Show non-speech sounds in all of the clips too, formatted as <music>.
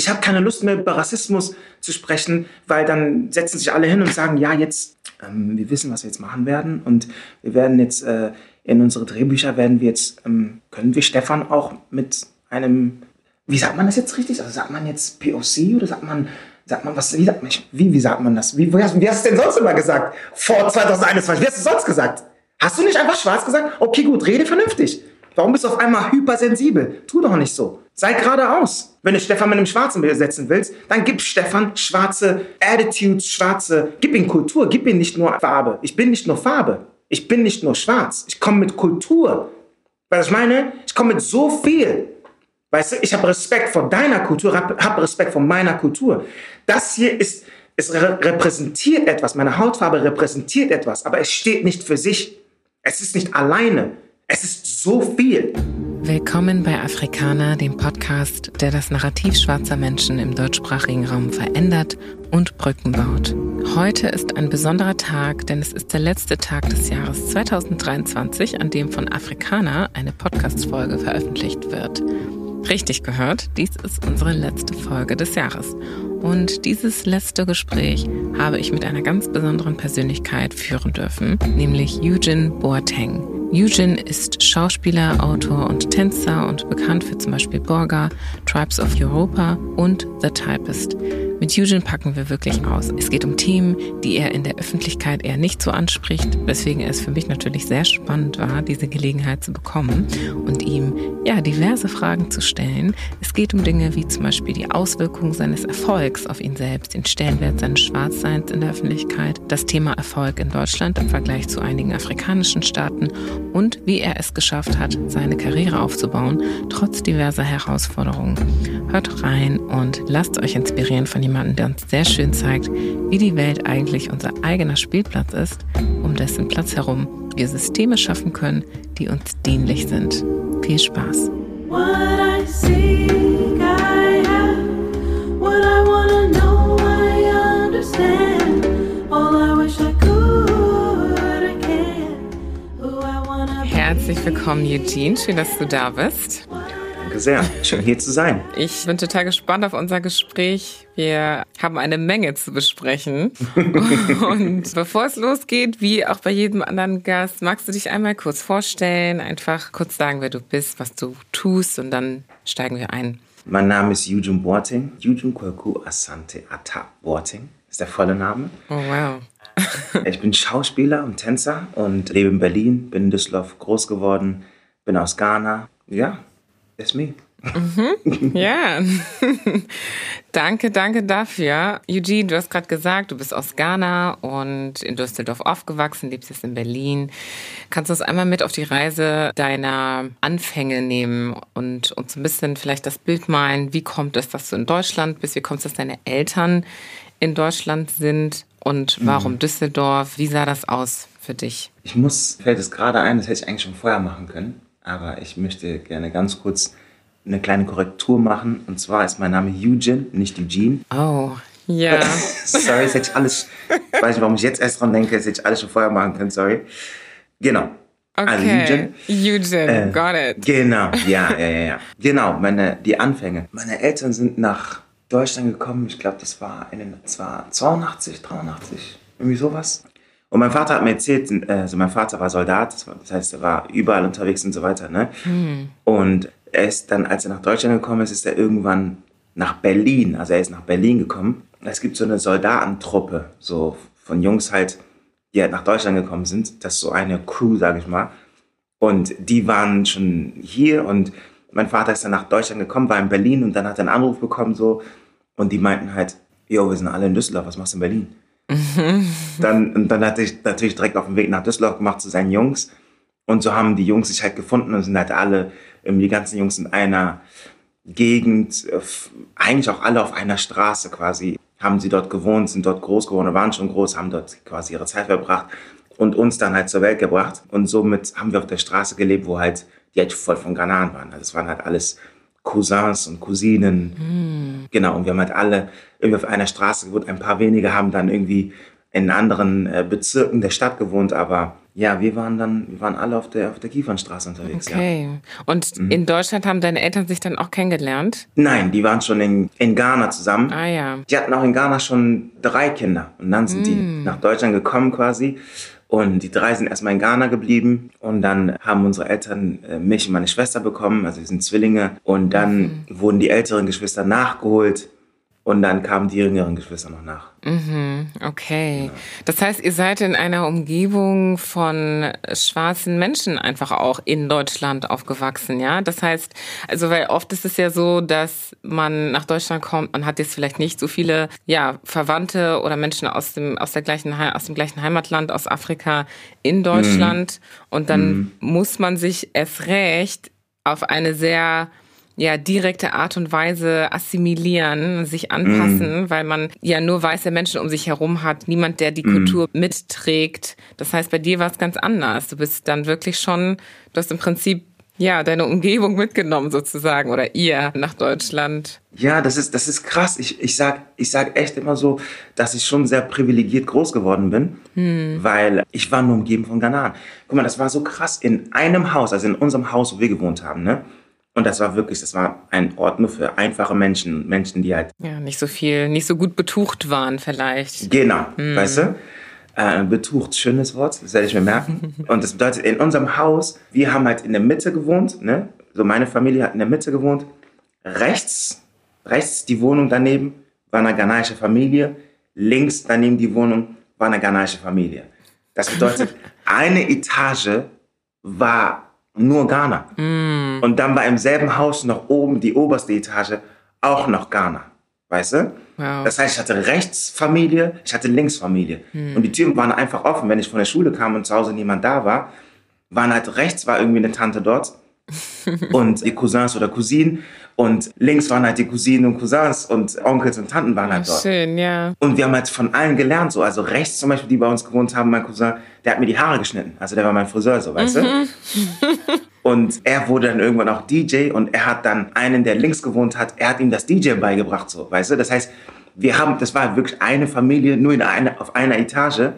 Ich habe keine Lust mehr über Rassismus zu sprechen, weil dann setzen sich alle hin und sagen, ja, jetzt, ähm, wir wissen, was wir jetzt machen werden und wir werden jetzt äh, in unsere Drehbücher werden wir jetzt, ähm, können wir Stefan auch mit einem, wie sagt man das jetzt richtig? Also sagt man jetzt POC oder sagt man, sagt man was, wie sagt man, wie, wie sagt man das? Wie, wie, hast, wie hast du denn sonst immer gesagt? Vor 2021, wie hast du sonst gesagt? Hast du nicht einfach schwarz gesagt? Okay, gut, rede vernünftig. Warum bist du auf einmal hypersensibel? Tu doch nicht so. Sei geradeaus. Wenn du Stefan mit einem Schwarzen besetzen willst, dann gib Stefan schwarze Attitudes, schwarze, gib ihm Kultur, gib ihm nicht nur Farbe. Ich bin nicht nur Farbe. Ich bin nicht nur schwarz. Ich komme mit Kultur. Weil ich meine, ich komme mit so viel. Weißt du, ich habe Respekt vor deiner Kultur, habe Respekt vor meiner Kultur. Das hier ist, es repräsentiert etwas. Meine Hautfarbe repräsentiert etwas, aber es steht nicht für sich. Es ist nicht alleine. Es ist so viel. Willkommen bei Afrikaner, dem Podcast, der das Narrativ schwarzer Menschen im deutschsprachigen Raum verändert und Brücken baut. Heute ist ein besonderer Tag, denn es ist der letzte Tag des Jahres 2023, an dem von Afrikaner eine Podcast-Folge veröffentlicht wird. Richtig gehört, dies ist unsere letzte Folge des Jahres. Und dieses letzte Gespräch habe ich mit einer ganz besonderen Persönlichkeit führen dürfen, nämlich Eugene Boateng. Eugene ist Schauspieler, Autor und Tänzer und bekannt für zum Beispiel Borga, Tribes of Europa und The Typist. Mit Eugene packen wir wirklich aus. Es geht um Themen, die er in der Öffentlichkeit eher nicht so anspricht, weswegen es für mich natürlich sehr spannend war, diese Gelegenheit zu bekommen und ihm ja diverse Fragen zu stellen. Es geht um Dinge wie zum Beispiel die Auswirkungen seines Erfolgs auf ihn selbst, den Stellenwert seines Schwarzseins in der Öffentlichkeit, das Thema Erfolg in Deutschland im Vergleich zu einigen afrikanischen Staaten und wie er es geschafft hat, seine Karriere aufzubauen, trotz diverser Herausforderungen. Hört rein und lasst euch inspirieren von jemandem, der uns sehr schön zeigt, wie die Welt eigentlich unser eigener Spielplatz ist, um dessen Platz herum wir Systeme schaffen können, die uns dienlich sind. Viel Spaß! Herzlich willkommen, Eugene. Schön, dass du da bist. Danke sehr. Schön hier zu sein. Ich bin total gespannt auf unser Gespräch. Wir haben eine Menge zu besprechen. <laughs> Und bevor es losgeht, wie auch bei jedem anderen Gast, magst du dich einmal kurz vorstellen, einfach kurz sagen, wer du bist, was du tust und dann steigen wir ein. Mein Name ist Eugene Boateng. Eugene Kwaku Asante Ata Boateng ist der volle Name. Oh, wow. <laughs> ich bin Schauspieler und Tänzer und lebe in Berlin, bin in Düsseldorf groß geworden, bin aus Ghana. Ja, That's me. Mhm, ja, <laughs> danke, danke dafür. Eugene, du hast gerade gesagt, du bist aus Ghana und in Düsseldorf aufgewachsen, lebst jetzt in Berlin. Kannst du uns einmal mit auf die Reise deiner Anfänge nehmen und uns ein bisschen vielleicht das Bild malen? Wie kommt es, dass du in Deutschland bist? Wie kommt es, dass deine Eltern in Deutschland sind? Und warum mhm. Düsseldorf? Wie sah das aus für dich? Ich muss, fällt es gerade ein, das hätte ich eigentlich schon vorher machen können aber ich möchte gerne ganz kurz eine kleine Korrektur machen. Und zwar ist mein Name Eugene, nicht Eugene. Oh, ja. <laughs> sorry, das hätte ich alles, ich weiß nicht, warum ich jetzt erst dran denke, das hätte ich alles schon vorher machen können, sorry. Genau. Also okay. Also Eugene. Eugene, äh, got it. Genau, ja, ja, ja, ja. Genau, meine, die Anfänge. Meine Eltern sind nach Deutschland gekommen, ich glaube, das war in den, das war 82, 83, irgendwie sowas. Und mein Vater hat mir erzählt, also mein Vater war Soldat, das heißt, er war überall unterwegs und so weiter. Ne? Mhm. Und er ist dann, als er nach Deutschland gekommen ist, ist er irgendwann nach Berlin, also er ist nach Berlin gekommen. Es gibt so eine Soldatentruppe, so von Jungs halt, die halt nach Deutschland gekommen sind. Das ist so eine Crew, sage ich mal. Und die waren schon hier und mein Vater ist dann nach Deutschland gekommen, war in Berlin und dann hat er einen Anruf bekommen so und die meinten halt, jo, wir sind alle in Düsseldorf, was machst du in Berlin? Dann, und dann hatte ich natürlich direkt auf den Weg nach Düsseldorf gemacht zu seinen Jungs. Und so haben die Jungs sich halt gefunden und sind halt alle, die ganzen Jungs in einer Gegend, äh, eigentlich auch alle auf einer Straße quasi, haben sie dort gewohnt, sind dort groß geworden, waren schon groß, haben dort quasi ihre Zeit verbracht und uns dann halt zur Welt gebracht. Und somit haben wir auf der Straße gelebt, wo halt die halt voll von Ghananen waren. Also es waren halt alles Cousins und Cousinen. Mm. Genau, und wir haben halt alle irgendwie auf einer Straße gewohnt. Ein paar wenige haben dann irgendwie in anderen äh, Bezirken der Stadt gewohnt, aber Ja, wir waren dann, wir waren alle auf der, auf der Kiefernstraße unterwegs. Okay. Ja. Und mhm. in Deutschland haben deine Eltern sich dann auch kennengelernt? Nein, die waren schon in, in Ghana zusammen. Ah ja. Die hatten auch in Ghana schon drei Kinder. Und dann sind mm. die nach Deutschland gekommen quasi. Und die drei sind erstmal in Ghana geblieben. Und dann haben unsere Eltern äh, mich und meine Schwester bekommen. Also wir sind Zwillinge. Und dann mhm. wurden die älteren Geschwister nachgeholt. Und dann kamen die jüngeren Geschwister noch nach. Mhm, okay. Genau. Das heißt, ihr seid in einer Umgebung von schwarzen Menschen einfach auch in Deutschland aufgewachsen, ja? Das heißt, also weil oft ist es ja so, dass man nach Deutschland kommt, man hat jetzt vielleicht nicht so viele, ja, Verwandte oder Menschen aus dem aus der gleichen aus dem gleichen Heimatland aus Afrika in Deutschland mhm. und dann mhm. muss man sich erst recht auf eine sehr ja, direkte Art und Weise assimilieren, sich anpassen, mm. weil man ja nur weiße Menschen um sich herum hat, niemand, der die mm. Kultur mitträgt. Das heißt, bei dir war es ganz anders. Du bist dann wirklich schon, du hast im Prinzip ja, deine Umgebung mitgenommen sozusagen oder ihr nach Deutschland. Ja, das ist, das ist krass. Ich, ich, sag, ich sag echt immer so, dass ich schon sehr privilegiert groß geworden bin, hm. weil ich war nur umgeben von Ghanaern. Guck mal, das war so krass. In einem Haus, also in unserem Haus, wo wir gewohnt haben, ne, und das war wirklich, das war ein Ort nur für einfache Menschen, Menschen, die halt. Ja, nicht so viel, nicht so gut betucht waren vielleicht. Genau, hm. weißt du? Äh, betucht, schönes Wort, das werde ich mir merken. <laughs> Und das bedeutet, in unserem Haus, wir haben halt in der Mitte gewohnt, ne? So meine Familie hat in der Mitte gewohnt. Rechts, rechts die Wohnung daneben war eine ghanaische Familie. Links daneben die Wohnung war eine ghanaische Familie. Das bedeutet, <laughs> eine Etage war nur Ghana. Mm. Und dann war im selben Haus noch oben die oberste Etage auch noch Ghana. Weißt du? Wow. Das heißt, ich hatte rechts Familie, ich hatte links Familie. Mm. Und die Türen waren einfach offen. Wenn ich von der Schule kam und zu Hause niemand da war, waren halt rechts war irgendwie eine Tante dort <laughs> und die Cousins oder Cousinen und links waren halt die Cousinen und Cousins und Onkels und Tanten waren halt dort. Schön, ja. Und wir haben halt von allen gelernt, so. Also rechts zum Beispiel, die bei uns gewohnt haben, mein Cousin, der hat mir die Haare geschnitten. Also der war mein Friseur, so, weißt mhm. du? <laughs> Und er wurde dann irgendwann auch DJ und er hat dann einen, der links gewohnt hat, er hat ihm das DJ beigebracht, so, weißt du? Das heißt, wir haben, das war wirklich eine Familie, nur in eine, auf einer Etage.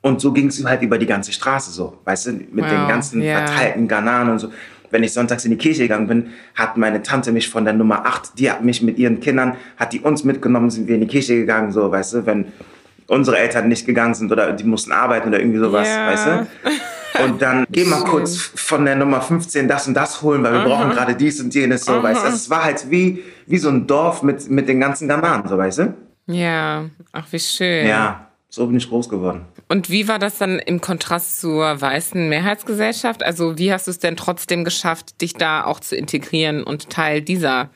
Und so ging es halt über die ganze Straße so, weißt du, mit wow, den ganzen yeah. verteilten Ghananen und so wenn ich sonntags in die Kirche gegangen bin, hat meine Tante mich von der Nummer 8, die hat mich mit ihren Kindern, hat die uns mitgenommen, sind wir in die Kirche gegangen, so, weißt du, wenn unsere Eltern nicht gegangen sind oder die mussten arbeiten oder irgendwie sowas, ja. weißt du. Und dann geh mal kurz von der Nummer 15 das und das holen, weil wir Aha. brauchen gerade dies und jenes, so, Aha. weißt du. Es war halt wie, wie so ein Dorf mit, mit den ganzen Ghananen, so, weißt du. Ja, ach, wie schön. Ja, so bin ich groß geworden. Und wie war das dann im Kontrast zur weißen Mehrheitsgesellschaft? Also wie hast du es denn trotzdem geschafft, dich da auch zu integrieren und Teil dieser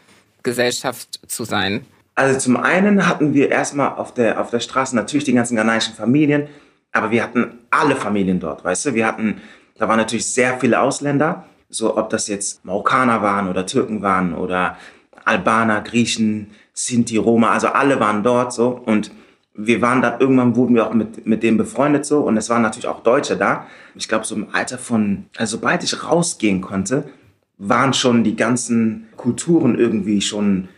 Gesellschaft zu sein? Also zum einen hatten wir erstmal auf der, auf der Straße natürlich die ganzen ghanaischen Familien, aber wir hatten alle Familien dort, weißt du? Wir hatten, da waren natürlich sehr viele Ausländer, so ob das jetzt Marokkaner waren oder Türken waren oder Albaner, Griechen, Sinti, Roma, also alle waren dort so und wir waren dann irgendwann wurden wir auch mit, mit dem befreundet so und es waren natürlich auch Deutsche da. Ich glaube, so im Alter von, also sobald ich rausgehen konnte, waren schon die ganzen Kulturen irgendwie schon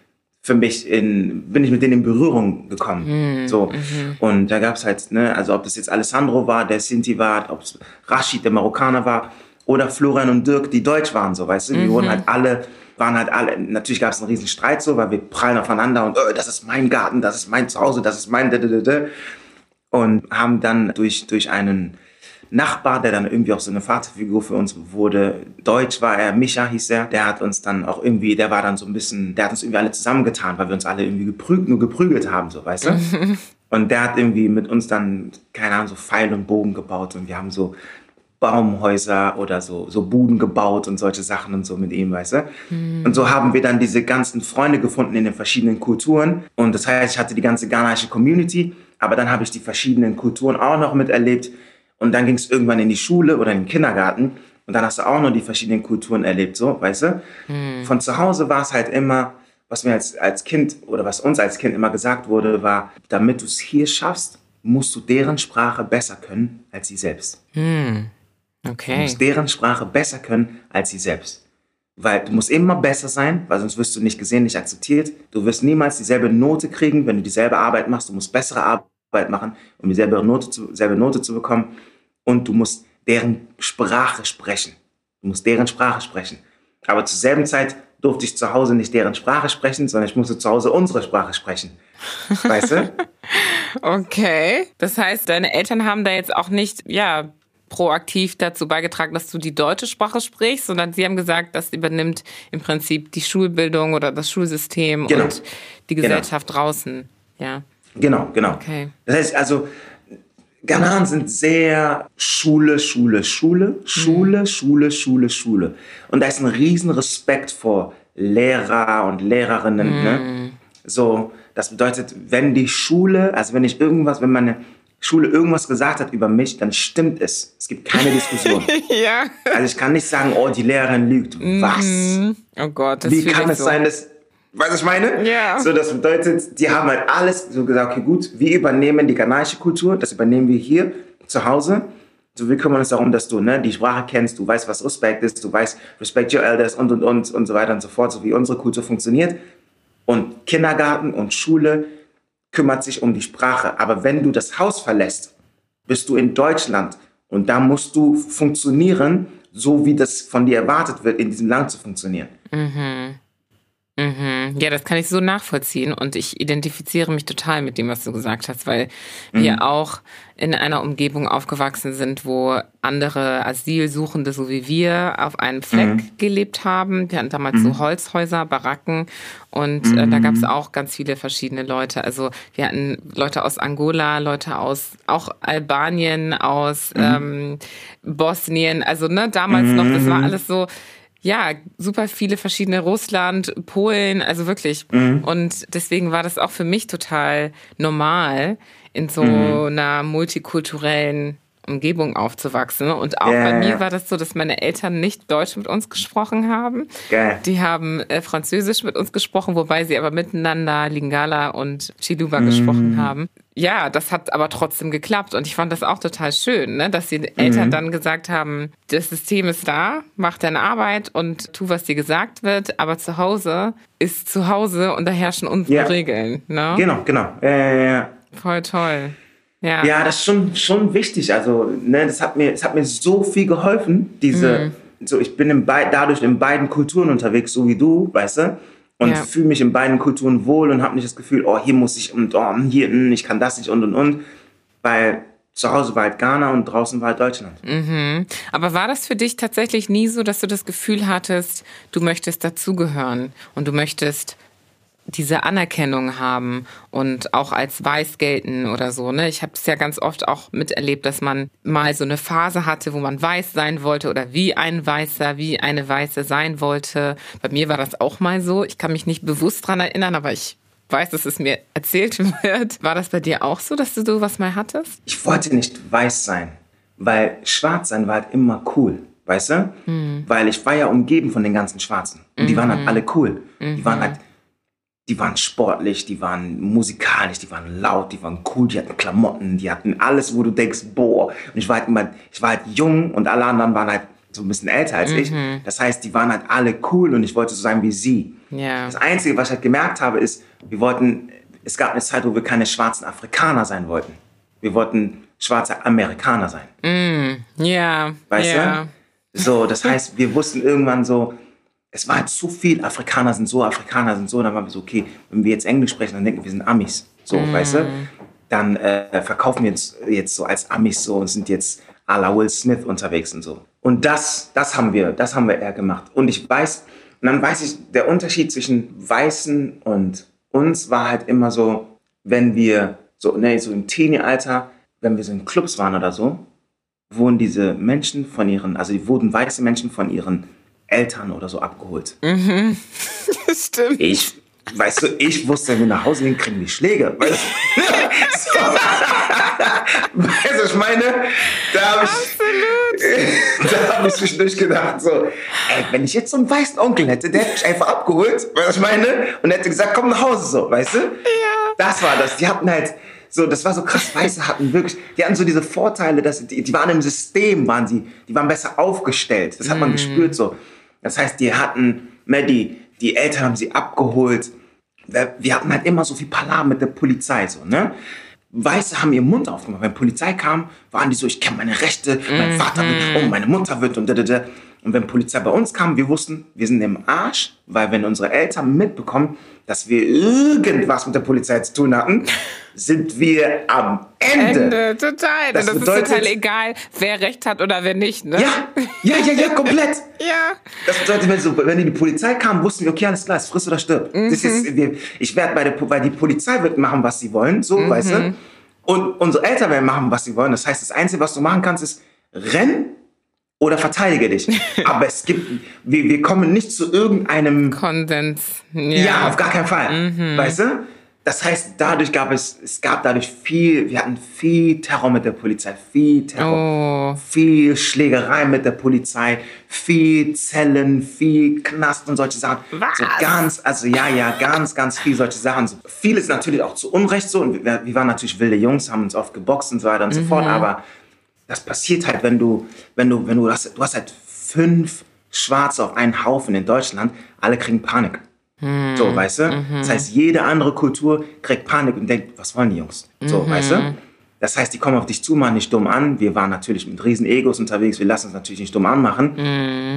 für mich in, bin ich mit denen in Berührung gekommen. Mhm. So. Mhm. Und da gab es halt, ne, also ob das jetzt Alessandro war, der Sinti war, ob es Rashid, der Marokkaner war, oder Florian und Dirk, die Deutsch waren, so, weißt du, die mhm. wurden halt alle waren halt alle, natürlich gab es einen riesen Streit so, weil wir prallen aufeinander und oh, das ist mein Garten, das ist mein Zuhause, das ist mein und haben dann durch, durch einen Nachbar, der dann irgendwie auch so eine Vaterfigur für uns wurde, Deutsch war er, Micha hieß er, der hat uns dann auch irgendwie, der war dann so ein bisschen, der hat uns irgendwie alle zusammengetan, weil wir uns alle irgendwie geprügelt, nur geprügelt haben, so, weißt du? <laughs> und der hat irgendwie mit uns dann, keine Ahnung, so Pfeil und Bogen gebaut und wir haben so Baumhäuser oder so, so Buden gebaut und solche Sachen und so mit ihm, weißt du? Mhm. Und so haben wir dann diese ganzen Freunde gefunden in den verschiedenen Kulturen. Und das heißt, ich hatte die ganze ghanaische Community, aber dann habe ich die verschiedenen Kulturen auch noch miterlebt. Und dann ging es irgendwann in die Schule oder in den Kindergarten. Und dann hast du auch noch die verschiedenen Kulturen erlebt, so, weißt du? Mhm. Von zu Hause war es halt immer, was mir als, als Kind oder was uns als Kind immer gesagt wurde, war, damit du es hier schaffst, musst du deren Sprache besser können als sie selbst. Mhm. Okay. Du musst deren Sprache besser können als sie selbst. Weil du musst immer besser sein, weil sonst wirst du nicht gesehen, nicht akzeptiert. Du wirst niemals dieselbe Note kriegen, wenn du dieselbe Arbeit machst. Du musst bessere Arbeit machen, um dieselbe Note zu, dieselbe Note zu bekommen. Und du musst deren Sprache sprechen. Du musst deren Sprache sprechen. Aber zur selben Zeit durfte ich zu Hause nicht deren Sprache sprechen, sondern ich musste zu Hause unsere Sprache sprechen. Weißt du? <laughs> okay. Das heißt, deine Eltern haben da jetzt auch nicht, ja, proaktiv dazu beigetragen, dass du die deutsche Sprache sprichst, sondern sie haben gesagt, das übernimmt im Prinzip die Schulbildung oder das Schulsystem genau. und die genau. Gesellschaft genau. draußen. Ja. Genau, genau. Okay. Das heißt also, Ghanaren sind sehr Schule, Schule, Schule, Schule, mhm. Schule, Schule, Schule. Und da ist ein riesen Respekt vor Lehrer und Lehrerinnen. Mhm. Ne? So, das bedeutet, wenn die Schule, also wenn ich irgendwas, wenn meine Schule irgendwas gesagt hat über mich, dann stimmt es. Es gibt keine Diskussion. <laughs> ja. Also ich kann nicht sagen, oh, die Lehrerin lügt. Was? Mhm. Oh Gott, das Wie kann es so. sein, dass Weißt du, was ich meine? Ja. So, das bedeutet, die haben halt alles so gesagt, okay, gut, wir übernehmen die ghanaische Kultur, das übernehmen wir hier zu Hause. So, wir kümmern uns darum, dass du ne, die Sprache kennst, du weißt, was Respekt ist, du weißt, respect your elders und, und, und, und so weiter und so fort, so wie unsere Kultur funktioniert. Und Kindergarten und Schule kümmert sich um die Sprache. Aber wenn du das Haus verlässt, bist du in Deutschland und da musst du funktionieren, so wie das von dir erwartet wird, in diesem Land zu funktionieren. Mhm. Mhm. Ja, das kann ich so nachvollziehen und ich identifiziere mich total mit dem, was du gesagt hast, weil mhm. wir auch in einer Umgebung aufgewachsen sind, wo andere Asylsuchende, so wie wir, auf einem Fleck mhm. gelebt haben. Wir hatten damals so mhm. Holzhäuser, Baracken und äh, da gab es mhm. auch ganz viele verschiedene Leute. Also wir hatten Leute aus Angola, Leute aus auch Albanien, aus mhm. ähm, Bosnien. Also ne, damals noch, das war alles so ja, super viele verschiedene Russland, Polen, also wirklich. Mhm. Und deswegen war das auch für mich total normal, in so mhm. einer multikulturellen Umgebung aufzuwachsen. Und auch yeah. bei mir war das so, dass meine Eltern nicht Deutsch mit uns gesprochen haben. Geil. Die haben äh, Französisch mit uns gesprochen, wobei sie aber miteinander Lingala und Chiluba mm. gesprochen haben. Ja, das hat aber trotzdem geklappt und ich fand das auch total schön, ne? dass die Eltern mm. dann gesagt haben, das System ist da, mach deine Arbeit und tu, was dir gesagt wird, aber zu Hause ist zu Hause und da herrschen unsere yeah. Regeln. Ne? Genau, genau. Äh, Voll toll. Ja. ja, das ist schon, schon wichtig. Also, ne, das hat mir, das hat mir so viel geholfen. Diese, mhm. so, ich bin in dadurch in beiden Kulturen unterwegs, so wie du, weißt du? Und ja. fühle mich in beiden Kulturen wohl und habe nicht das Gefühl, oh, hier muss ich und oh, hier, hm, ich kann das nicht und und und. Weil zu Hause war halt Ghana und draußen war halt Deutschland. Mhm. Aber war das für dich tatsächlich nie so, dass du das Gefühl hattest, du möchtest dazugehören und du möchtest diese Anerkennung haben und auch als weiß gelten oder so. Ne? Ich habe es ja ganz oft auch miterlebt, dass man mal so eine Phase hatte, wo man weiß sein wollte oder wie ein Weißer, wie eine Weiße sein wollte. Bei mir war das auch mal so. Ich kann mich nicht bewusst dran erinnern, aber ich weiß, dass es mir erzählt <laughs> wird. War das bei dir auch so, dass du sowas mal hattest? Ich wollte nicht weiß sein, weil schwarz sein war halt immer cool. Weißt du? Mhm. Weil ich war ja umgeben von den ganzen Schwarzen. Und die mhm. waren halt alle cool. Mhm. Die waren halt die waren sportlich, die waren musikalisch, die waren laut, die waren cool, die hatten Klamotten, die hatten alles, wo du denkst, boah. Und ich war halt immer, ich war halt jung und alle anderen waren halt so ein bisschen älter als mhm. ich. Das heißt, die waren halt alle cool und ich wollte so sein wie sie. Ja. Das Einzige, was ich halt gemerkt habe, ist, wir wollten, es gab eine Zeit, wo wir keine schwarzen Afrikaner sein wollten. Wir wollten schwarze Amerikaner sein. Mm, ja. Weißt yeah. du? So, das heißt, wir wussten irgendwann so, es war halt zu viel, Afrikaner sind so, Afrikaner sind so. dann waren wir so, okay, wenn wir jetzt Englisch sprechen, dann denken wir, wir sind Amis. So, mm. weißt du? Dann äh, verkaufen wir uns jetzt so als Amis so und sind jetzt à la Will Smith unterwegs und so. Und das, das haben wir, das haben wir eher gemacht. Und ich weiß, und dann weiß ich, der Unterschied zwischen Weißen und uns war halt immer so, wenn wir so, ne, so im Teenie-Alter, wenn wir so in Clubs waren oder so, wurden diese Menschen von ihren, also die wurden weiße Menschen von ihren Eltern oder so abgeholt. Mhm. <laughs> Stimmt. Ich, weißt du, ich wusste, wenn wir nach Hause gehen, kriegen wir Schläge. <laughs> Weißt du, weißt du ich meine? Da habe ich, <laughs> da hab ich zwischendurch gedacht, so, ey, wenn ich jetzt so einen weißen Onkel hätte, der hätte mich einfach abgeholt, weißt du, ich meine? Und hätte gesagt, komm nach Hause, so, weißt du? Ja. Das war das. Die hatten halt, so, das war so krass. Weiße hatten wirklich, die hatten so diese Vorteile, dass die, die waren im System, waren sie, die waren besser aufgestellt. Das hat man mm. gespürt so. Das heißt, die hatten, ne, die, die Eltern haben sie abgeholt. Wir hatten halt immer so viel Palaver mit der Polizei, so, ne? Weiße haben ihren Mund aufgemacht. Wenn Polizei kam, waren die so, ich kenne meine Rechte, mein Vater wird, oh, meine Mutter wird und da, da, da. Und wenn Polizei bei uns kam, wir wussten, wir sind im Arsch, weil wenn unsere Eltern mitbekommen, dass wir irgendwas mit der Polizei zu tun hatten, sind wir am Ende. Ende, total. Das Das, bedeutet- ist total egal, wer recht hat oder wer nicht, ne? Ja, ja, ja, ja, komplett. <laughs> Ja. Das bedeutet, wenn, so, wenn die Polizei kam, wussten wir, okay, alles klar, es frisst oder stirbt. Ist, wir, ich werde bei der, weil die Polizei wird machen, was sie wollen, so, weißt du. Und unsere Eltern werden machen, was sie wollen. Das heißt, das Einzige, was du machen kannst, ist rennen oder verteidige dich. <laughs> Aber es gibt, wir, wir kommen nicht zu irgendeinem Konsens. Ja. Ja, auf gar keinen Fall. Weißt du? Das heißt, dadurch gab es, es gab dadurch viel, wir hatten viel Terror mit der Polizei, viel Terror, Oh. viel Schlägerei mit der Polizei, viel Zellen, viel Knast und solche Sachen. Was? So ganz, also ja, ja, ganz, ganz viel solche Sachen. So, vieles natürlich auch zu Unrecht so und wir, wir waren natürlich wilde Jungs, haben uns oft geboxt und so weiter und so fort, aber das passiert halt, wenn du, wenn du, wenn du hast, du hast halt fünf Schwarze auf einen Haufen in Deutschland, alle kriegen Panik. So, weißt du? Das heißt, jede andere Kultur kriegt Panik und denkt, was wollen die Jungs? So, weißt du? Das heißt, die kommen auf dich zu, machen dich dumm an. Wir waren natürlich mit riesen Egos unterwegs, wir lassen uns natürlich nicht dumm anmachen.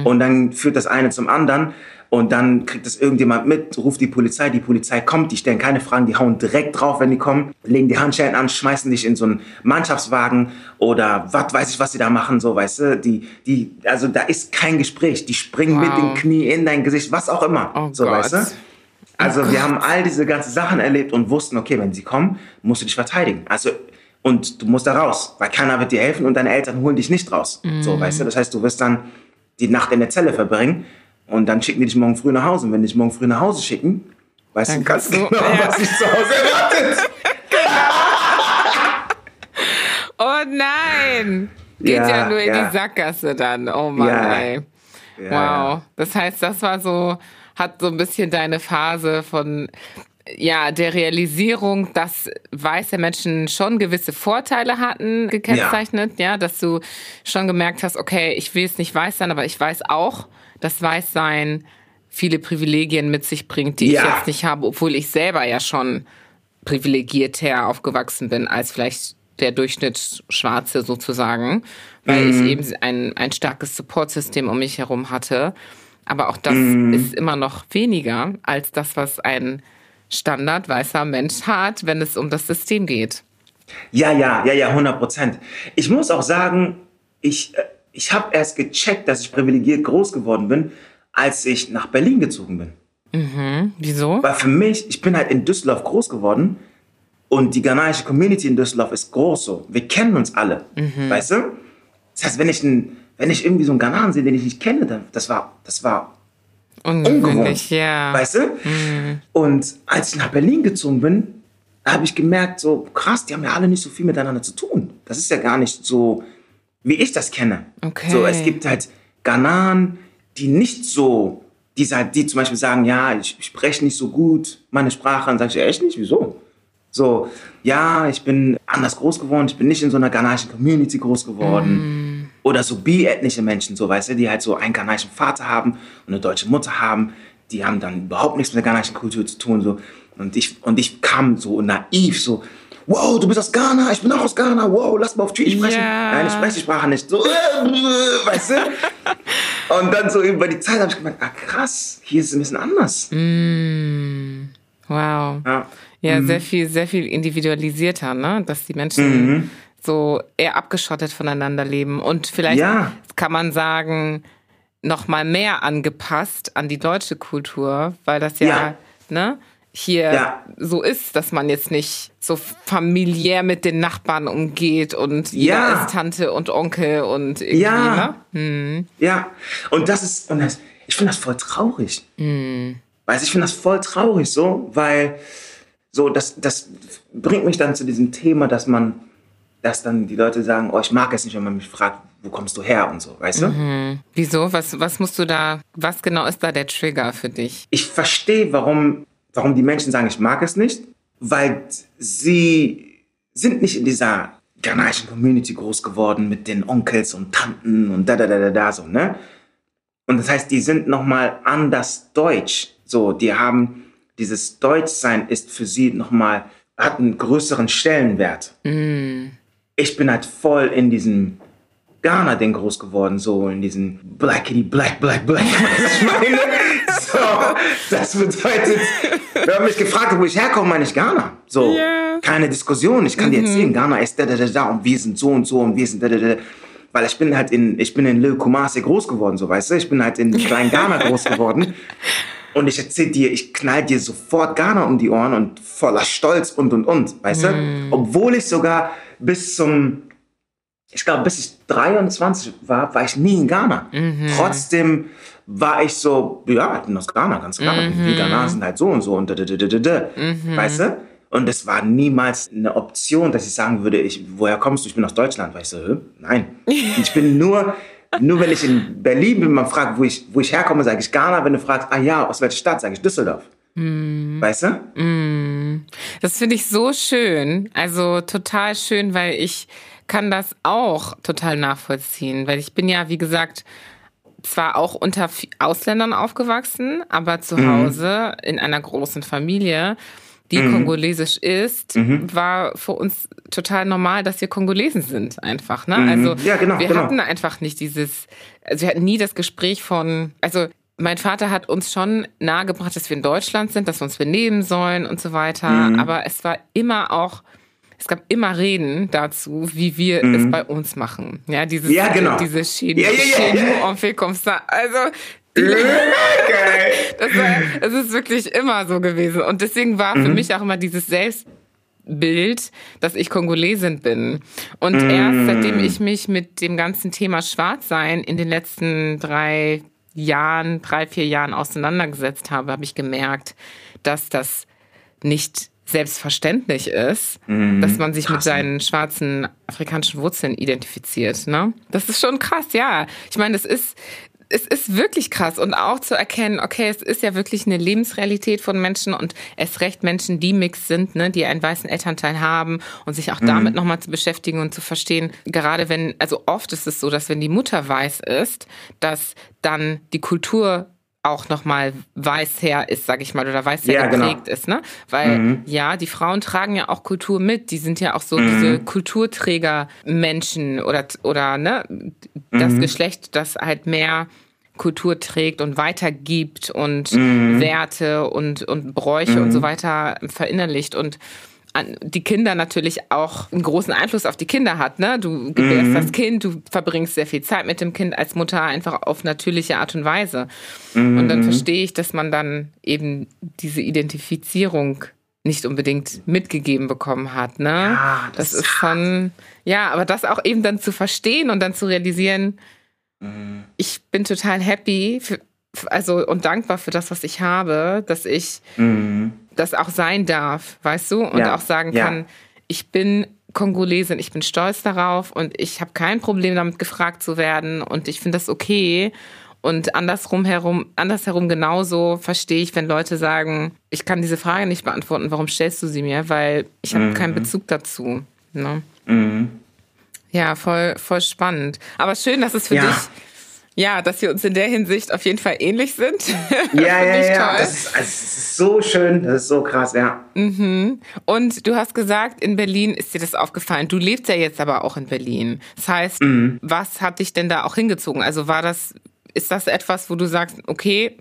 Und dann führt das eine zum anderen und dann kriegt das irgendjemand mit, ruft die Polizei, die Polizei kommt, die stellen keine Fragen, die hauen direkt drauf, wenn die kommen, legen die Handschellen an, schmeißen dich in so einen Mannschaftswagen oder was weiß ich, was sie da machen, so, weißt du? Die, die, also da ist kein Gespräch, die springen mit Wow. dem Knie in dein Gesicht, was auch immer, Oh so, Gott. weißt du? Also wir haben all diese ganzen Sachen erlebt und wussten, okay, wenn sie kommen, musst du dich verteidigen. Also und du musst da raus, weil keiner wird dir helfen und deine Eltern holen dich nicht raus. So, weißt du? Das heißt, du wirst dann die Nacht in der Zelle verbringen und dann schicken die dich morgen früh nach Hause. Und wenn die dich morgen früh nach Hause schicken, weißt Dann du ganz kannst du- genau, ja. was dich zu Hause erwartet. <laughs> Oh nein! Geht ja, Ja, nur in ja. die Sackgasse dann. Oh Mann, Ja. ey. Ja, Wow. Das heißt, das war so, hat so ein bisschen deine Phase von ja, der Realisierung, dass weiße Menschen schon gewisse Vorteile hatten, gekennzeichnet, ja. dass du schon gemerkt hast, okay, ich will es nicht weiß sein, aber ich weiß auch, dass Weißsein viele Privilegien mit sich bringt, die Ja. ich jetzt nicht habe, obwohl ich selber ja schon privilegierter aufgewachsen bin als vielleicht der Durchschnitt Schwarze sozusagen, weil ich eben ein, ein starkes Supportsystem um mich herum hatte. Aber auch das ist immer noch weniger als das, was ein Standard weißer Mensch hat, wenn es um das System geht. Ja, ja, ja, ja, 100 Prozent. Ich muss auch sagen, ich, äh, ich habe erst gecheckt, dass ich privilegiert groß geworden bin, als ich nach Berlin gezogen bin. Wieso? Weil für mich, ich bin halt in Düsseldorf groß geworden und die ghanaische Community in Düsseldorf ist groß so. Wir kennen uns alle, weißt du? Das heißt, wenn ich, ein, wenn ich irgendwie so einen Ghananen sehe, den ich nicht kenne, dann, das war, das war ungewohnt, ja. weißt du? Und als ich nach Berlin gezogen bin, habe ich gemerkt, so krass, die haben ja alle nicht so viel miteinander zu tun. Das ist ja gar nicht so, wie ich das kenne. Okay. So, es gibt halt Ghananen, die nicht so, die, die zum Beispiel sagen, ja, ich, spreche nicht so gut meine Sprache. Dann sage ich, echt nicht? Wieso? So, ja, ich bin anders groß geworden, ich bin nicht in so einer ghanaischen Community groß geworden. Oder so bi-ethnische Menschen, so, weißt du, die halt so einen ghanaischen Vater haben und eine deutsche Mutter haben. Die haben dann überhaupt nichts mit der ghanaischen Kultur zu tun. So. Und, ich, und ich kam so naiv, so, wow, du bist aus Ghana, ich bin auch aus Ghana, wow, lass mal auf Twi sprechen. Ja. Nein, ich spreche die Sprache nicht. So, äh, weißt du? <laughs> Und dann so über die Zeit habe ich gemerkt, ah krass, hier ist es ein bisschen anders. Wow. Ja. Ja, sehr viel, sehr viel individualisierter, ne? Dass die Menschen so eher abgeschottet voneinander leben und vielleicht Ja. kann man sagen, noch mal mehr angepasst an die deutsche Kultur, weil das ja, Ja. ne, hier Ja. so ist, dass man jetzt nicht so familiär mit den Nachbarn umgeht und jeder Ja. ist Tante und Onkel und irgendwie, Ja. ne? Ja, und das ist, und das, ich finde das voll traurig. Weißt du, ich finde das voll traurig so, weil so, das, das bringt mich dann zu diesem Thema, dass man, dass dann die Leute sagen, oh, ich mag es nicht, wenn man mich fragt, wo kommst du her und so, weißt du? Wieso? Was, was musst du da, was genau ist da der Trigger für dich? Ich verstehe, warum, warum die Menschen sagen, ich mag es nicht, weil sie sind nicht in dieser ghanaischen Community groß geworden mit den Onkels und Tanten und da, da, da, da, da, so, ne? Und das heißt, die sind nochmal anders deutsch. So, die haben, dieses Deutschsein ist für sie nochmal hat einen größeren Stellenwert. Ich bin halt voll in diesem Ghana-Ding groß geworden, so in diesem Blackity Black, Black, Black. Was <laughs> ich meine? So, das bedeutet, wenn man mich gefragt wo ich herkomme, meine ich Ghana. So, Ja. keine Diskussion. Ich kann dir erzählen, Ghana ist da, da, da, da und wir sind so und so und wir sind da, da, da. Weil ich bin halt in, ich bin in Lil Kumasi groß geworden, so weißt du. Ich bin halt in kleinen Ghana groß geworden. <laughs> Und ich erzähl dir, ich knall dir sofort Ghana um die Ohren und voller Stolz und und und, weißt du? Obwohl ich sogar bis zum, ich glaube, bis ich 23 war, war ich nie in Ghana. Trotzdem war ich so, ja, ich bin aus Ghana, ganz klar. Die Ghana sind halt so und so und da, da, da, da, da, da. Weißt du? Und es war niemals eine Option, dass ich sagen würde, ich, woher kommst du? Ich bin aus Deutschland. Weil ich so, Hä? nein. <laughs> Ich bin nur, nur wenn ich in Berlin bin, man fragt, wo ich, wo ich herkomme, sage ich Ghana. Wenn du fragst, ah ja, aus welcher Stadt, sage ich Düsseldorf. Weißt du? Das finde ich so schön. Also total schön, weil ich kann das auch total nachvollziehen. Weil ich bin ja, wie gesagt, zwar auch unter Ausländern aufgewachsen, aber zu Hause in einer großen Familie, die kongolesisch ist, war für uns total normal, dass wir Kongolesen sind einfach. Ne? Also Ja, genau, wir genau. hatten einfach nicht dieses, also wir hatten nie das Gespräch von, also mein Vater hat uns schon nahegebracht, dass wir in Deutschland sind, dass wir uns benehmen sollen und so weiter. Mhm. Aber es war immer auch, es gab immer Reden dazu, wie wir es bei uns machen. Ja, dieses, Mhm. Ja, genau. diese Chez Ja, ja, ja. Also, <laughs> das, war, das ist wirklich immer so gewesen. Und deswegen war Mhm. für mich auch immer dieses Selbstbild, dass ich Kongolesin bin. Und erst seitdem ich mich mit dem ganzen Thema Schwarzsein in den letzten drei Jahren, drei, vier Jahren auseinandergesetzt habe, habe ich gemerkt, dass das nicht selbstverständlich ist, dass man sich mit seinen schwarzen afrikanischen Wurzeln identifiziert. Ne? Das ist schon krass, ja. Ich meine, das ist, es ist wirklich krass und auch zu erkennen, okay, es ist ja wirklich eine Lebensrealität von Menschen und es recht Menschen, die mixed sind, ne, die einen weißen Elternteil haben und sich auch damit nochmal zu beschäftigen und zu verstehen, gerade wenn, also oft ist es so, dass wenn die Mutter weiß ist, dass dann die Kultur auch nochmal weiß her ist, sag ich mal, oder weiß her Ja, genau. geprägt ist, ne? Weil ja, die Frauen tragen ja auch Kultur mit. Die sind ja auch so diese Kulturträger-Menschen oder oder ne, das Geschlecht, das halt mehr Kultur trägt und weitergibt und Werte und, und Bräuche und so weiter verinnerlicht und die Kinder natürlich auch einen großen Einfluss auf die Kinder hat. Ne? Du gebärst das Kind, du verbringst sehr viel Zeit mit dem Kind als Mutter einfach auf natürliche Art und Weise. Und dann verstehe ich, dass man dann eben diese Identifizierung nicht unbedingt mitgegeben bekommen hat. Ne? Ja, das, das ist schon, ja, aber das auch eben dann zu verstehen und dann zu realisieren, ich bin total happy für, also und dankbar für das, was ich habe, dass ich das auch sein darf, weißt du? Und Ja, auch sagen kann, ich bin Kongolesin, ich bin stolz darauf und ich habe kein Problem damit gefragt zu werden und ich finde das okay. Und andersrum herum, andersherum genauso verstehe ich, wenn Leute sagen, ich kann diese Frage nicht beantworten, warum stellst du sie mir? Weil ich habe keinen Bezug dazu. Ne? Ja, voll, voll spannend. Aber schön, dass es für Ja. dich, ja, dass wir uns in der Hinsicht auf jeden Fall ähnlich sind. <laughs> Ja, ja, ja. toll. Das ist, also, es ist so schön, das ist so krass, ja. Und du hast gesagt, in Berlin ist dir das aufgefallen. Du lebst ja jetzt aber auch in Berlin. Das heißt, Mhm. was hat dich denn da auch hingezogen? Also war das, ist das etwas, wo du sagst, okay,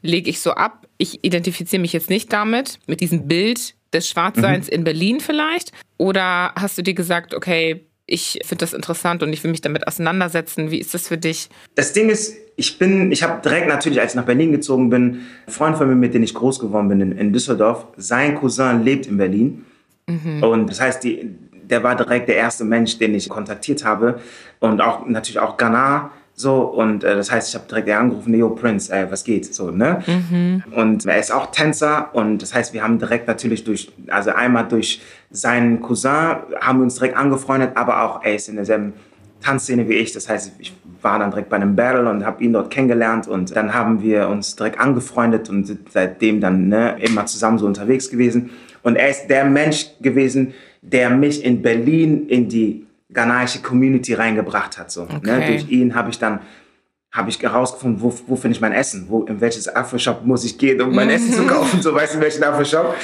lege ich so ab, ich identifiziere mich jetzt nicht damit, mit diesem Bild des Schwarzseins Mhm. in Berlin vielleicht? Oder hast du dir gesagt, okay, ich finde das interessant und ich will mich damit auseinandersetzen. Wie ist das für dich? Das Ding ist, ich bin, ich habe direkt natürlich, als ich nach Berlin gezogen bin, ein Freund von mir, mit dem ich groß geworden bin in, in Düsseldorf, sein Cousin lebt in Berlin. Und das heißt, die, der war direkt der erste Mensch, den ich kontaktiert habe. Und auch natürlich auch Ghana. So, und äh, das heißt, ich habe direkt angerufen, yo, Prince, ey, was geht? So, ne? Und er ist auch Tänzer und das heißt, wir haben direkt natürlich durch, also einmal durch seinen Cousin haben wir uns direkt angefreundet, aber auch er ist in derselben Tanzszene wie ich. Das heißt, ich war dann direkt bei einem Battle und habe ihn dort kennengelernt und dann haben wir uns direkt angefreundet und sind seitdem dann ne, immer zusammen so unterwegs gewesen. Und er ist der Mensch gewesen, der mich in Berlin in die ghanaische Community reingebracht hat. So, ne? Okay. Durch ihn habe ich dann habe ich herausgefunden, wo, wo finde ich mein Essen, wo, in welches Afro-Shop muss ich gehen, um mein Essen zu kaufen, so weißt du, in welchen Afro-Shop.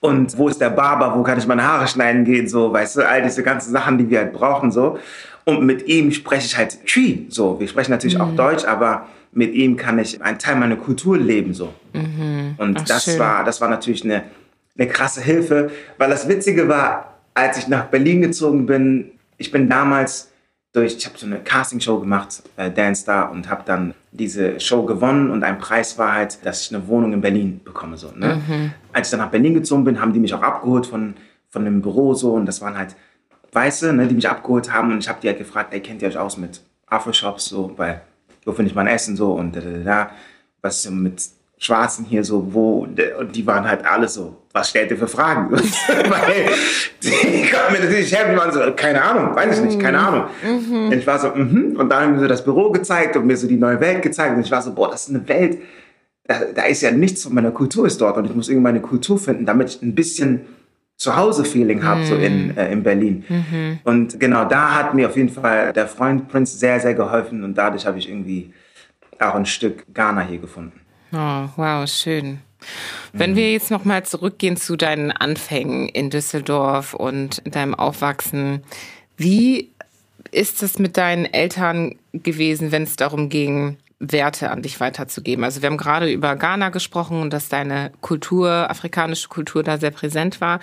Und wo ist der Barber? Wo kann ich meine Haare schneiden gehen? So, weißt du, all diese ganzen Sachen, die wir halt brauchen, so. Und mit ihm spreche ich halt Twi, so. Wir sprechen natürlich mhm. auch Deutsch, aber mit ihm kann ich einen Teil meiner Kultur leben, so. Mhm. Und Ach, das war, das war natürlich eine, eine krasse Hilfe, weil das Witzige war, als ich nach Berlin gezogen bin, ich bin damals durch, ich habe so eine Castingshow gemacht, äh, Dance Star, und habe dann diese Show gewonnen und ein Preis war halt, dass ich eine Wohnung in Berlin bekomme. So, ne? Mhm. Als ich dann nach Berlin gezogen bin, haben die mich auch abgeholt von, von einem Büro so und das waren halt Weiße, ne, die mich abgeholt haben und ich habe die halt gefragt, ey, kennt ihr euch aus mit Afro-Shops, so, weil wo finde ich mein Essen so und da, da, da, was mit Schwarzen hier so, wo, und die waren halt alle so, was stellt ihr für Fragen? <laughs> Weil die konnten mir natürlich helfen, waren so, keine Ahnung, weiß ich nicht, keine mhm. Ahnung. Mhm. Und ich war so, mhm. und dann haben mir so das Büro gezeigt und mir so die neue Welt gezeigt und ich war so, boah, das ist eine Welt, da, da ist ja nichts von meiner Kultur ist dort und ich muss irgendwie meine Kultur finden, damit ich ein bisschen Zuhause-Feeling habe, mhm. so in, mhm. äh, in Berlin. Mhm. Und genau da hat mir auf jeden Fall der Freund Prince sehr, sehr geholfen und dadurch habe ich irgendwie auch ein Stück Ghana hier gefunden. Oh, wow, schön. Wenn wir jetzt nochmal zurückgehen zu deinen Anfängen in Düsseldorf und deinem Aufwachsen, wie ist es mit deinen Eltern gewesen, wenn es darum ging, Werte an dich weiterzugeben. Also wir haben gerade über Ghana gesprochen und dass deine Kultur, afrikanische Kultur da sehr präsent war.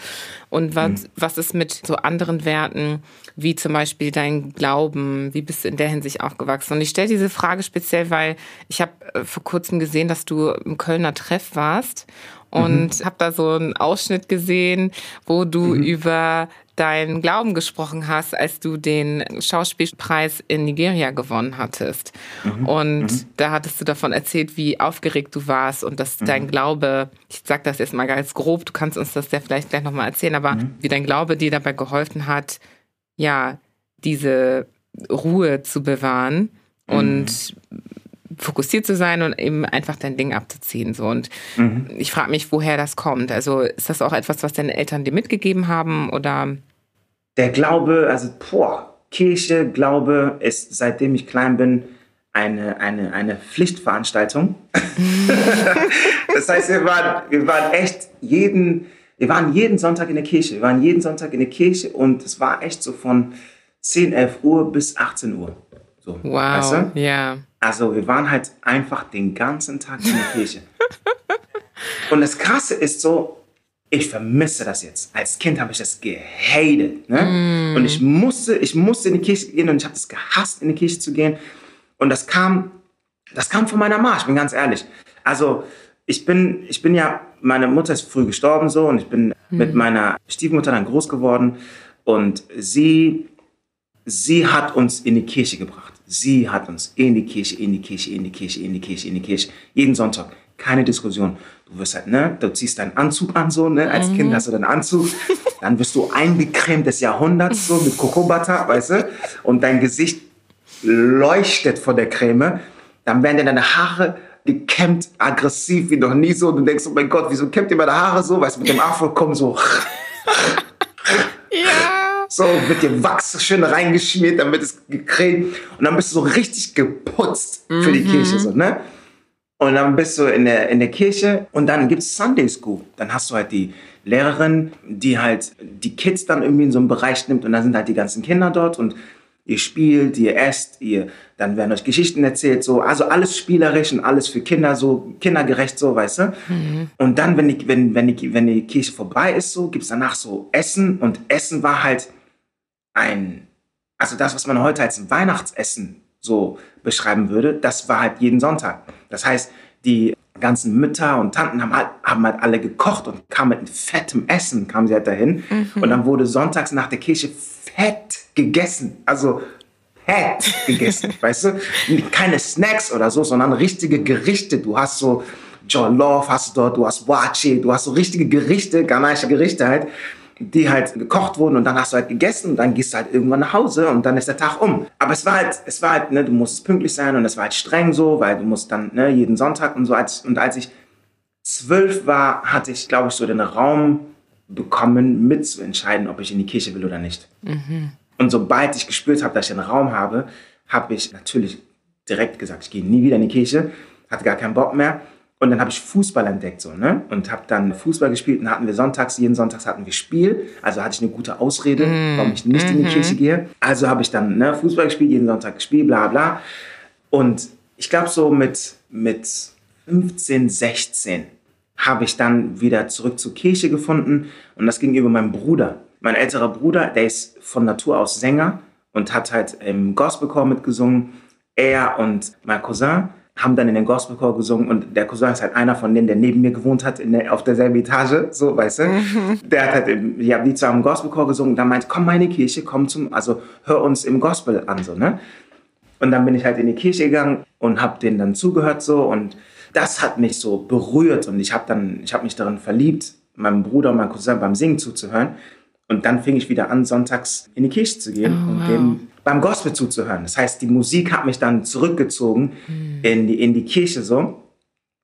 Und was, mhm. was ist mit so anderen Werten, wie zum Beispiel dein Glauben? Wie bist du in der Hinsicht aufgewachsen? Und ich stelle diese Frage speziell, weil ich habe äh, vor kurzem gesehen, dass du im Kölner Treff warst und mhm. habe da so einen Ausschnitt gesehen, wo du mhm. über deinen Glauben gesprochen hast, als du den Schauspielpreis in Nigeria gewonnen hattest. Mhm. Und mhm. da hattest du davon erzählt, wie aufgeregt du warst und dass mhm. dein Glaube, ich sag das jetzt mal ganz grob, du kannst uns das ja vielleicht gleich nochmal erzählen, aber mhm. wie dein Glaube dir dabei geholfen hat, ja, diese Ruhe zu bewahren und mhm. fokussiert zu sein und eben einfach dein Ding abzuziehen. So. Und mhm. ich frage mich, woher das kommt. Also ist das auch etwas, was deine Eltern dir mitgegeben haben oder? Der Glaube, also boah, Kirche, Glaube ist, seitdem ich klein bin, eine, eine, eine Pflichtveranstaltung. <laughs> das heißt, wir waren, wir waren echt jeden, wir waren jeden Sonntag in der Kirche. Wir waren jeden Sonntag in der Kirche und es war echt so von 10, 11 Uhr bis 18 Uhr. So, wow, weißt du? ja. Also wir waren halt einfach den ganzen Tag in der Kirche. <laughs> und das Krasse ist so, ich vermisse das jetzt. Als Kind habe ich das gehatet. Ne? Mm. Und ich musste, ich musste in die Kirche gehen und ich habe es gehasst, in die Kirche zu gehen. Und das kam, das kam von meiner Mama, ich bin ganz ehrlich. Also ich bin, ich bin ja, meine Mutter ist früh gestorben so und ich bin mm. mit meiner Stiefmutter dann groß geworden. Und sie, sie hat uns in die Kirche gebracht. Sie hat uns in die Kirche, in die Kirche, in die Kirche, in die Kirche, in die Kirche. Jeden Sonntag. Keine Diskussion. Du wirst halt, ne, du ziehst deinen Anzug an, so, ne, als mhm. Kind hast du deinen Anzug. <laughs> Dann wirst du eingecremt des Jahrhunderts, so, mit Kokobata, weißt du? Und dein Gesicht leuchtet vor der Creme. Dann werden dir deine Haare gekämmt, aggressiv wie noch nie so. Und du denkst, oh mein Gott, wieso kämmt ihr meine Haare so? Weißt du, mit dem Afro kommen so. ja. So, wird dir Wachs schön reingeschmiert, dann wird es gecremt. Und dann bist du so richtig geputzt für die mhm. Kirche, so, ne? Und dann bist du in der, in der Kirche und dann gibt es Sunday School. Dann hast du halt die Lehrerin, die halt die Kids dann irgendwie in so einen Bereich nimmt und dann sind halt die ganzen Kinder dort und ihr spielt, ihr esst, ihr, dann werden euch Geschichten erzählt, so, also alles spielerisch und alles für Kinder, so kindergerecht, so, weißt du? Mhm. Und dann, wenn die, wenn, wenn, die, wenn die Kirche vorbei ist, so, gibt es danach so Essen und Essen war halt ein, also das, was man heute als Weihnachtsessen so beschreiben würde, das war halt jeden Sonntag. Das heißt, die ganzen Mütter und Tanten haben halt, haben halt alle gekocht und kamen mit fettem Essen, kamen sie halt dahin. Mhm. Und dann wurde sonntags nach der Kirche fett gegessen. Also fett gegessen, <laughs> weißt du? Keine Snacks oder so, sondern richtige Gerichte. Du hast so Jollof hast du dort, du hast Wachi, du hast so richtige Gerichte, ghanaische Gerichte halt die halt gekocht wurden und dann hast du halt gegessen und dann gehst du halt irgendwann nach Hause und dann ist der Tag um. Aber es war halt, es war halt, ne, du musst pünktlich sein und es war halt streng so, weil du musst dann, ne, jeden Sonntag und so. Als, und als ich zwölf war, hatte ich, glaube ich, so den Raum bekommen, mitzuentscheiden, ob ich in die Kirche will oder nicht. Mhm. Und sobald ich gespürt habe, dass ich einen Raum habe, habe ich natürlich direkt gesagt, ich gehe nie wieder in die Kirche, hatte gar keinen Bock mehr. Und dann habe ich Fußball entdeckt so, ne? Und habe dann Fußball gespielt und hatten wir sonntags, jeden Sonntags hatten wir Spiel. Also hatte ich eine gute Ausrede, mm. warum ich nicht mm -hmm. in die mhm. Kirche gehe. Also habe ich dann ne, Fußball gespielt, jeden Sonntag gespielt, bla bla. Und ich glaube so mit, mit 15, 16 habe ich dann wieder zurück zur Kirche gefunden. Und das ging über meinen Bruder. Mein älterer Bruder, der ist von Natur aus Sänger und hat halt im Gospelchor mitgesungen. Er und mein Cousin haben dann in den Gospelchor gesungen und der Cousin ist halt einer von denen, der neben mir gewohnt hat, der, auf derselben Etage, so, weißt du. Mhm. <laughs> Der hat halt, im, ja, die zwar im Gospelchor gesungen, da meint, komm mal in die Kirche, komm zum, also hör uns im Gospel an, so, ne. Und dann bin ich halt in die Kirche gegangen und habe denen dann zugehört, so, und das hat mich so berührt und ich habe dann, ich habe mich darin verliebt, meinem Bruder und meinem Cousin beim Singen zuzuhören. Und dann fing ich wieder an, sonntags in die Kirche zu gehen oh, und wow. dem beim Gospel zuzuhören. Das heißt, die Musik hat mich dann zurückgezogen mhm. in, die, in die Kirche so.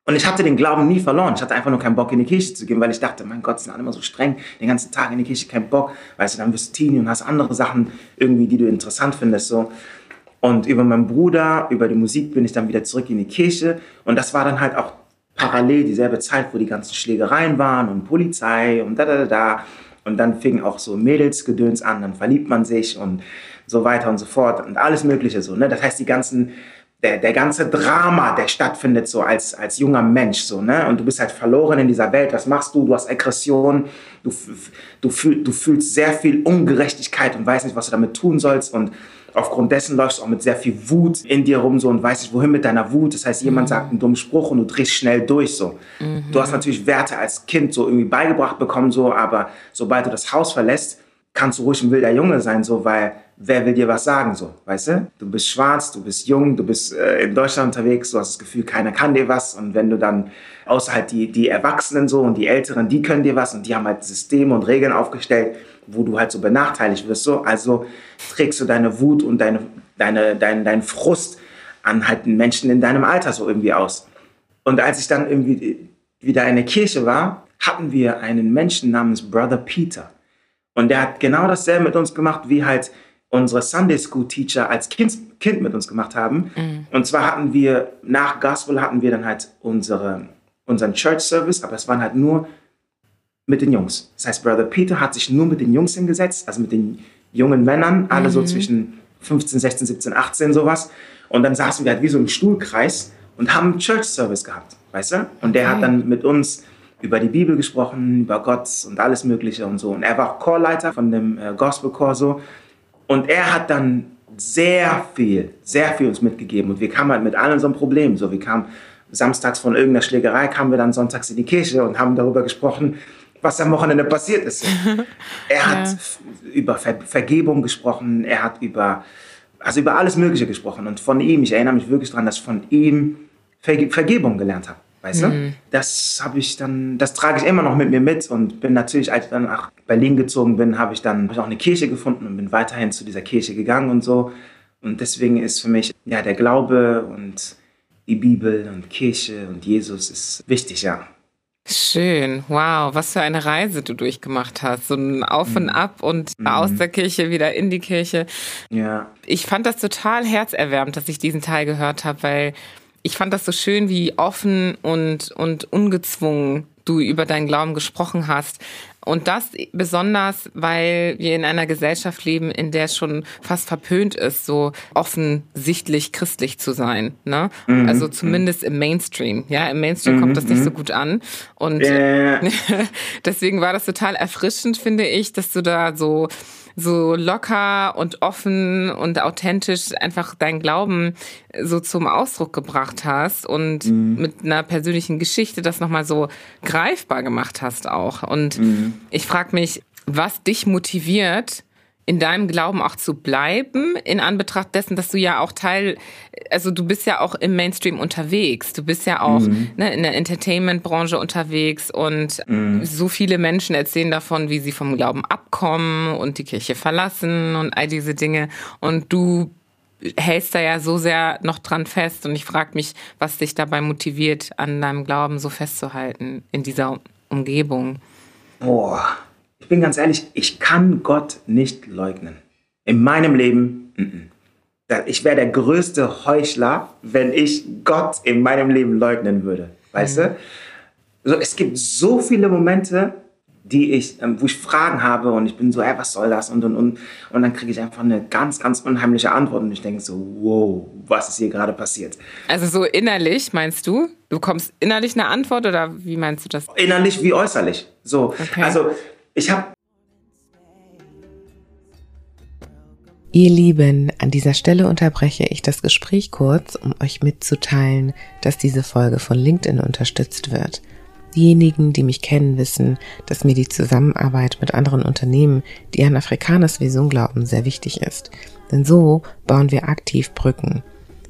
Und ich hatte den Glauben nie verloren. Ich hatte einfach nur keinen Bock, in die Kirche zu gehen, weil ich dachte, mein Gott, sind alle immer so streng, den ganzen Tag in die Kirche, kein Bock. Weißt du, dann wirst du Teenie und hast andere Sachen irgendwie, die du interessant findest. So. Und über meinen Bruder, über die Musik bin ich dann wieder zurück in die Kirche. Und das war dann halt auch parallel dieselbe Zeit, wo die ganzen Schlägereien waren und Polizei und da, da, da, da. Und dann fing auch so Mädelsgedöns an, dann verliebt man sich und so weiter und so fort und alles Mögliche so. Ne? Das heißt, die ganzen, der, der ganze Drama, der stattfindet so als, als junger Mensch so, ne? Und du bist halt verloren in dieser Welt. Was machst du? Du hast Aggression, du, du, fühl, du fühlst sehr viel Ungerechtigkeit und weißt nicht, was du damit tun sollst und aufgrund dessen läufst du auch mit sehr viel Wut in dir rum so und weißt nicht, wohin mit deiner Wut. Das heißt, jemand mhm. sagt einen dummen Spruch und du drehst schnell durch so. Mhm. Du hast natürlich Werte als Kind so irgendwie beigebracht bekommen so, aber sobald du das Haus verlässt, kannst du ruhig ein wilder Junge sein so, weil wer will dir was sagen, so, weißt du? Du bist schwarz, du bist jung, du bist äh, in Deutschland unterwegs, du hast das Gefühl, keiner kann dir was und wenn du dann, außer halt die, die Erwachsenen so und die Älteren, die können dir was und die haben halt Systeme und Regeln aufgestellt, wo du halt so benachteiligt wirst, so, also trägst du deine Wut und deine, deine, dein, dein Frust an halt Menschen in deinem Alter so irgendwie aus. Und als ich dann irgendwie wieder in der Kirche war, hatten wir einen Menschen namens Brother Peter. Und der hat genau dasselbe mit uns gemacht, wie halt unsere Sunday School Teacher als Kind, kind mit uns gemacht haben. Mhm. Und zwar hatten wir, nach Gospel hatten wir dann halt unsere, unseren Church Service, aber es waren halt nur mit den Jungs. Das heißt, Brother Peter hat sich nur mit den Jungs hingesetzt, also mit den jungen Männern, alle mhm. so zwischen 15, 16, 17, 18 sowas. Und dann saßen wir halt wie so im Stuhlkreis und haben Church Service gehabt, weißt du? Und der okay. hat dann mit uns über die Bibel gesprochen, über Gott und alles Mögliche und so. Und er war auch Chorleiter von dem äh, Gospelchor so. Und er hat dann sehr viel, sehr viel uns mitgegeben. Und wir kamen halt mit allen so einem Problem. So, wir kamen samstags von irgendeiner Schlägerei, kamen wir dann sonntags in die Kirche und haben darüber gesprochen, was am Wochenende passiert ist. <laughs> er hat ja. über Ver Vergebung gesprochen, er hat über, also über alles Mögliche gesprochen. Und von ihm, ich erinnere mich wirklich daran, dass ich von ihm Ver Vergebung gelernt habe. Weißt mhm. du? Das habe ich dann, das trage ich immer noch mit mir mit und bin natürlich, als ich dann nach Berlin gezogen bin, habe ich dann auch eine Kirche gefunden und bin weiterhin zu dieser Kirche gegangen und so. Und deswegen ist für mich ja der Glaube und die Bibel und Kirche und Jesus ist wichtig, ja. Schön, wow, was für eine Reise du durchgemacht hast. So ein Auf und mhm. Ab und mhm. aus der Kirche wieder in die Kirche. Ja. Ich fand das total herzerwärmend, dass ich diesen Teil gehört habe, weil ich fand das so schön, wie offen und, und ungezwungen du über deinen Glauben gesprochen hast. Und das besonders, weil wir in einer Gesellschaft leben, in der es schon fast verpönt ist, so offensichtlich christlich zu sein. Ne? Mhm. Also zumindest im Mainstream. Ja, im Mainstream mhm. kommt das nicht so mhm. gut an. Und yeah. <laughs> deswegen war das total erfrischend, finde ich, dass du da so so locker und offen und authentisch einfach deinen Glauben so zum Ausdruck gebracht hast und mhm. mit einer persönlichen Geschichte das nochmal so greifbar gemacht hast auch. Und mhm. ich frage mich, was dich motiviert, in deinem Glauben auch zu bleiben, in Anbetracht dessen, dass du ja auch Teil, also du bist ja auch im Mainstream unterwegs, du bist ja auch mhm. ne, in der Entertainment-Branche unterwegs und mhm. so viele Menschen erzählen davon, wie sie vom Glauben abkommen und die Kirche verlassen und all diese Dinge und du hältst da ja so sehr noch dran fest und ich frage mich, was dich dabei motiviert, an deinem Glauben so festzuhalten in dieser Umgebung. Boah ich bin ganz ehrlich, ich kann Gott nicht leugnen. In meinem Leben, n -n. ich wäre der größte Heuchler, wenn ich Gott in meinem Leben leugnen würde. weißt du? So, es gibt so viele Momente, die ich, ähm, wo ich Fragen habe und ich bin so, ey, was soll das? Und, und, und, und dann kriege ich einfach eine ganz, ganz unheimliche Antwort und ich denke so, wow, was ist hier gerade passiert? Also so innerlich, meinst du? Du bekommst innerlich eine Antwort oder wie meinst du das? Innerlich wie äußerlich. So, okay. also ich habe Ihr Lieben, an dieser Stelle unterbreche ich das Gespräch kurz, um euch mitzuteilen, dass diese Folge von LinkedIn unterstützt wird. Diejenigen, die mich kennen, wissen, dass mir die Zusammenarbeit mit anderen Unternehmen, die an Afrikaners Vision glauben, sehr wichtig ist. Denn so bauen wir aktiv Brücken.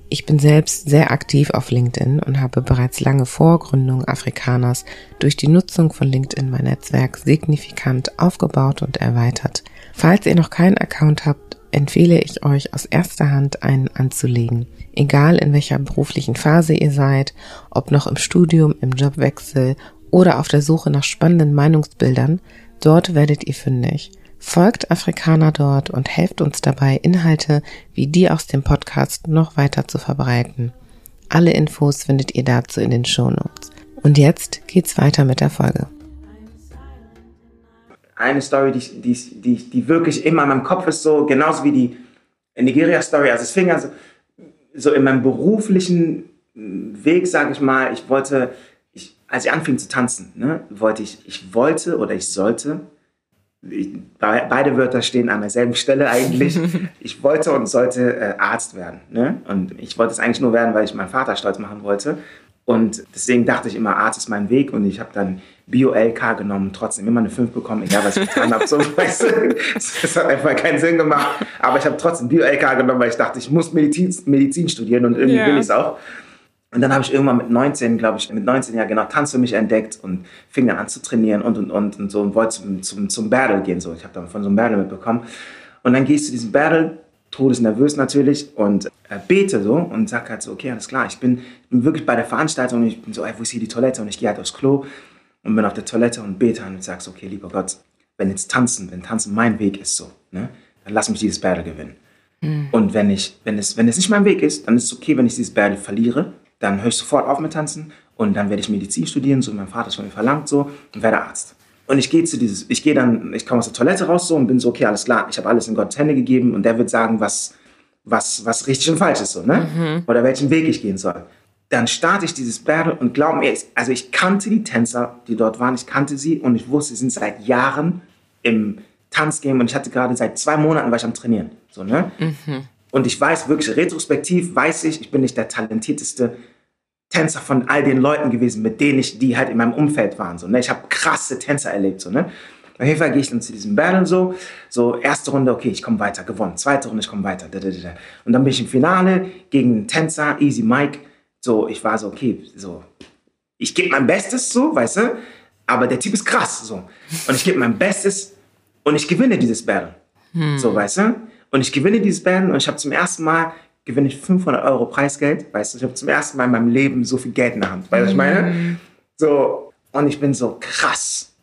Ich bin selbst sehr aktiv auf LinkedIn und habe bereits lange vor Gründung Afrikaners durch die Nutzung von LinkedIn mein Netzwerk signifikant aufgebaut und erweitert. Falls ihr noch keinen Account habt, empfehle ich euch aus erster Hand einen anzulegen. Egal in welcher beruflichen Phase ihr seid, ob noch im Studium, im Jobwechsel oder auf der Suche nach spannenden Meinungsbildern, dort werdet ihr fündig. Folgt Afrikaner dort und helft uns dabei, Inhalte wie die aus dem Podcast noch weiter zu verbreiten. Alle Infos findet ihr dazu in den Show Notes. Und jetzt geht's weiter mit der Folge. Eine Story, die, die, die, die wirklich immer in meinem Kopf ist, so genauso wie die Nigeria-Story. Also es fing also so in meinem beruflichen Weg, sage ich mal, ich wollte als ich anfing zu tanzen, ne, wollte ich, ich wollte oder ich sollte, ich, beide Wörter stehen an derselben Stelle eigentlich, <laughs> ich wollte und sollte äh, Arzt werden. Ne? Und ich wollte es eigentlich nur werden, weil ich meinen Vater stolz machen wollte. Und deswegen dachte ich immer, Arzt ist mein Weg und ich habe dann Bio-LK genommen, trotzdem immer eine 5 bekommen, egal was ich getan habe. So, <laughs> weißt du, das hat einfach keinen Sinn gemacht. Aber ich habe trotzdem Bio-LK genommen, weil ich dachte, ich muss Medizin, Medizin studieren und irgendwie yeah. will ich es auch. Und dann habe ich irgendwann mit 19, glaube ich, mit 19 Jahren genau Tanz für mich entdeckt und fing dann an zu trainieren und und und und so und wollte zum, zum, zum Battle gehen. So. Ich habe dann von so einem Battle mitbekommen. Und dann gehst du diesem Battle, todesnervös natürlich, und äh, bete so und sag halt so, okay, alles klar, ich bin, ich bin wirklich bei der Veranstaltung und ich bin so, ey, wo ist hier die Toilette? Und ich gehe halt aufs Klo und bin auf der Toilette und bete und sag so, okay, lieber Gott, wenn jetzt Tanzen, wenn Tanzen mein Weg ist so, ne, dann lass mich dieses Battle gewinnen. Mhm. Und wenn, ich, wenn, es, wenn es nicht mein Weg ist, dann ist es okay, wenn ich dieses Battle verliere dann höre ich sofort auf mit Tanzen und dann werde ich Medizin studieren, so wie mein Vater es von mir verlangt, so, und werde Arzt. Und ich gehe zu dieses, ich gehe dann, ich komme aus der Toilette raus so und bin so, okay, alles klar, ich habe alles in Gottes Hände gegeben und der wird sagen, was, was, was richtig und falsch ist, so, ne? Mhm. Oder welchen Weg ich gehen soll. Dann starte ich dieses Battle und glaub mir, also ich kannte die Tänzer, die dort waren, ich kannte sie und ich wusste, sie sind seit Jahren im Tanzgame und ich hatte gerade seit zwei Monaten war ich am Trainieren, so, ne? Mhm. Und ich weiß wirklich, retrospektiv weiß ich, ich bin nicht der talentierteste Tänzer von all den Leuten gewesen, mit denen ich, die halt in meinem Umfeld waren. So, ne? Ich habe krasse Tänzer erlebt. So, ne? Auf jeden Fall gehe ich dann zu diesem Battle so. So, erste Runde, okay, ich komme weiter, gewonnen. Zweite Runde, ich komme weiter. Und dann bin ich im Finale gegen einen Tänzer, Easy Mike. So, ich war so, okay, so, ich gebe mein Bestes, so, weißt du? Aber der Typ ist krass, so. Und ich gebe mein Bestes und ich gewinne dieses Battle. Hm. So, weißt du? Und ich gewinne dieses Band und ich habe zum ersten Mal gewinne ich 500 Euro Preisgeld. Weißt du, ich habe zum ersten Mal in meinem Leben so viel Geld in der Hand. Weißt du, was ich meine? Mhm. So, und ich bin so krass.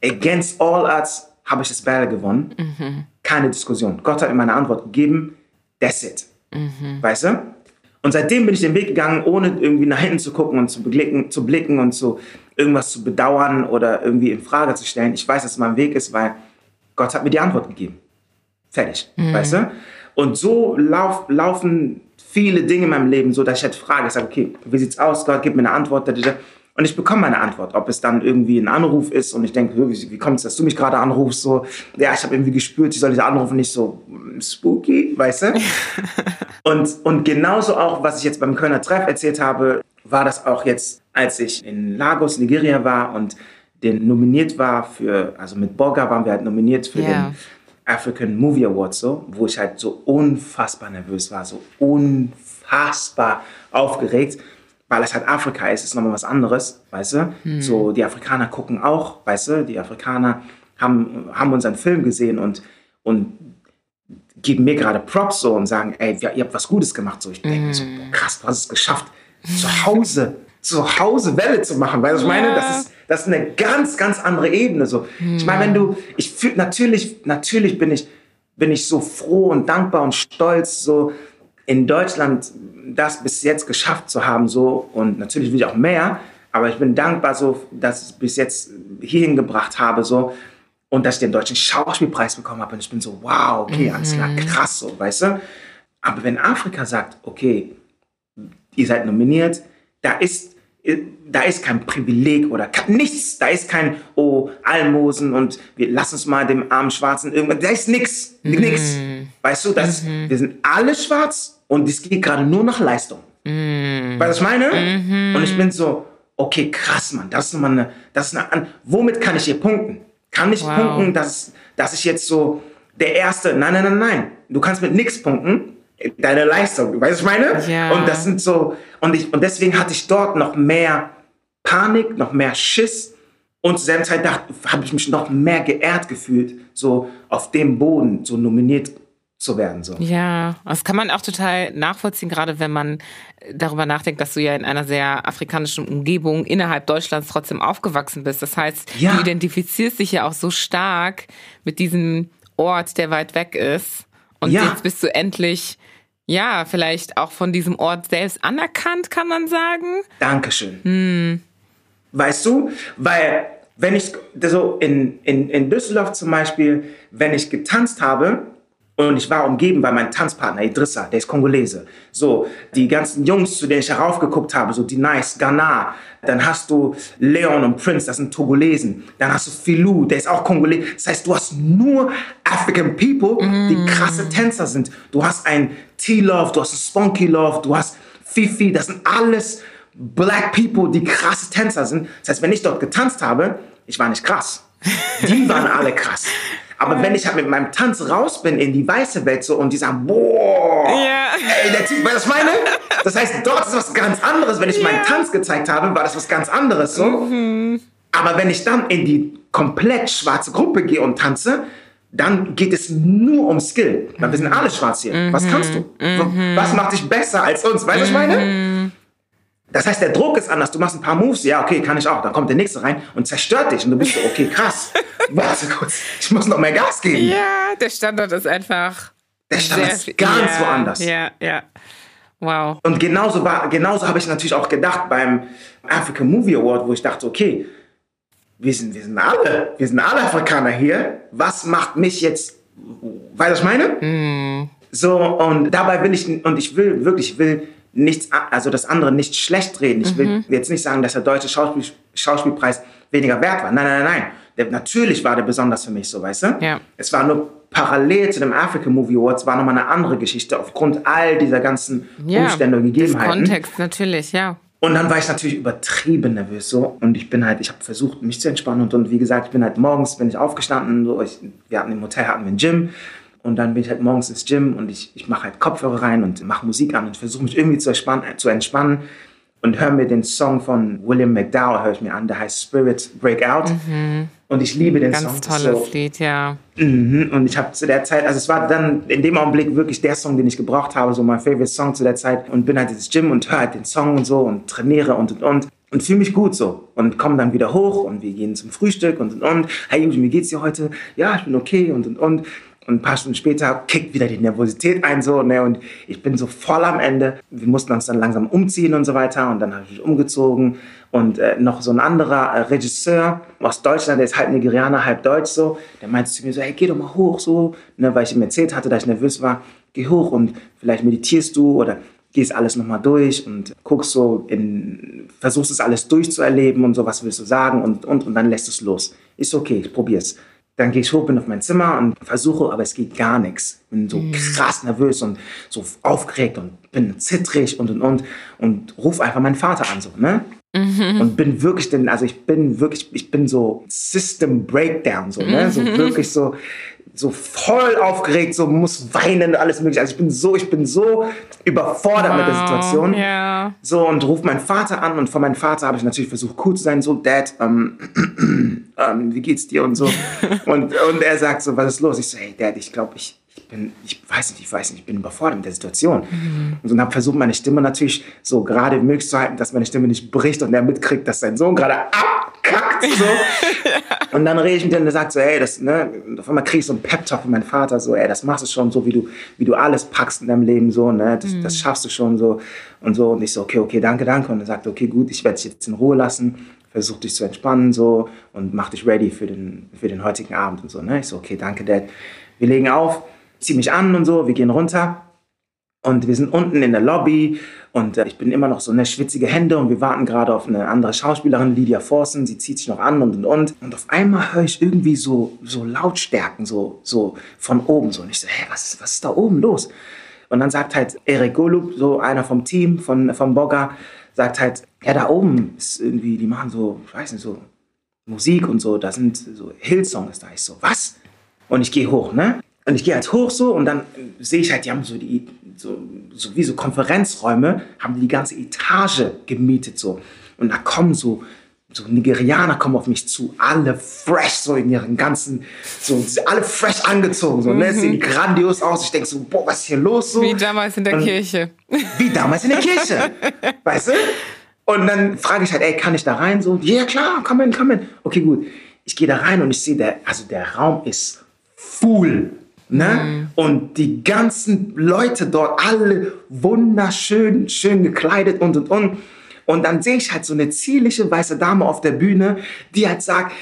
Against all odds habe ich das Battle gewonnen. Mhm. Keine Diskussion. Gott hat mir meine Antwort gegeben. That's it. Mhm. Weißt du? Und seitdem bin ich den Weg gegangen, ohne irgendwie nach hinten zu gucken und zu blicken, zu blicken und zu irgendwas zu bedauern oder irgendwie in Frage zu stellen. Ich weiß, dass es mein Weg ist, weil Gott hat mir die Antwort gegeben. Fertig, mhm. weißt du? Und so lauf, laufen viele Dinge in meinem Leben, so dass ich halt frage, ich sage, okay, wie sieht's aus? Gott, gib mir eine Antwort. Und ich bekomme eine Antwort, ob es dann irgendwie ein Anruf ist und ich denke, wie, wie kommt es, dass du mich gerade anrufst? So, ja, ich habe irgendwie gespürt, ich soll diese Anrufe nicht so spooky, weißt du? <laughs> und, und genauso auch, was ich jetzt beim Kölner Treff erzählt habe, war das auch jetzt, als ich in Lagos, Nigeria war und den nominiert war für, also mit Borga waren wir halt nominiert für yeah. den African Movie Awards, so, wo ich halt so unfassbar nervös war, so unfassbar aufgeregt, weil es halt Afrika ist, ist nochmal was anderes, weißt du? Mhm. So, die Afrikaner gucken auch, weißt du? Die Afrikaner haben, haben unseren Film gesehen und, und geben mir gerade Props so und sagen, ey, ihr habt was Gutes gemacht. So, ich denke mhm. so, boah, krass, du hast es geschafft, zu Hause, zu Hause Welle zu machen, weil ich meine, das ist das ist eine ganz, ganz andere Ebene. So. Ich meine, wenn du, ich fühl, natürlich, natürlich bin ich, bin ich so froh und dankbar und stolz, so in Deutschland das bis jetzt geschafft zu haben, so. Und natürlich will ich auch mehr. Aber ich bin dankbar so, dass ich es bis jetzt hierhin gebracht habe, so. Und dass ich den deutschen Schauspielpreis bekommen habe. Und ich bin so, wow, okay, alles klar, krass, so, weißt du? Aber wenn Afrika sagt, okay, ihr seid nominiert, da ist, da ist kein Privileg oder nichts, da ist kein, oh, Almosen und wir lassen uns mal dem armen Schwarzen irgendwas, da ist nichts, mm. nix. Weißt du, das, mm. wir sind alle schwarz und es geht gerade nur nach Leistung. Mm. Weißt du, was ich meine? -hmm. Und ich bin so, okay, krass, Mann, das ist nochmal eine, das ist eine, womit kann ich hier punkten? Kann ich wow. punkten, dass, dass ich jetzt so der Erste, nein, nein, nein, nein, du kannst mit nichts punkten, deine Leistung, weißt du, was ich meine? Ja. Und das sind so, und, ich, und deswegen hatte ich dort noch mehr Panik, noch mehr Schiss. Und zur selben Zeit habe ich mich noch mehr geehrt gefühlt, so auf dem Boden so nominiert zu werden. So. Ja, das kann man auch total nachvollziehen, gerade wenn man darüber nachdenkt, dass du ja in einer sehr afrikanischen Umgebung innerhalb Deutschlands trotzdem aufgewachsen bist. Das heißt, ja. du identifizierst dich ja auch so stark mit diesem Ort, der weit weg ist. Und ja. jetzt bist du endlich, ja, vielleicht auch von diesem Ort selbst anerkannt, kann man sagen. Dankeschön. Hm. Weißt du, weil wenn ich so in, in, in Düsseldorf zum Beispiel, wenn ich getanzt habe, und ich war umgeben bei meinem Tanzpartner Idrissa, der ist Kongolese. So, die ganzen Jungs, zu denen ich heraufgeguckt habe, so die Nice, Ghana. Dann hast du Leon und Prince, das sind Togolesen. Dann hast du Filou, der ist auch Kongolese. Das heißt, du hast nur African People, die mm. krasse Tänzer sind. Du hast ein T-Love, du hast ein Spunky Love, du hast Fifi, das sind alles Black People, die krasse Tänzer sind. Das heißt, wenn ich dort getanzt habe, ich war nicht krass. Die waren alle krass. <laughs> Aber wenn ich halt mit meinem Tanz raus bin in die weiße Welt so und die sagen, boah, ja. ey, der Typ, weil das meine? Das heißt, dort ist was ganz anderes. Wenn ich ja. meinen Tanz gezeigt habe, war das was ganz anderes so. Mhm. Aber wenn ich dann in die komplett schwarze Gruppe gehe und tanze, dann geht es nur um Skill. Weil wir sind alle schwarz hier. Mhm. Was kannst du? Mhm. Was macht dich besser als uns? Weißt du, was ich meine? Das heißt, der Druck ist anders. Du machst ein paar Moves, ja, okay, kann ich auch. Dann kommt der nächste rein und zerstört dich. Und du bist so, okay, krass. <laughs> Warte kurz, ich muss noch mehr Gas geben. Ja, der Standard ist einfach. Der Standard ist ganz ja, woanders. Ja, ja. Wow. Und genauso, genauso habe ich natürlich auch gedacht beim African Movie Award, wo ich dachte, okay, wir sind, wir sind alle, wir sind alle Afrikaner hier. Was macht mich jetzt, weil ich meine? Mm. So, und dabei will ich, und ich will wirklich, ich will nichts, also das andere nicht schlecht reden. Ich will mhm. jetzt nicht sagen, dass der deutsche Schauspiel, Schauspielpreis weniger wert war. Nein, nein, nein, nein. natürlich war der besonders für mich so, weißt du? Ja. Es war nur parallel zu dem African Movie Awards war nochmal eine andere Geschichte aufgrund all dieser ganzen ja, Umstände und Gegebenheiten. Kontext natürlich, ja. Und dann war ich natürlich übertrieben nervös so und ich bin halt, ich habe versucht mich zu entspannen und, und wie gesagt, ich bin halt morgens, bin ich aufgestanden, so ich, wir hatten im Hotel hatten wir ein Gym und dann bin ich halt morgens ins Gym und ich, ich mache halt Kopfhörer rein und mache Musik an und versuche mich irgendwie zu, zu entspannen und höre mir den Song von William McDowell, höre ich mir an, der heißt Spirit Break Out. Mhm. Und ich liebe den Ganz Song. Ganz tolles so. Lied, ja. Mhm. Und ich habe zu der Zeit, also es war dann in dem Augenblick wirklich der Song, den ich gebraucht habe, so mein favorite Song zu der Zeit. Und bin halt ins Gym und höre halt den Song und so und trainiere und und und. Und fühle mich gut so. Und komme dann wieder hoch und wir gehen zum Frühstück und und und. Hey, wie geht's dir heute? Ja, ich bin okay und und und. Und ein paar Stunden später kickt wieder die Nervosität ein so, ne? Und ich bin so voll am Ende. Wir mussten uns dann langsam umziehen und so weiter. Und dann habe ich mich umgezogen. Und äh, noch so ein anderer äh, Regisseur aus Deutschland, der ist halb Nigerianer, halb Deutsch so, der meinte zu mir so, hey, geh doch mal hoch so, ne? Weil ich ihm erzählt hatte, dass ich nervös war. Geh hoch und vielleicht meditierst du oder gehst alles nochmal durch und guckst so in, versuchst es alles durchzuerleben und so, was willst du sagen und, und, und dann lässt es los. Ist okay, ich probier's. Dann gehe ich hoch, bin auf mein Zimmer und versuche, aber es geht gar nichts. Bin so mhm. krass nervös und so aufgeregt und bin zittrig und und und und ruf einfach meinen Vater an so, ne? Mhm. Und bin wirklich denn, also ich bin wirklich, ich bin so System Breakdown so, ne? So mhm. wirklich so so voll aufgeregt, so muss weinen und alles mögliche. Also ich bin so, ich bin so überfordert wow, mit der Situation. Yeah. So und rufe meinen Vater an und von meinem Vater habe ich natürlich versucht cool zu sein, so Dad, ähm, <clears throat> ähm, wie geht's dir und so. <laughs> und, und er sagt so, was ist los? Ich so, hey Dad, ich glaube, ich, ich bin, ich weiß nicht, ich weiß nicht, ich bin überfordert mit der Situation. Mhm. Und habe versucht, meine Stimme natürlich so gerade möglich zu halten, dass meine Stimme nicht bricht und er mitkriegt, dass sein Sohn gerade abkackt. So. <laughs> und dann rede ich mit ihm und er sagt so, ey, das, ne, auf einmal kriege ich so einen Pep-Talk von meinem Vater, so, ey, das machst du schon so, wie du, wie du alles packst in deinem Leben, so, ne, das, mhm. das schaffst du schon so und so. Und ich so, okay, okay, danke, danke. Und er sagt, okay, gut, ich werde dich jetzt in Ruhe lassen versuch dich zu entspannen so und mach dich ready für den, für den heutigen Abend und so. Ne? Ich so, okay, danke, Dad. Wir legen auf ziehe mich an und so, wir gehen runter. Und wir sind unten in der Lobby und äh, ich bin immer noch so eine schwitzige Hände und wir warten gerade auf eine andere Schauspielerin, Lydia Forsen, sie zieht sich noch an und und und. Und auf einmal höre ich irgendwie so, so Lautstärken, so, so von oben so. Und ich so, hä, was ist, was ist da oben los? Und dann sagt halt Erik Golub, so einer vom Team von, von Bogga, sagt halt, ja, da oben ist irgendwie, die machen so, ich weiß nicht, so Musik und so, da sind so Hillsongs da. Ich so, was? Und ich gehe hoch, ne? Und ich gehe halt hoch so und dann sehe ich halt, die haben so die, so, so wie so Konferenzräume, haben die die ganze Etage gemietet so. Und da kommen so, so Nigerianer kommen auf mich zu, alle fresh, so in ihren ganzen, so alle fresh angezogen, so, ne? mhm. ne? Sehen grandios aus. Ich denke so, boah, was ist hier los? So? Wie damals in der und, Kirche. Wie damals in der Kirche. <laughs> weißt du? Und dann frage ich halt, ey, kann ich da rein? So, ja klar, komm in, komm in. Okay, gut. Ich gehe da rein und ich sehe, der, also der Raum ist full Ne? Mhm. Und die ganzen Leute dort, alle wunderschön, schön gekleidet und und und. Und dann sehe ich halt so eine zierliche weiße Dame auf der Bühne, die halt sagt,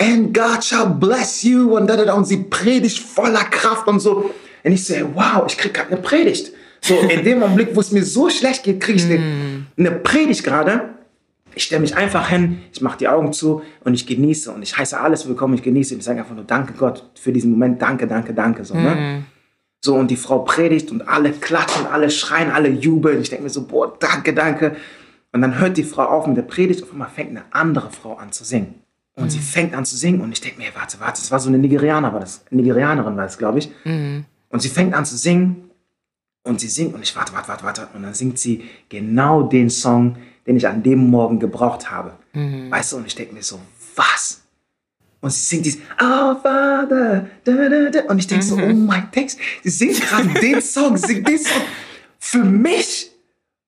and God shall bless you und da, da, da. Und sie predigt voller Kraft und so. Und ich so, wow, ich krieg gerade eine Predigt. So in dem Augenblick, wo es mir so schlecht geht, kriege ich eine, mhm. eine Predigt gerade. Ich stelle mich einfach hin, ich mache die Augen zu und ich genieße und ich heiße alles willkommen, ich genieße und ich sage einfach nur Danke Gott für diesen Moment, danke, danke, danke. So, ne? Mhm. so und die Frau predigt und alle klatschen, alle schreien, alle jubeln. Ich denke mir so, boah, danke, danke. Und dann hört die Frau auf mit der Predigt, auf einmal fängt eine andere Frau an zu singen. Und mhm. sie fängt an zu singen und ich denke mir, warte, warte, das war so eine Nigerianer, war das, Nigerianerin war das, glaube ich. Mhm. Und sie fängt an zu singen und sie singt und ich warte, warte, warte, warte. Und dann singt sie genau den Song, den ich an dem Morgen gebraucht habe. Mhm. Weißt du, und ich denke mir so, was? Und sie singt dieses Oh Father, da, da, da. und ich denke mhm. so, oh mein Text, sie singt gerade den Song, sie singt den Song für mich,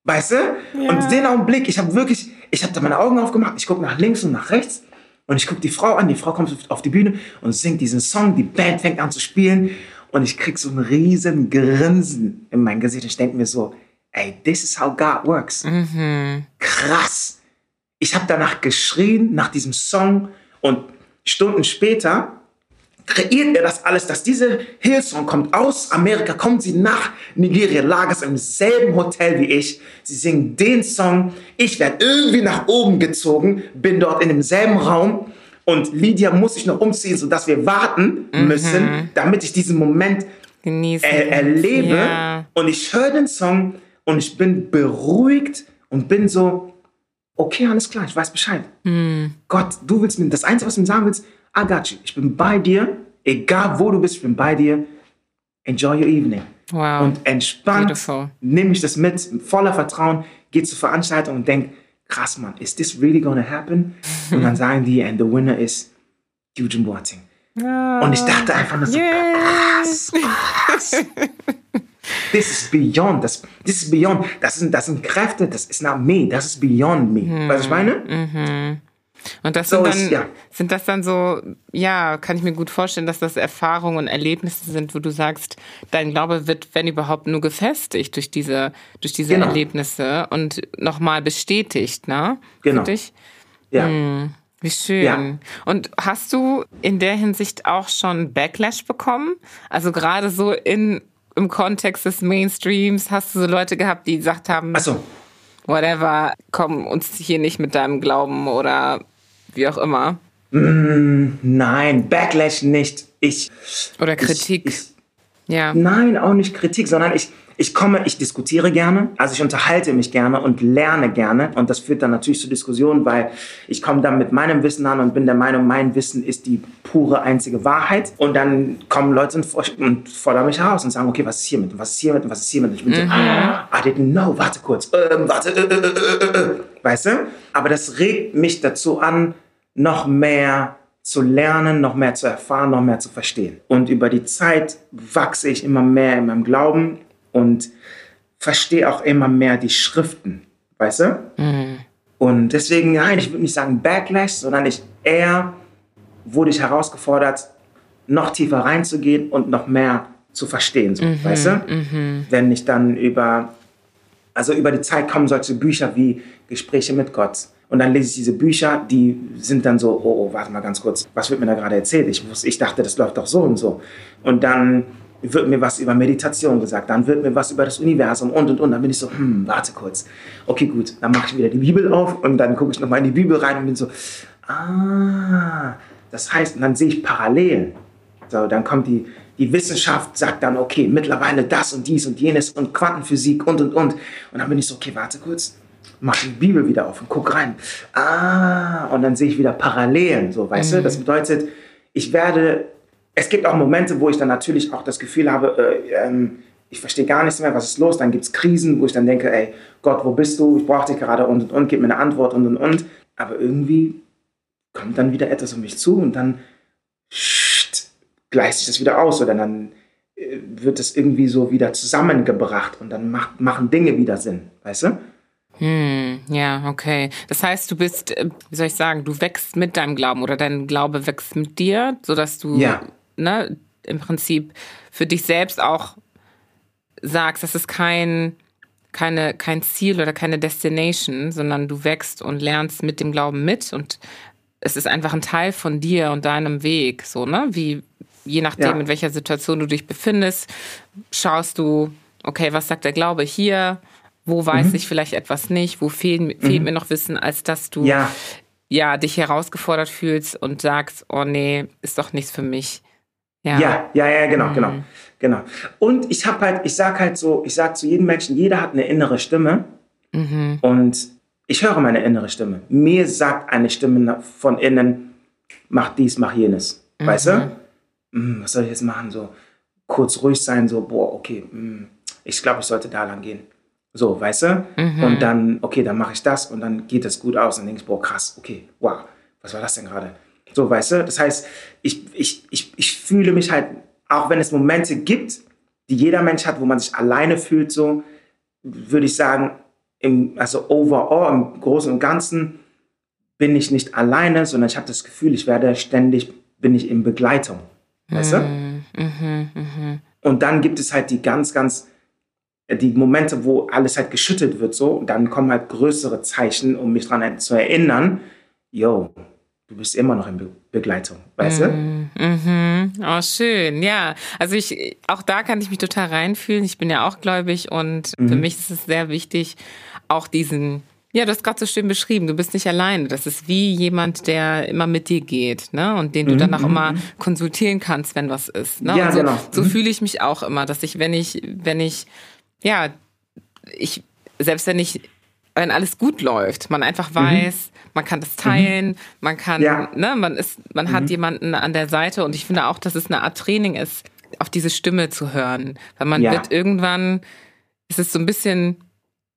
weißt du? Ja. Und den Augenblick, ich habe wirklich, ich habe da meine Augen aufgemacht, ich gucke nach links und nach rechts und ich gucke die Frau an, die Frau kommt auf die Bühne und singt diesen Song, die Band fängt an zu spielen und ich krieg so ein riesen Grinsen in mein Gesicht. Ich denke mir so, ey, this is how God works. Mhm. Krass. Ich habe danach geschrien, nach diesem Song und Stunden später kreiert er das alles, dass diese Hillsong kommt aus Amerika, kommt sie nach Nigeria, lag es im selben Hotel wie ich. Sie singen den Song. Ich werde irgendwie nach oben gezogen, bin dort in demselben Raum und Lydia muss sich noch umziehen, sodass wir warten müssen, mhm. damit ich diesen Moment er erlebe. Ja. Und ich höre den Song und ich bin beruhigt und bin so, okay, alles klar, ich weiß Bescheid. Mm. Gott, du willst mir, das Einzige, was du mir sagen willst, I got you. Ich bin bei dir, egal wo du bist, ich bin bei dir. Enjoy your evening. Wow. Und entspannt nehme ich das mit, voller Vertrauen, gehe zur Veranstaltung und denke, krass, Mann, is this really gonna happen? und dann <laughs> sagen die, and the winner is Eugene Boateng. Oh, und ich dachte einfach nur so, yes. krass, krass. <laughs> This is beyond. Das, this is beyond. Das sind, das sind Kräfte, das ist not me. Das ist beyond me. Mhm. Weißt du, ich meine? Mhm. Und das so sind, dann, ist, ja. sind das dann so, ja, kann ich mir gut vorstellen, dass das Erfahrungen und Erlebnisse sind, wo du sagst, dein Glaube wird, wenn überhaupt, nur gefestigt durch diese, durch diese genau. Erlebnisse und nochmal bestätigt, ne? Genau. Ja. Hm, wie schön. Ja. Und hast du in der Hinsicht auch schon Backlash bekommen? Also gerade so in im Kontext des Mainstreams? Hast du so Leute gehabt, die gesagt haben, Ach so. whatever, komm uns hier nicht mit deinem Glauben oder wie auch immer? Mm, nein, Backlash nicht. Ich. Oder Kritik. Ich, ich, ja. Nein, auch nicht Kritik, sondern ich, ich komme, ich diskutiere gerne, also ich unterhalte mich gerne und lerne gerne. Und das führt dann natürlich zu Diskussionen, weil ich komme dann mit meinem Wissen an und bin der Meinung, mein Wissen ist die pure einzige Wahrheit. Und dann kommen Leute und fordern mich heraus und sagen, okay, was ist hiermit? Was ist hiermit? Was ist hiermit? Und ich bin mhm. so, ah, I didn't know, warte kurz, ähm, warte, äh, äh, äh, weißt du? Aber das regt mich dazu an, noch mehr zu lernen, noch mehr zu erfahren, noch mehr zu verstehen. Und über die Zeit wachse ich immer mehr in meinem Glauben und verstehe auch immer mehr die Schriften, weißt du? Mhm. Und deswegen, nein, ich würde nicht sagen Backlash, sondern ich eher wurde ich herausgefordert, noch tiefer reinzugehen und noch mehr zu verstehen, so, mhm, weißt du? Mhm. Wenn ich dann über, also über die Zeit kommen solche Bücher wie Gespräche mit Gott. Und dann lese ich diese Bücher, die sind dann so, oh, oh warte mal ganz kurz, was wird mir da gerade erzählt? Ich, wusste, ich dachte, das läuft doch so und so. Und dann wird mir was über Meditation gesagt, dann wird mir was über das Universum und und und. Dann bin ich so, hm, warte kurz. Okay, gut, dann mache ich wieder die Bibel auf und dann gucke ich nochmal in die Bibel rein und bin so, ah, das heißt, und dann sehe ich Parallelen. So, dann kommt die, die Wissenschaft, sagt dann, okay, mittlerweile das und dies und jenes und Quantenphysik und und und. Und dann bin ich so, okay, warte kurz, mach die Bibel wieder auf und guck rein. Ah, und dann sehe ich wieder Parallelen, so, weißt mhm. du? Das bedeutet, ich werde es gibt auch Momente, wo ich dann natürlich auch das Gefühl habe, äh, ähm, ich verstehe gar nichts mehr, was ist los. Dann gibt es Krisen, wo ich dann denke, ey, Gott, wo bist du? Ich brauche dich gerade und und und, gib mir eine Antwort und und und. Aber irgendwie kommt dann wieder etwas um mich zu und dann scht, gleicht sich das wieder aus oder dann äh, wird es irgendwie so wieder zusammengebracht und dann macht, machen Dinge wieder Sinn, weißt du? Hm, ja, okay. Das heißt, du bist, äh, wie soll ich sagen, du wächst mit deinem Glauben oder dein Glaube wächst mit dir, sodass du ja ne, im Prinzip für dich selbst auch sagst, das ist kein, keine, kein Ziel oder keine Destination, sondern du wächst und lernst mit dem Glauben mit und es ist einfach ein Teil von dir und deinem Weg, so, ne? Wie, je nachdem, ja. in welcher Situation du dich befindest, schaust du, okay, was sagt der Glaube hier? Wo weiß mhm. ich vielleicht etwas nicht? Wo fehlt, fehlt mhm. mir noch Wissen, als dass du ja. ja dich herausgefordert fühlst und sagst, oh nee, ist doch nichts für mich. Ja, ja, ja, ja genau, genau, mhm. genau. Und ich habe halt, ich sag halt so, ich sag zu jedem Menschen, jeder hat eine innere Stimme mhm. und ich höre meine innere Stimme. Mir sagt eine Stimme von innen, mach dies, mach jenes, mhm. weißt du? Mhm, was soll ich jetzt machen? So kurz ruhig sein, so boah, okay, mhm, ich glaube, ich sollte da lang gehen. So, weißt du? Mhm. Und dann, okay, dann mache ich das und dann geht das gut aus und denke ich, boah, krass, okay, wow, was war das denn gerade? So, weißt du? Das heißt, ich, ich, ich, ich fühle mich halt, auch wenn es Momente gibt, die jeder Mensch hat, wo man sich alleine fühlt, so, würde ich sagen, im, also overall, im Großen und Ganzen, bin ich nicht alleine, sondern ich habe das Gefühl, ich werde ständig, bin ich in Begleitung. Weißt du? Mhm, mh, mh. Und dann gibt es halt die ganz, ganz, die Momente, wo alles halt geschüttet wird, so, und dann kommen halt größere Zeichen, um mich daran zu erinnern, yo, du bist immer noch in Be Begleitung, weißt du? Mm -hmm. Oh, schön, ja. Also ich, auch da kann ich mich total reinfühlen. Ich bin ja auch gläubig und mhm. für mich ist es sehr wichtig, auch diesen, ja, du hast gerade so schön beschrieben, du bist nicht alleine. Das ist wie jemand, der immer mit dir geht, ne? Und den du mhm. dann auch immer mhm. konsultieren kannst, wenn was ist. Ne? Ja, so, genau. So mhm. fühle ich mich auch immer, dass ich, wenn ich, wenn ich, ja, ich, selbst wenn ich wenn alles gut läuft, man einfach mhm. weiß, mhm. man kann das teilen, mhm. man kann, ja. ne, man ist, man mhm. hat jemanden an der Seite und ich finde auch, dass es eine Art Training ist, auf diese Stimme zu hören, weil man ja. wird irgendwann, es ist so ein bisschen,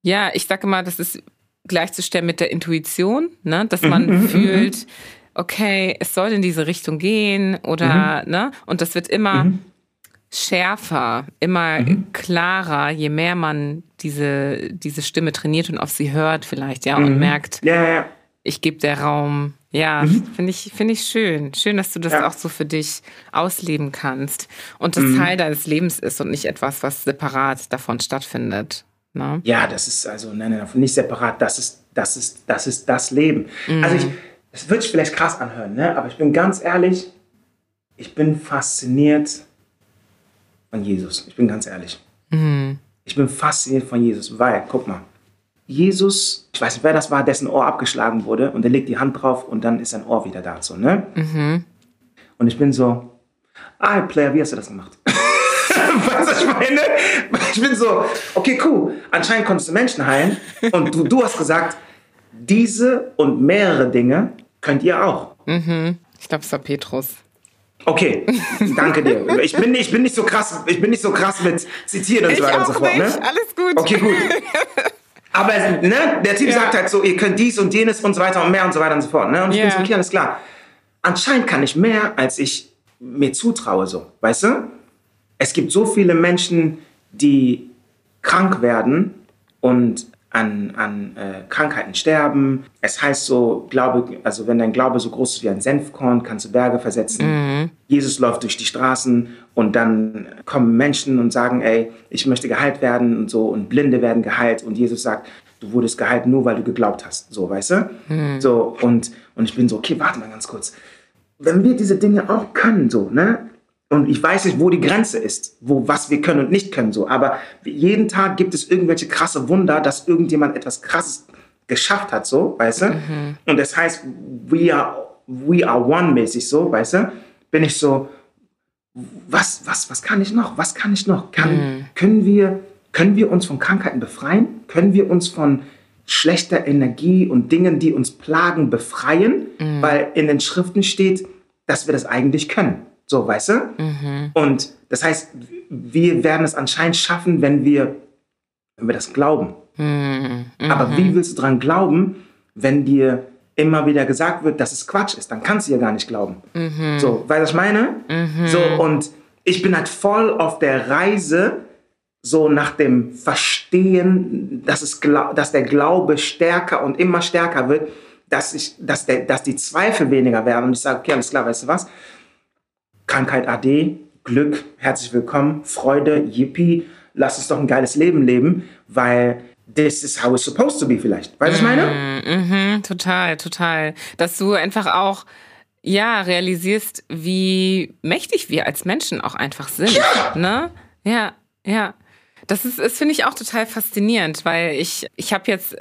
ja, ich sage mal, das ist gleichzustellen mit der Intuition, ne, dass man mhm, mhm, fühlt, okay, es soll in diese Richtung gehen oder, ne, und das wird immer schärfer, immer mhm. klarer, je mehr man diese, diese Stimme trainiert und auf sie hört vielleicht, ja, und mhm. merkt, ja, ja. ich gebe der Raum. Ja, mhm. finde ich, finde ich schön. Schön, dass du das ja. auch so für dich ausleben kannst und das mhm. Teil deines Lebens ist und nicht etwas, was separat davon stattfindet. Ne? Ja, das ist also, nein, nein, nicht separat, das ist, das ist, das ist das Leben. Mhm. Also ich, es wird sich vielleicht krass anhören, ne? aber ich bin ganz ehrlich, ich bin fasziniert von Jesus. Ich bin ganz ehrlich. Mhm. Ich bin fasziniert von Jesus, weil, guck mal, Jesus, ich weiß nicht, wer das war, dessen Ohr abgeschlagen wurde und er legt die Hand drauf und dann ist sein Ohr wieder da, so, ne? Mhm. Und ich bin so, ah, Player, wie hast du das gemacht? <laughs> was ich meine? Ich bin so, okay, cool, anscheinend konntest du Menschen heilen und du, du hast gesagt, diese und mehrere Dinge könnt ihr auch. Mhm. Ich glaube, es war Petrus. Okay, danke dir. Ich bin, ich bin nicht so krass, ich bin nicht so krass mit Zitieren und so weiter und so fort. Ne? Alles gut. Okay, gut. <laughs> Aber ne, der Typ ja. sagt halt so, ihr könnt dies und jenes und so weiter und mehr und so weiter und so fort. Ne? Und ich ja. bin so, okay, alles klar. anscheinend kann ich mehr, als ich mir zutraue, so, weißt du? Es gibt so viele Menschen, die krank werden und an, an äh, Krankheiten sterben. Es heißt so, Glaube, also wenn dein Glaube so groß ist wie ein Senfkorn, kannst du Berge versetzen. Mhm. Jesus läuft durch die Straßen und dann kommen Menschen und sagen, ey, ich möchte geheilt werden und so und Blinde werden geheilt und Jesus sagt, du wurdest geheilt nur, weil du geglaubt hast. So, weißt du? Mhm. So, und, und ich bin so, okay, warte mal ganz kurz. Wenn wir diese Dinge auch können, so, ne? Und ich weiß nicht, wo die Grenze ist, wo, was wir können und nicht können, so. Aber jeden Tag gibt es irgendwelche krasse Wunder, dass irgendjemand etwas krasses geschafft hat, so, weißt du? Mhm. Und das heißt, we are, we are one mäßig, so, weißt du? Bin ich so, was, was, was kann ich noch? Was kann ich noch? Kann, mhm. können wir, können wir uns von Krankheiten befreien? Können wir uns von schlechter Energie und Dingen, die uns plagen, befreien? Mhm. Weil in den Schriften steht, dass wir das eigentlich können. So, weißt du? Mhm. Und das heißt, wir werden es anscheinend schaffen, wenn wir, wenn wir das glauben. Mhm. Aber wie willst du daran glauben, wenn dir immer wieder gesagt wird, dass es Quatsch ist? Dann kannst du ja gar nicht glauben. Mhm. So, weißt du, was ich meine? Mhm. So, und ich bin halt voll auf der Reise, so nach dem Verstehen, dass, es, dass der Glaube stärker und immer stärker wird, dass, ich, dass, der, dass die Zweifel weniger werden. Und ich sage, okay, alles klar, weißt du was? Krankheit AD, Glück, herzlich willkommen, Freude, Yippie, lass uns doch ein geiles Leben leben, weil this is how it's supposed to be vielleicht. Weißt du, was ich meine? Mm, mm, total, total. Dass du einfach auch ja, realisierst, wie mächtig wir als Menschen auch einfach sind. Ja, ne? ja. ja. Das ist, finde ich auch total faszinierend, weil ich, ich habe jetzt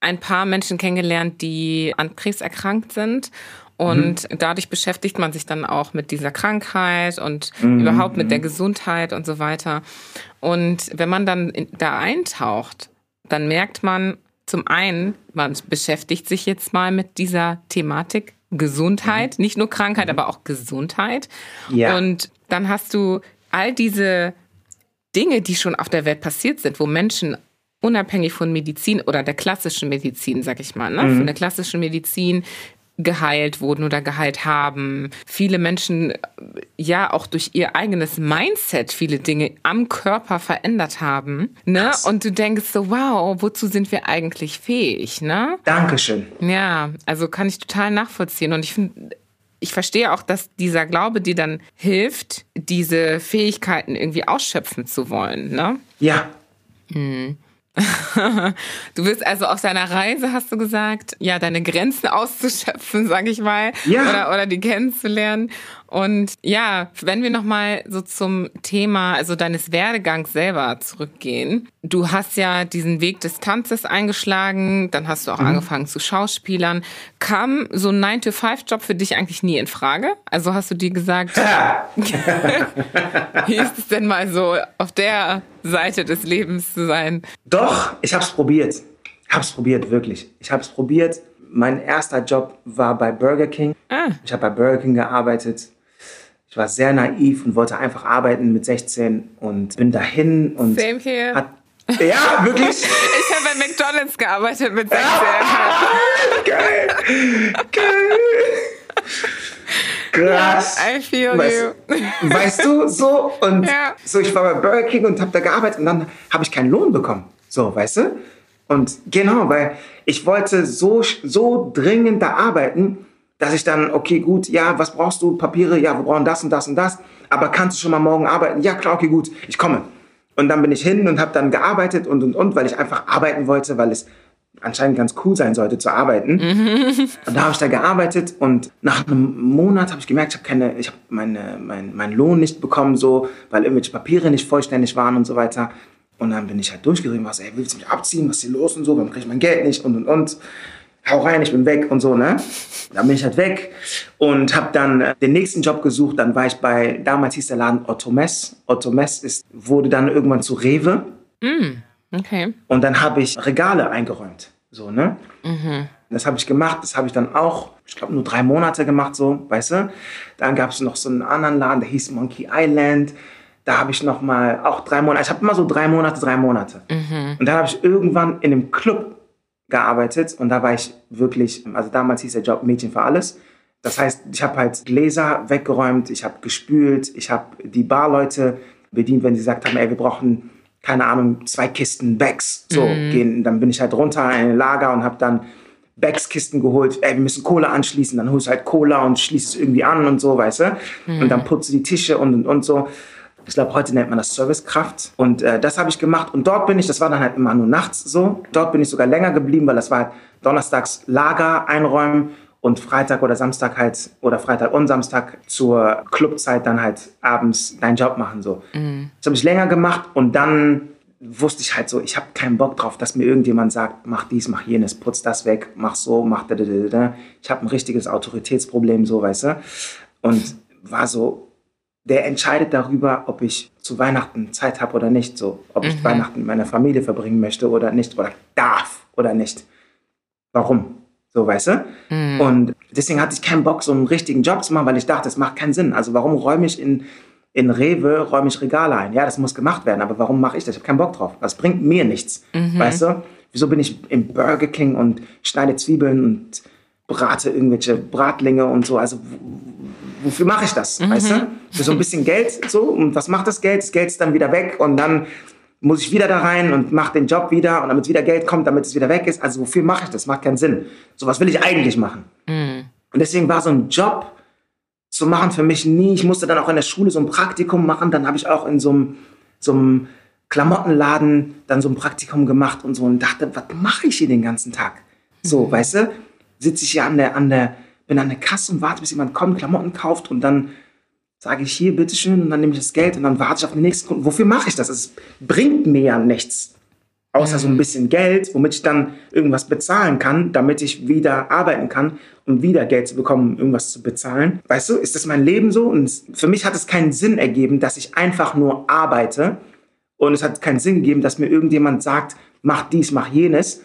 ein paar Menschen kennengelernt, die an Krebs erkrankt sind und mhm. dadurch beschäftigt man sich dann auch mit dieser Krankheit und mhm. überhaupt mit der mhm. Gesundheit und so weiter. Und wenn man dann da eintaucht, dann merkt man zum einen, man beschäftigt sich jetzt mal mit dieser Thematik Gesundheit, mhm. nicht nur Krankheit, mhm. aber auch Gesundheit. Ja. Und dann hast du all diese Dinge, die schon auf der Welt passiert sind, wo Menschen unabhängig von Medizin oder der klassischen Medizin, sag ich mal, ne? Mhm. von der klassischen Medizin geheilt wurden oder geheilt haben. Viele Menschen ja auch durch ihr eigenes Mindset viele Dinge am Körper verändert haben. Ne? Und du denkst so, wow, wozu sind wir eigentlich fähig? Ne? Dankeschön. Ja, also kann ich total nachvollziehen. Und ich finde, ich verstehe auch, dass dieser Glaube dir dann hilft, diese Fähigkeiten irgendwie ausschöpfen zu wollen. Ne? Ja. Hm. <laughs> du bist also auf deiner Reise, hast du gesagt, ja, deine Grenzen <laughs> auszuschöpfen, sag ich mal, ja. oder, oder die kennenzulernen. Und ja, wenn wir nochmal so zum Thema, also deines Werdegangs selber zurückgehen. Du hast ja diesen Weg des Tanzes eingeschlagen, dann hast du auch mhm. angefangen zu Schauspielern. Kam so ein 9-to-5-Job für dich eigentlich nie in Frage? Also hast du dir gesagt, <laughs> wie ist es denn mal so auf der Seite des Lebens zu sein? Doch, ich hab's probiert. Ich hab's probiert, wirklich. Ich hab's probiert. Mein erster Job war bei Burger King. Ah. Ich habe bei Burger King gearbeitet ich war sehr naiv und wollte einfach arbeiten mit 16 und bin dahin und Same here. Hat, ja, wirklich? <laughs> ich habe bei McDonalds gearbeitet mit 16. geil. Geil. Krass. I feel weißt, you. Weißt du, so und ja. so ich war bei Burger King und habe da gearbeitet und dann habe ich keinen Lohn bekommen. So, weißt du? Und genau, weil ich wollte so so dringend da arbeiten dass ich dann, okay, gut, ja, was brauchst du? Papiere, ja, wir brauchen das und das und das. Aber kannst du schon mal morgen arbeiten? Ja, klar, okay, gut, ich komme. Und dann bin ich hin und habe dann gearbeitet und und und, weil ich einfach arbeiten wollte, weil es anscheinend ganz cool sein sollte zu arbeiten. Mhm. Und da habe ich da gearbeitet und nach einem Monat habe ich gemerkt, ich habe keine, ich habe meine, mein, meinen Lohn nicht bekommen, so, weil irgendwelche Papiere nicht vollständig waren und so weiter. Und dann bin ich halt durchgerieben, was, ey, willst du mich abziehen? Was ist hier los und so? Warum kriege ich mein Geld nicht? Und und und hau rein, ich bin weg und so, ne? Dann bin ich halt weg und habe dann äh, den nächsten Job gesucht. Dann war ich bei, damals hieß der Laden Ottomess. Ottomess ist, wurde dann irgendwann zu Rewe. Mm, okay. Und dann habe ich Regale eingeräumt, so, ne? Mhm. Das habe ich gemacht, das habe ich dann auch, ich glaube, nur drei Monate gemacht, so, weißt du? Dann gab es noch so einen anderen Laden, der hieß Monkey Island. Da habe ich noch mal auch drei Monate, ich habe immer so drei Monate, drei Monate. Mhm. Und dann habe ich irgendwann in einem Club gearbeitet und da war ich wirklich, also damals hieß der Job Mädchen für alles. Das heißt, ich habe halt Gläser weggeräumt, ich habe gespült, ich habe die Barleute bedient, wenn sie gesagt haben, ey, wir brauchen, keine Ahnung, zwei Kisten Bags. So, mhm. gehen, dann bin ich halt runter in ein Lager und habe dann Bags-Kisten geholt, ey, wir müssen Cola anschließen, dann holst du halt Cola und schließt es irgendwie an und so, weißt du? Mhm. Und dann putze die Tische und, und, und so. Ich glaube, heute nennt man das Servicekraft. Und äh, das habe ich gemacht. Und dort bin ich, das war dann halt immer nur nachts so. Dort bin ich sogar länger geblieben, weil das war halt donnerstags Lager einräumen und Freitag oder Samstag halt oder Freitag und Samstag zur Clubzeit dann halt abends deinen Job machen so. Mhm. Das habe ich länger gemacht und dann wusste ich halt so, ich habe keinen Bock drauf, dass mir irgendjemand sagt, mach dies, mach jenes, putz das weg, mach so, mach da, da, da, da. Ich habe ein richtiges Autoritätsproblem so, weißt du? Und war so, der entscheidet darüber, ob ich zu Weihnachten Zeit habe oder nicht, so, ob ich mhm. Weihnachten mit meiner Familie verbringen möchte oder nicht oder darf oder nicht. Warum? So, weißt du? Mhm. Und deswegen hatte ich keinen Bock, so einen richtigen Job zu machen, weil ich dachte, es macht keinen Sinn. Also warum räume ich in, in Rewe, räume ich Regale ein? Ja, das muss gemacht werden, aber warum mache ich das? Ich habe keinen Bock drauf. Das bringt mir nichts. Mhm. Weißt du? Wieso bin ich im Burger King und schneide Zwiebeln und brate irgendwelche Bratlinge und so? Also wofür mache ich das? Mhm. Weißt du? Für so ein bisschen Geld so. Und was macht das Geld? Das Geld ist dann wieder weg und dann muss ich wieder da rein und mache den Job wieder und damit wieder Geld kommt, damit es wieder weg ist. Also wofür mache ich das? Macht keinen Sinn. So was will ich eigentlich machen. Mhm. Und deswegen war so ein Job zu machen für mich nie. Ich musste dann auch in der Schule so ein Praktikum machen. Dann habe ich auch in so einem, so einem Klamottenladen dann so ein Praktikum gemacht und so und dachte, was mache ich hier den ganzen Tag? So, mhm. weißt du, sitze ich hier an der, an der, bin an der Kasse und warte, bis jemand kommt, Klamotten kauft und dann sage ich hier, bitteschön, und dann nehme ich das Geld und dann warte ich auf den nächsten Kunden. Wofür mache ich das? Es bringt mir ja nichts. Außer so ein bisschen Geld, womit ich dann irgendwas bezahlen kann, damit ich wieder arbeiten kann, um wieder Geld zu bekommen, um irgendwas zu bezahlen. Weißt du, ist das mein Leben so? Und für mich hat es keinen Sinn ergeben, dass ich einfach nur arbeite. Und es hat keinen Sinn gegeben, dass mir irgendjemand sagt, mach dies, mach jenes,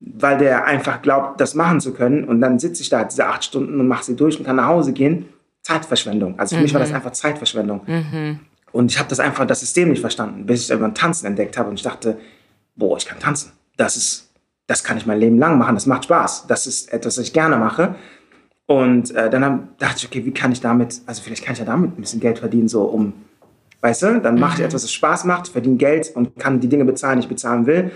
weil der einfach glaubt, das machen zu können. Und dann sitze ich da diese acht Stunden und mache sie durch und kann nach Hause gehen. Zeitverschwendung. Also für mhm. mich war das mhm. einfach Zeitverschwendung. Mhm. Und ich habe das einfach, das System nicht verstanden, bis ich irgendwann Tanzen entdeckt habe und ich dachte, boah, ich kann tanzen. Das ist, das kann ich mein Leben lang machen. Das macht Spaß. Das ist etwas, was ich gerne mache. Und äh, dann dachte ich, okay, wie kann ich damit, also vielleicht kann ich ja damit ein bisschen Geld verdienen, so um, weißt du, dann mache ich mhm. etwas, was Spaß macht, verdiene Geld und kann die Dinge bezahlen, die ich bezahlen will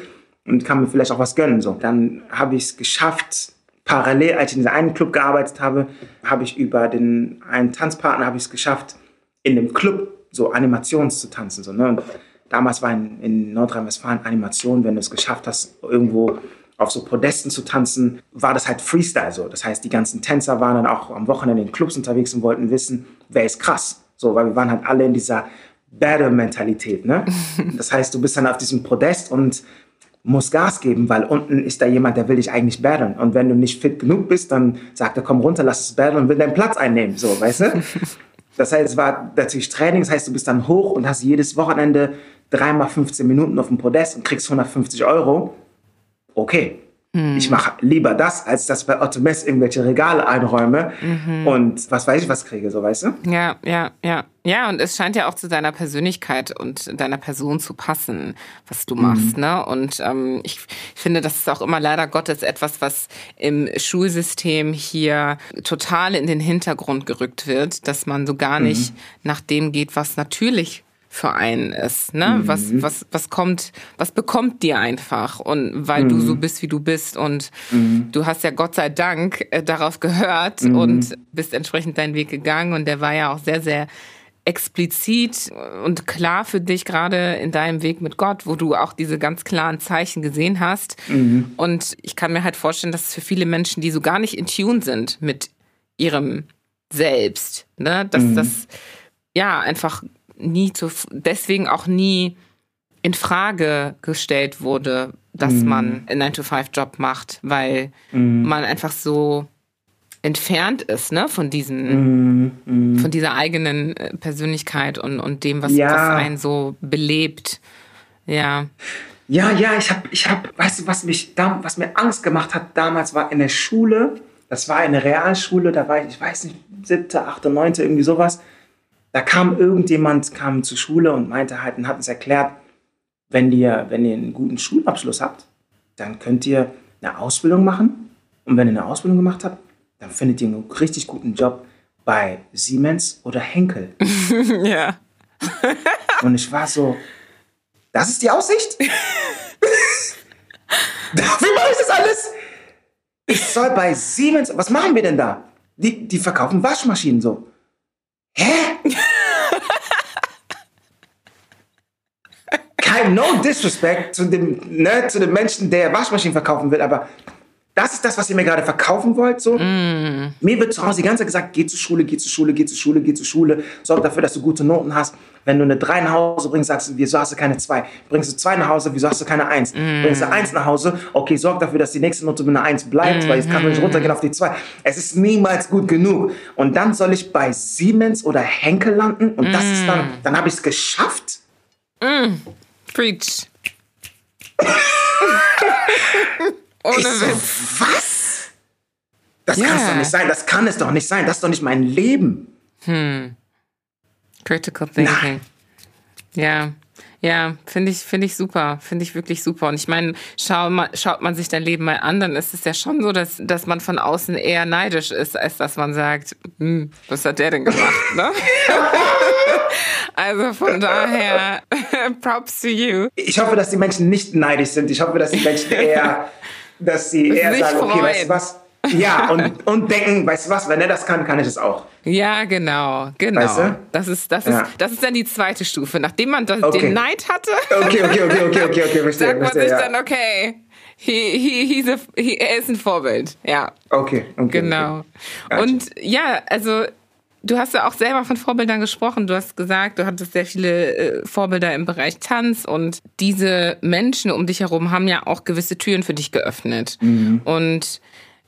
und kann mir vielleicht auch was gönnen. So. Dann habe ich es geschafft, parallel, als ich in diesem einen Club gearbeitet habe, habe ich über den einen Tanzpartner habe ich es geschafft, in dem Club so Animations zu tanzen. So, ne? Und damals war in, in Nordrhein-Westfalen Animation, wenn du es geschafft hast, irgendwo auf so Podesten zu tanzen, war das halt Freestyle so. Das heißt, die ganzen Tänzer waren dann auch am Wochenende in Clubs unterwegs und wollten wissen, wer ist krass. So, weil wir waren halt alle in dieser Battle-Mentalität, ne? <laughs> Das heißt, du bist dann auf diesem Podest und muss Gas geben, weil unten ist da jemand, der will dich eigentlich battlen. Und wenn du nicht fit genug bist, dann sagt er, komm runter, lass es battlen und will deinen Platz einnehmen. So, weißt du? <laughs> Das heißt, es war natürlich Training, das heißt, du bist dann hoch und hast jedes Wochenende dreimal 15 Minuten auf dem Podest und kriegst 150 Euro. Okay, hm. Ich mache lieber das, als dass bei Otto Mess irgendwelche Regale einräume mhm. und was weiß ich was kriege, so weißt du? Ja, ja, ja. Ja, und es scheint ja auch zu deiner Persönlichkeit und deiner Person zu passen, was du machst. Mhm. Ne? Und ähm, ich, finde, das ist auch immer leider Gottes etwas, was im Schulsystem hier total in den Hintergrund gerückt wird, dass man so gar nicht mhm. nach dem geht, was natürlich für einen ist, ne? Mhm. Was, was, was kommt, was bekommt dir einfach und weil mhm. du so bist, wie du bist und mhm. du hast ja Gott sei Dank äh, darauf gehört mhm. und bist entsprechend deinen Weg gegangen und der war ja auch sehr, sehr explizit und klar für dich gerade in deinem Weg mit Gott, wo du auch diese ganz klaren Zeichen gesehen hast. Mhm. Und ich kann mir halt vorstellen, dass es für viele Menschen, die so gar nicht in Tune sind mit ihrem Selbst, ne, dass mhm. das ja einfach nie zu, deswegen auch nie in Frage gestellt wurde, dass mm. man einen 9-to-5-Job macht, weil mm. man einfach so entfernt ist, ne, von diesen, mm. mm. von dieser eigenen äh, Persönlichkeit und, und dem, was, ja. was einen so belebt. Ja. Ja, ja, ich habe, ich hab, weißt du, was mich, was mir Angst gemacht hat damals, war in der Schule. Das war eine Realschule, da war ich, ich weiß nicht, siebte, achte, neunte, irgendwie sowas da kam irgendjemand, kam zur Schule und meinte halt und hat uns erklärt, wenn ihr, wenn ihr einen guten Schulabschluss habt, dann könnt ihr eine Ausbildung machen. Und wenn ihr eine Ausbildung gemacht habt, dann findet ihr einen richtig guten Job bei Siemens oder Henkel. <laughs> ja. Und ich war so, das ist die Aussicht? <laughs> <laughs> Dafür mache ich das alles? Ich soll bei Siemens, was machen wir denn da? Die, die verkaufen Waschmaschinen so. Hä? Kein No Disrespect zu dem, ne, zu dem Menschen, der Waschmaschinen verkaufen will, aber das ist das, was ihr mir gerade verkaufen wollt. So. Mm. Mir wird zu Hause die ganze Zeit gesagt, geh zur Schule, geh zur Schule, geh zur Schule, geh zur Schule. Sorg dafür, dass du gute Noten hast. Wenn du eine 3 nach Hause bringst, sagst du, wieso hast du keine 2? Bringst du 2 nach Hause, wieso hast du keine 1? Mm. Bringst du 1 nach Hause, okay, sorg dafür, dass die nächste Note mit einer 1 bleibt, mm. weil jetzt kann man nicht runtergehen auf die 2. Es ist niemals gut genug. Und dann soll ich bei Siemens oder Henkel landen und das ist dann, dann habe ich es geschafft. Preach. <laughs> Ohne ich so, Witz. was? Das Ja. kann es doch nicht sein. Das kann es doch nicht sein. Das ist doch nicht mein Leben. Critical Thinking. Ja. Ja, finde ich, finde ich super. Finde ich wirklich super. Und ich meine, schau mal, schaut man sich dein Leben mal an, dann ist es ja schon so, dass, dass man von außen eher neidisch ist, als dass man sagt, hm, was hat der denn gemacht, ne? <laughs> also von daher, <laughs> props to you. Ich hoffe, dass die Menschen nicht neidisch sind. Ich hoffe, dass die Menschen eher, <laughs> dass sie eher Sich sagen, okay, freuen. weißt du was? Ja, und, und denken, weißt du was, wenn er das kann, kann ich es auch. Ja, genau, genau. Weißt du? Das ist, das Ja. ist, das ist dann die zweite Stufe. Nachdem man das, Okay. den Neid hatte, Okay, okay, okay, okay, okay, okay, <laughs> verstehe, sagt man verstehe, sich ja. dann, okay, he, he, he's a, he, er ist ein Vorbild. Ja, Okay, okay. genau. Okay. Gotcha. Und ja, also du hast ja auch selber von Vorbildern gesprochen. Du hast gesagt, du hattest sehr viele äh, Vorbilder im Bereich Tanz und diese Menschen um dich herum haben ja auch gewisse Türen für dich geöffnet. Mhm. Und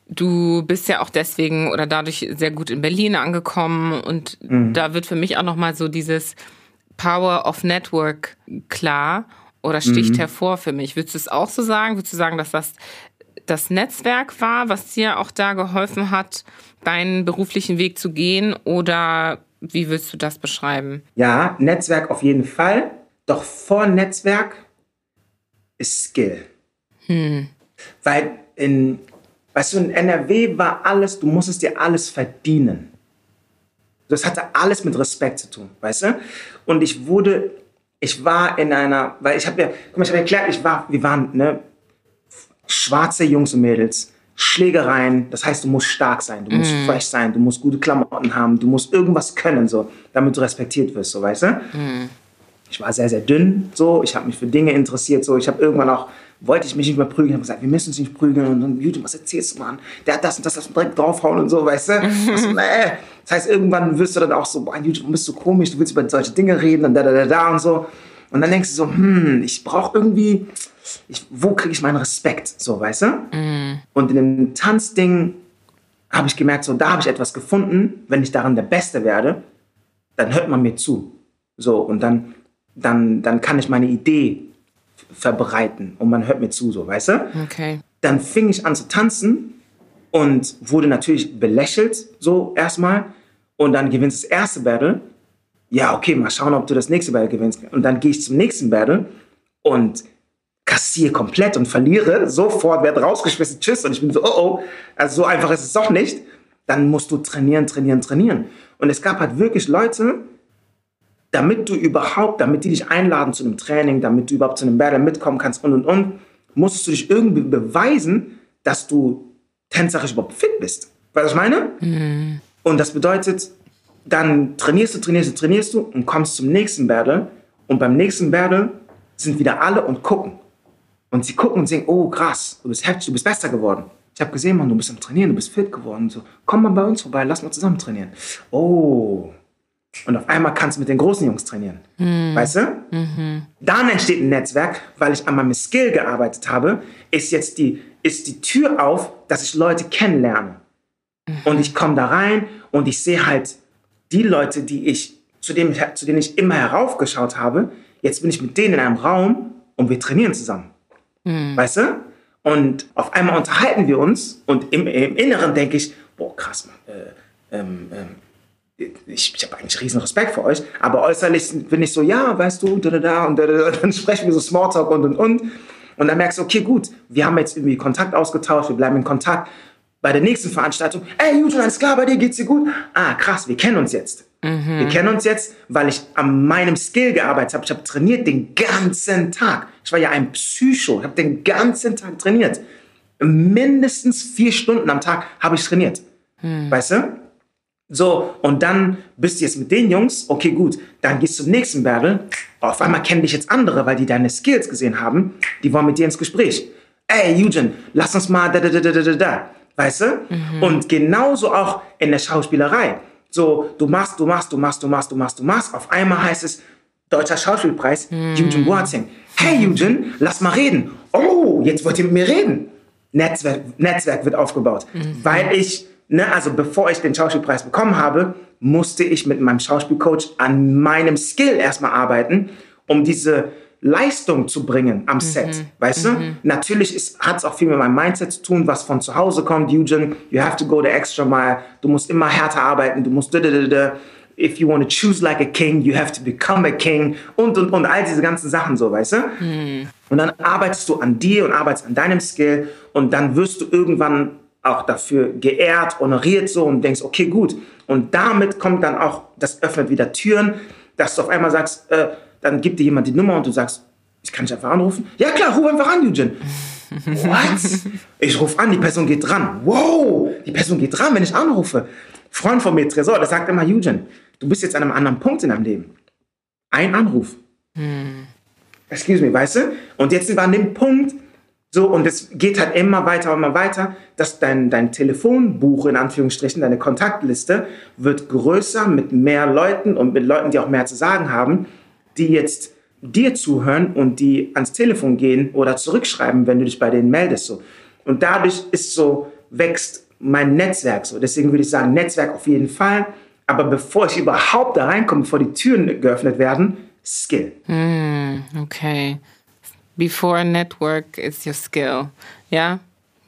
du bist ja auch deswegen oder dadurch sehr gut in Berlin angekommen und Mhm. da wird für mich auch noch mal so dieses Power of Network klar oder sticht Mhm. hervor für mich. Würdest du es auch so sagen? Würdest du sagen, dass das das Netzwerk war, was dir auch da geholfen hat, deinen beruflichen Weg zu gehen oder wie würdest du das beschreiben? Ja, Netzwerk auf jeden Fall. Doch vor Netzwerk ist Skill. Weil in, weißt du, in NRW war alles, du musstest dir alles verdienen. Das hatte alles mit Respekt zu tun, weißt du? Und ich wurde, ich war in einer, weil ich habe ja, guck mal, ich habe erklärt, ich war, wir waren, ne, schwarze Jungs und Mädels, Schlägereien, das heißt, du musst stark sein, du musst fresh sein, du musst gute Klamotten haben, du musst irgendwas können, so, damit du respektiert wirst, so, weißt du? Ich war sehr, sehr dünn, so, ich habe mich für Dinge interessiert, so, ich habe irgendwann auch, wollte ich mich nicht mehr prügeln, habe gesagt, wir müssen uns nicht prügeln und dann, YouTube, was erzählst du, Mann? Der hat das und das, das direkt draufhauen und so, weißt du? Ich so, <laughs> nee. Das heißt, irgendwann wirst du dann auch so, boah, YouTube, du bist so komisch, du willst über solche Dinge reden und da, da, da, da und so. Und dann denkst du so, hm, ich brauche irgendwie, ich, wo kriege ich meinen Respekt, so, weißt du? Und in dem Tanzding habe ich gemerkt, so, da habe ich etwas gefunden, wenn ich darin der Beste werde, dann hört man mir zu. So, und dann, dann, dann kann ich meine Idee verbreiten und man hört mir zu, so, weißt du? Okay. Dann fing ich an zu tanzen und wurde natürlich belächelt, so erstmal. Und dann gewinnst du das erste Battle. Ja, okay, mal schauen, ob du das nächste Battle gewinnst. Und dann gehe ich zum nächsten Battle und kassiere komplett und verliere sofort, werde rausgeschmissen, tschüss. Und ich bin so, oh oh, also so einfach ist es doch nicht. Dann musst du trainieren, trainieren, trainieren. Und es gab halt wirklich Leute, damit du überhaupt, damit die dich einladen zu einem Training, damit du überhaupt zu einem Battle mitkommen kannst und und und, musstest du dich irgendwie beweisen, dass du tänzerisch überhaupt fit bist. Weißt du, was ich meine? Und das bedeutet, dann trainierst du, trainierst du, trainierst du und kommst zum nächsten Battle. Und beim nächsten Battle sind wieder alle und gucken. Und sie gucken und sehen, oh krass, du bist heftig, du bist besser geworden. Ich habe gesehen, Mann, du bist am Trainieren, du bist fit geworden. So, komm mal bei uns vorbei, lass mal zusammen trainieren. Oh. Und auf einmal kannst du mit den großen Jungs trainieren. Weißt du? Dann entsteht ein Netzwerk, weil ich an meinem Skill gearbeitet habe, ist jetzt die, ist die Tür auf, dass ich Leute kennenlerne. Und ich komme da rein und ich sehe halt die Leute, die ich, zu, dem, zu denen ich immer heraufgeschaut habe, jetzt bin ich mit denen in einem Raum und wir trainieren zusammen. Weißt du? Und auf einmal unterhalten wir uns und im, im Inneren denke ich, boah, krass, Mann. Äh, ähm, ähm, ich, ich habe eigentlich riesen Respekt vor euch, aber äußerlich bin ich so, ja, weißt du, da, da, da, und da, da, da, dann sprechen wir so Smalltalk und, und, und. Und dann merkst du, okay, gut, wir haben jetzt irgendwie Kontakt ausgetauscht, wir bleiben in Kontakt. Bei der nächsten Veranstaltung, ey, Eugene, alles klar, bei dir geht's dir gut? Ah, krass, wir kennen uns jetzt. Mhm. Wir kennen uns jetzt, weil ich an meinem Skill gearbeitet habe. Ich habe trainiert den ganzen Tag. Ich war ja ein Psycho. Ich habe den ganzen Tag trainiert. Mindestens vier Stunden am Tag habe ich trainiert. Mhm. Weißt du? So, und dann bist du jetzt mit den Jungs, okay, gut, dann gehst du zum nächsten Battle. Auf einmal kennen dich jetzt andere, weil die deine Skills gesehen haben. Die wollen mit dir ins Gespräch. Ey, Eugen, lass uns mal da, da, da, da, da, da. Weißt du? Mhm. Und genauso auch in der Schauspielerei. So, du machst, du machst, du machst, du machst, du machst, du machst. Auf einmal heißt es, Deutscher Schauspielpreis, mhm. Eugen Boateng. Hey Eugen, lass mal reden. Oh, jetzt wollt ihr mit mir reden. Netzwerk, Netzwerk wird aufgebaut. Mhm. Weil ich ne, also bevor ich den Schauspielpreis bekommen habe, musste ich mit meinem Schauspielcoach an meinem Skill erstmal arbeiten, um diese Leistung zu bringen am Set, mhm. weißt mhm. du? Natürlich hat es auch viel mit meinem Mindset zu tun, was von zu Hause kommt. Eugen, you have to go the extra mile. Du musst immer härter arbeiten. Du musst if you want to choose like a king, you have to become a king und und und all diese ganzen Sachen so, weißt du? Mhm. Und dann arbeitest du an dir und arbeitest an deinem Skill und dann wirst du irgendwann auch dafür geehrt, honoriert so und denkst, okay, gut. Und damit kommt dann auch, das öffnet wieder Türen, dass du auf einmal sagst, äh, dann gibt dir jemand die Nummer und du sagst, ich kann dich einfach anrufen. Ja klar, ruf einfach an, Eugene. <laughs> What? Ich rufe an, die Person geht dran. Wow, die Person geht dran, wenn ich anrufe. Freund von mir, Tresor, der sagt immer, Eugene, du bist jetzt an einem anderen Punkt in deinem Leben. Ein Anruf. Hm. Excuse me, weißt du? Und jetzt sind wir an dem Punkt, so, und es geht halt immer weiter und immer weiter, dass dein, dein Telefonbuch, in Anführungsstrichen, deine Kontaktliste, wird größer mit mehr Leuten und mit Leuten, die auch mehr zu sagen haben, die jetzt dir zuhören und die ans Telefon gehen oder zurückschreiben, wenn du dich bei denen meldest. So. Und dadurch ist so, wächst mein Netzwerk so. Deswegen würde ich sagen, Netzwerk auf jeden Fall. Aber bevor ich überhaupt da reinkomme, bevor die Türen geöffnet werden, Skill. Mm, okay. Before network is your skill. Ja,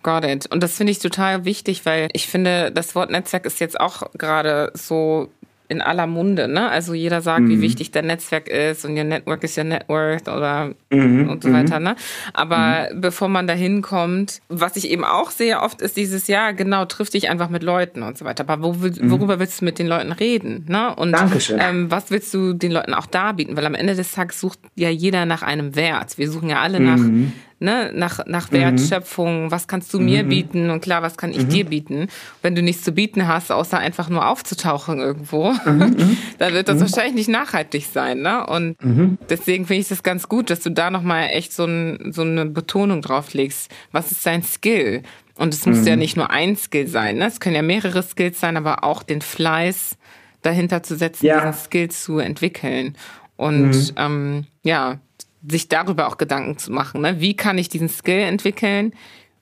got it. Und das finde ich total wichtig, weil ich finde, das Wort Netzwerk ist jetzt auch gerade so in aller Munde, ne? Also jeder sagt, mhm. wie wichtig der Netzwerk ist und your network is your net worth oder mhm. und so weiter, mhm. ne? Aber mhm. bevor man da hinkommt, was ich eben auch sehe oft ist dieses Jahr, genau, triff dich einfach mit Leuten und so weiter. Aber wo, mhm. worüber willst du mit den Leuten reden, ne? Und. Ähm, was willst du den Leuten auch darbieten? Weil am Ende des Tages sucht ja jeder nach einem Wert. Wir suchen ja alle nach mhm ne, nach, nach mhm. Wertschöpfung, mhm. was kannst du mir mhm. bieten und klar, was kann ich mhm. dir bieten. Wenn du nichts zu bieten hast, außer einfach nur aufzutauchen irgendwo, mhm. <laughs> mhm. dann wird das wahrscheinlich nicht nachhaltig sein. Ne? Und deswegen finde ich das ganz gut, dass du da nochmal echt so, ein, so eine Betonung drauf legst. Was ist dein Skill? Und es muss ja nicht nur ein Skill sein, ne? es können ja mehrere Skills sein, aber auch den Fleiß dahinter zu setzen, ja. diesen Skill zu entwickeln. Und ähm, ja, sich darüber auch Gedanken zu machen. Ne? Wie kann ich diesen Skill entwickeln?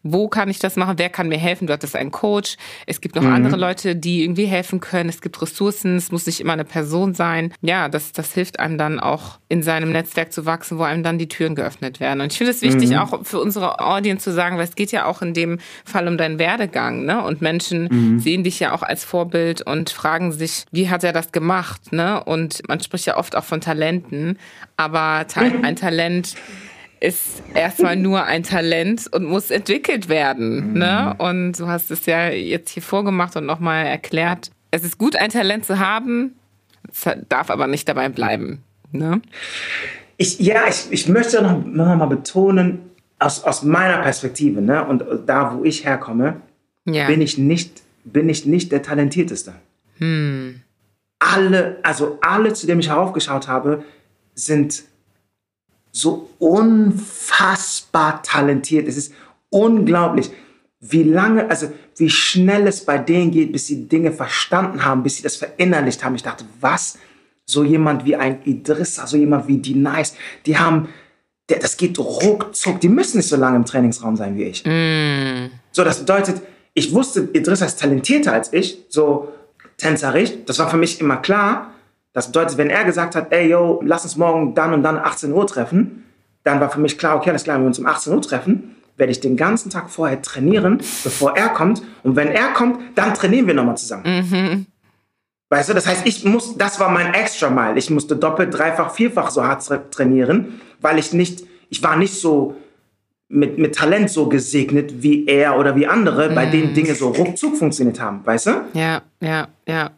Wo kann ich das machen? Wer kann mir helfen? Du hattest einen Coach. Es gibt noch mhm. andere Leute, die irgendwie helfen können. Es gibt Ressourcen. Es muss nicht immer eine Person sein. Ja, das, das hilft einem dann auch in seinem Netzwerk zu wachsen, wo einem dann die Türen geöffnet werden. Und ich finde es wichtig, mhm. auch für unsere Audience zu sagen, weil es geht ja auch in dem Fall um deinen Werdegang. Ne? Und Menschen mhm. sehen dich ja auch als Vorbild und fragen sich, wie hat er das gemacht? Ne? Und man spricht ja oft auch von Talenten. Aber <laughs> ein Talent ist erstmal nur ein Talent und muss entwickelt werden. Mhm. Ne? Und du hast es ja jetzt hier vorgemacht und nochmal erklärt. Es ist gut, ein Talent zu haben, es darf aber nicht dabei bleiben. Ne? Ich, ja, ich, ich möchte noch, noch mal betonen, aus, aus meiner Perspektive ne, und da, wo ich herkomme, ja. bin, ich nicht, bin ich nicht der Talentierteste. Hm. Alle, also alle, zu denen ich heraufgeschaut habe, sind so unfassbar talentiert. Es ist unglaublich, wie lange, also wie schnell es bei denen geht, bis sie Dinge verstanden haben, bis sie das verinnerlicht haben. Ich dachte, was? So jemand wie ein Idrissa, so jemand wie die Nice, die haben, der, das geht ruckzuck. Die müssen nicht so lange im Trainingsraum sein wie ich. Mm. So, das bedeutet, ich wusste, Idrissa ist talentierter als ich, so tänzerisch. Das war für mich immer klar. Das bedeutet, wenn er gesagt hat, ey, yo, lass uns morgen dann und dann 18 Uhr treffen, dann war für mich klar, okay, alles klar, wenn wir uns um 18 Uhr treffen, werde ich den ganzen Tag vorher trainieren, bevor er kommt. Und wenn er kommt, dann trainieren wir nochmal zusammen. Mhm. Weißt du, das heißt, ich muss, das war mein Extra Mile. Ich musste doppelt, dreifach, vierfach so hart trainieren, weil ich nicht, ich war nicht so mit, mit Talent so gesegnet wie er oder wie andere, bei denen Dinge so ruckzuck funktioniert haben, weißt du? Ja, ja, ja.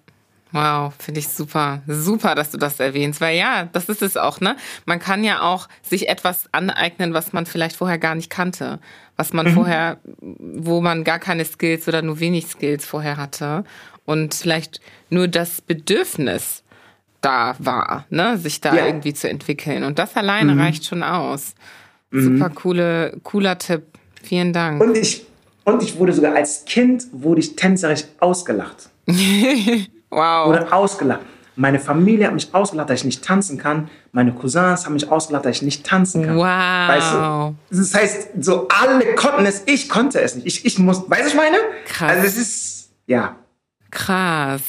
Wow, finde ich super. Super, dass du das erwähnst. Weil ja, das ist es auch, ne? Man kann ja auch sich etwas aneignen, was man vielleicht vorher gar nicht kannte. Was man mhm. vorher, wo man gar keine Skills oder nur wenig Skills vorher hatte. Und vielleicht nur das Bedürfnis da war, ne? Sich da ja. irgendwie zu entwickeln. Und das alleine mhm. reicht schon aus. Mhm. Super coole, cooler Tipp. Vielen Dank. Und ich, und ich wurde sogar als Kind, wurde ich tänzerisch ausgelacht. <laughs> wow. Wurde ausgelacht. Meine Familie hat mich ausgelacht, dass ich nicht tanzen kann. Meine Cousins haben mich ausgelacht, dass ich nicht tanzen kann. Wow. Weißt du? Das heißt, so alle konnten es, ich konnte es nicht. Ich, ich muss, weißt du, ich meine? Krass. Also es ist, ja. Krass.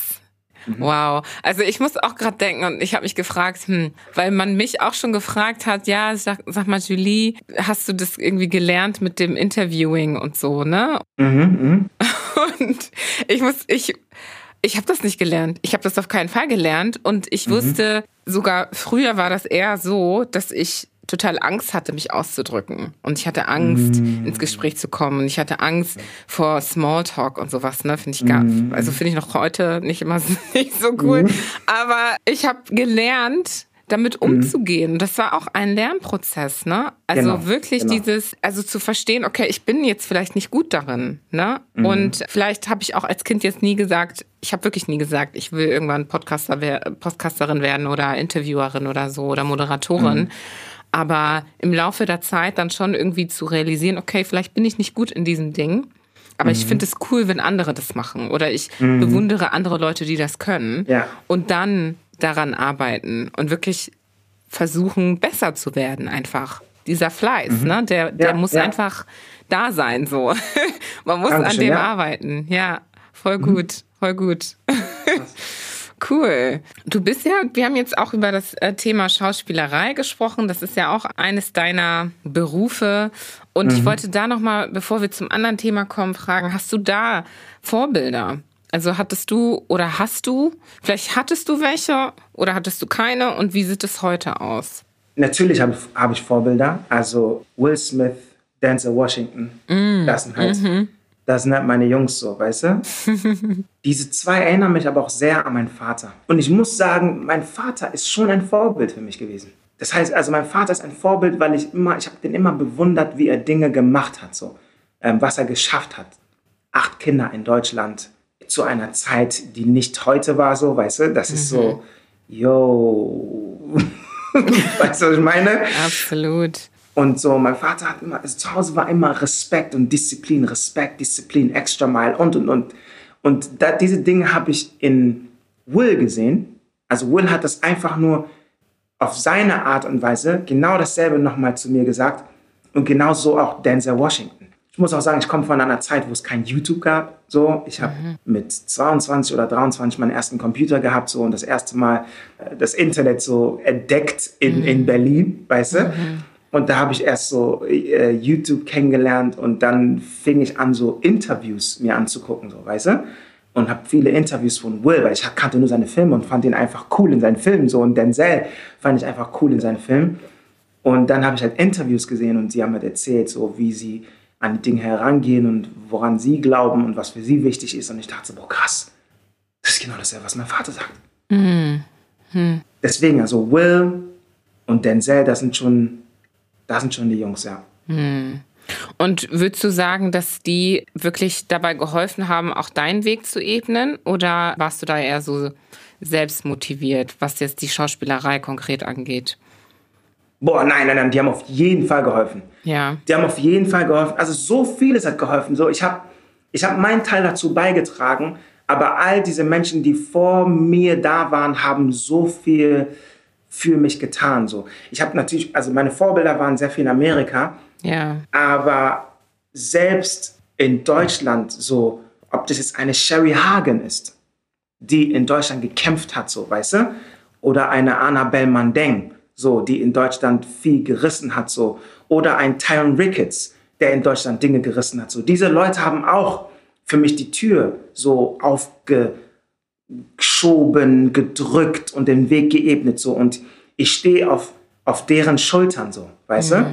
Mhm. Wow. Also ich muss auch gerade denken und ich habe mich gefragt, hm, weil man mich auch schon gefragt hat, ja, sag, sag mal, Julie, hast du das irgendwie gelernt mit dem Interviewing und so, ne? Mhm, mh. <laughs> Und ich muss, ich, ich habe das nicht gelernt. Ich habe das auf keinen Fall gelernt und ich mhm. wusste, sogar früher war das eher so, dass ich total Angst hatte, mich auszudrücken. Und ich hatte Angst, mm. ins Gespräch zu kommen. Und ich hatte Angst vor Smalltalk und sowas, ne? Finde ich gar, mm. also finde ich noch heute nicht immer <laughs> nicht so cool. Mm. Aber ich habe gelernt, damit mhm. umzugehen. Mhm. Das war auch ein Lernprozess, ne? Also genau, wirklich genau. dieses, also zu verstehen, okay, ich bin jetzt vielleicht nicht gut darin, ne? Mhm. Und vielleicht habe ich auch als Kind jetzt nie gesagt, ich habe wirklich nie gesagt, ich will irgendwann Podcaster, Podcasterin werden oder Interviewerin oder so oder Moderatorin. Mhm aber im Laufe der Zeit dann schon irgendwie zu realisieren, okay, vielleicht bin ich nicht gut in diesem Ding, aber mhm. ich finde es cool, wenn andere das machen oder ich mhm. bewundere andere Leute, die das können ja. und dann daran arbeiten und wirklich versuchen, besser zu werden einfach. Dieser Fleiß, mhm. ne, der, der ja, muss ja. einfach da sein, so. <laughs> Man muss Dankeschön, an dem arbeiten. Ja, voll mhm. gut, voll gut. <laughs> Cool. Du bist ja, wir haben jetzt auch über das äh, Thema Schauspielerei gesprochen. Das ist ja auch eines deiner Berufe. Und mhm. ich wollte da nochmal, bevor wir zum anderen Thema kommen, fragen, hast du da Vorbilder? Also hattest du oder hast du, vielleicht hattest du welche oder hattest du keine und wie sieht es heute aus? Natürlich habe hab ich Vorbilder. Also Will Smith, Denzel Washington, mm. das sind halt mhm das sind halt meine Jungs so, weißt du? <laughs> Diese zwei erinnern mich aber auch sehr an meinen Vater. Und ich muss sagen, mein Vater ist schon ein Vorbild für mich gewesen. Das heißt, also mein Vater ist ein Vorbild, weil ich immer, ich habe den immer bewundert, wie er Dinge gemacht hat, so, ähm, was er geschafft hat. Acht Kinder in Deutschland zu einer Zeit, die nicht heute war, so, weißt du? Das ist so, mhm. yo, <laughs> weißt du, was ich meine? Absolut. Und so, mein Vater hat immer, also zu Hause war immer Respekt und Disziplin, Respekt, Disziplin, Extra Mile und, und, und. Und da, diese Dinge habe ich in Will gesehen. Also Will hat das einfach nur auf seine Art und Weise genau dasselbe nochmal zu mir gesagt. Und genau so auch Denzel Washington. Ich muss auch sagen, ich komme von einer Zeit, wo es kein YouTube gab. So, ich habe mhm. mit 22 oder 23 meinen ersten Computer gehabt so und das erste Mal äh, das Internet so entdeckt in, mhm. in Berlin, weißt du? Mhm. Und da habe ich erst so äh, YouTube kennengelernt und dann fing ich an, so Interviews mir anzugucken, so, weißt du? Und habe viele Interviews von Will, weil ich kannte nur seine Filme und fand ihn einfach cool in seinen Filmen. So. Und Denzel fand ich einfach cool in seinen Filmen. Und dann habe ich halt Interviews gesehen und sie haben halt erzählt, so wie sie an die Dinge herangehen und woran sie glauben und was für sie wichtig ist. Und ich dachte so, boah, krass, das ist genau dasselbe, was mein Vater sagt. Mhm. Hm. Deswegen, also Will und Denzel, das sind schon da sind schon die Jungs, ja. Hm. Und würdest du sagen, dass die wirklich dabei geholfen haben, auch deinen Weg zu ebnen? Oder warst du da eher so selbst motiviert, was jetzt die Schauspielerei konkret angeht? Boah, nein, nein, nein, die haben auf jeden Fall geholfen. Ja. Die haben auf jeden Fall geholfen. Also so vieles hat geholfen. So, ich habe ich hab meinen Teil dazu beigetragen, aber all diese Menschen, die vor mir da waren, haben so viel für mich getan. So. Ich habe natürlich, also meine Vorbilder waren sehr viel in Amerika, ja. aber selbst in Deutschland, so, ob das jetzt eine Sherry Hagen ist, die in Deutschland gekämpft hat, so, weißt du, oder eine Annabelle Mandeng, so, die in Deutschland viel gerissen hat, so, oder ein Tyron Ricketts, der in Deutschland Dinge gerissen hat, so. Diese Leute haben auch für mich die Tür so aufge geschoben, gedrückt und den Weg geebnet so und ich stehe auf, auf deren Schultern so, weißt mhm. du?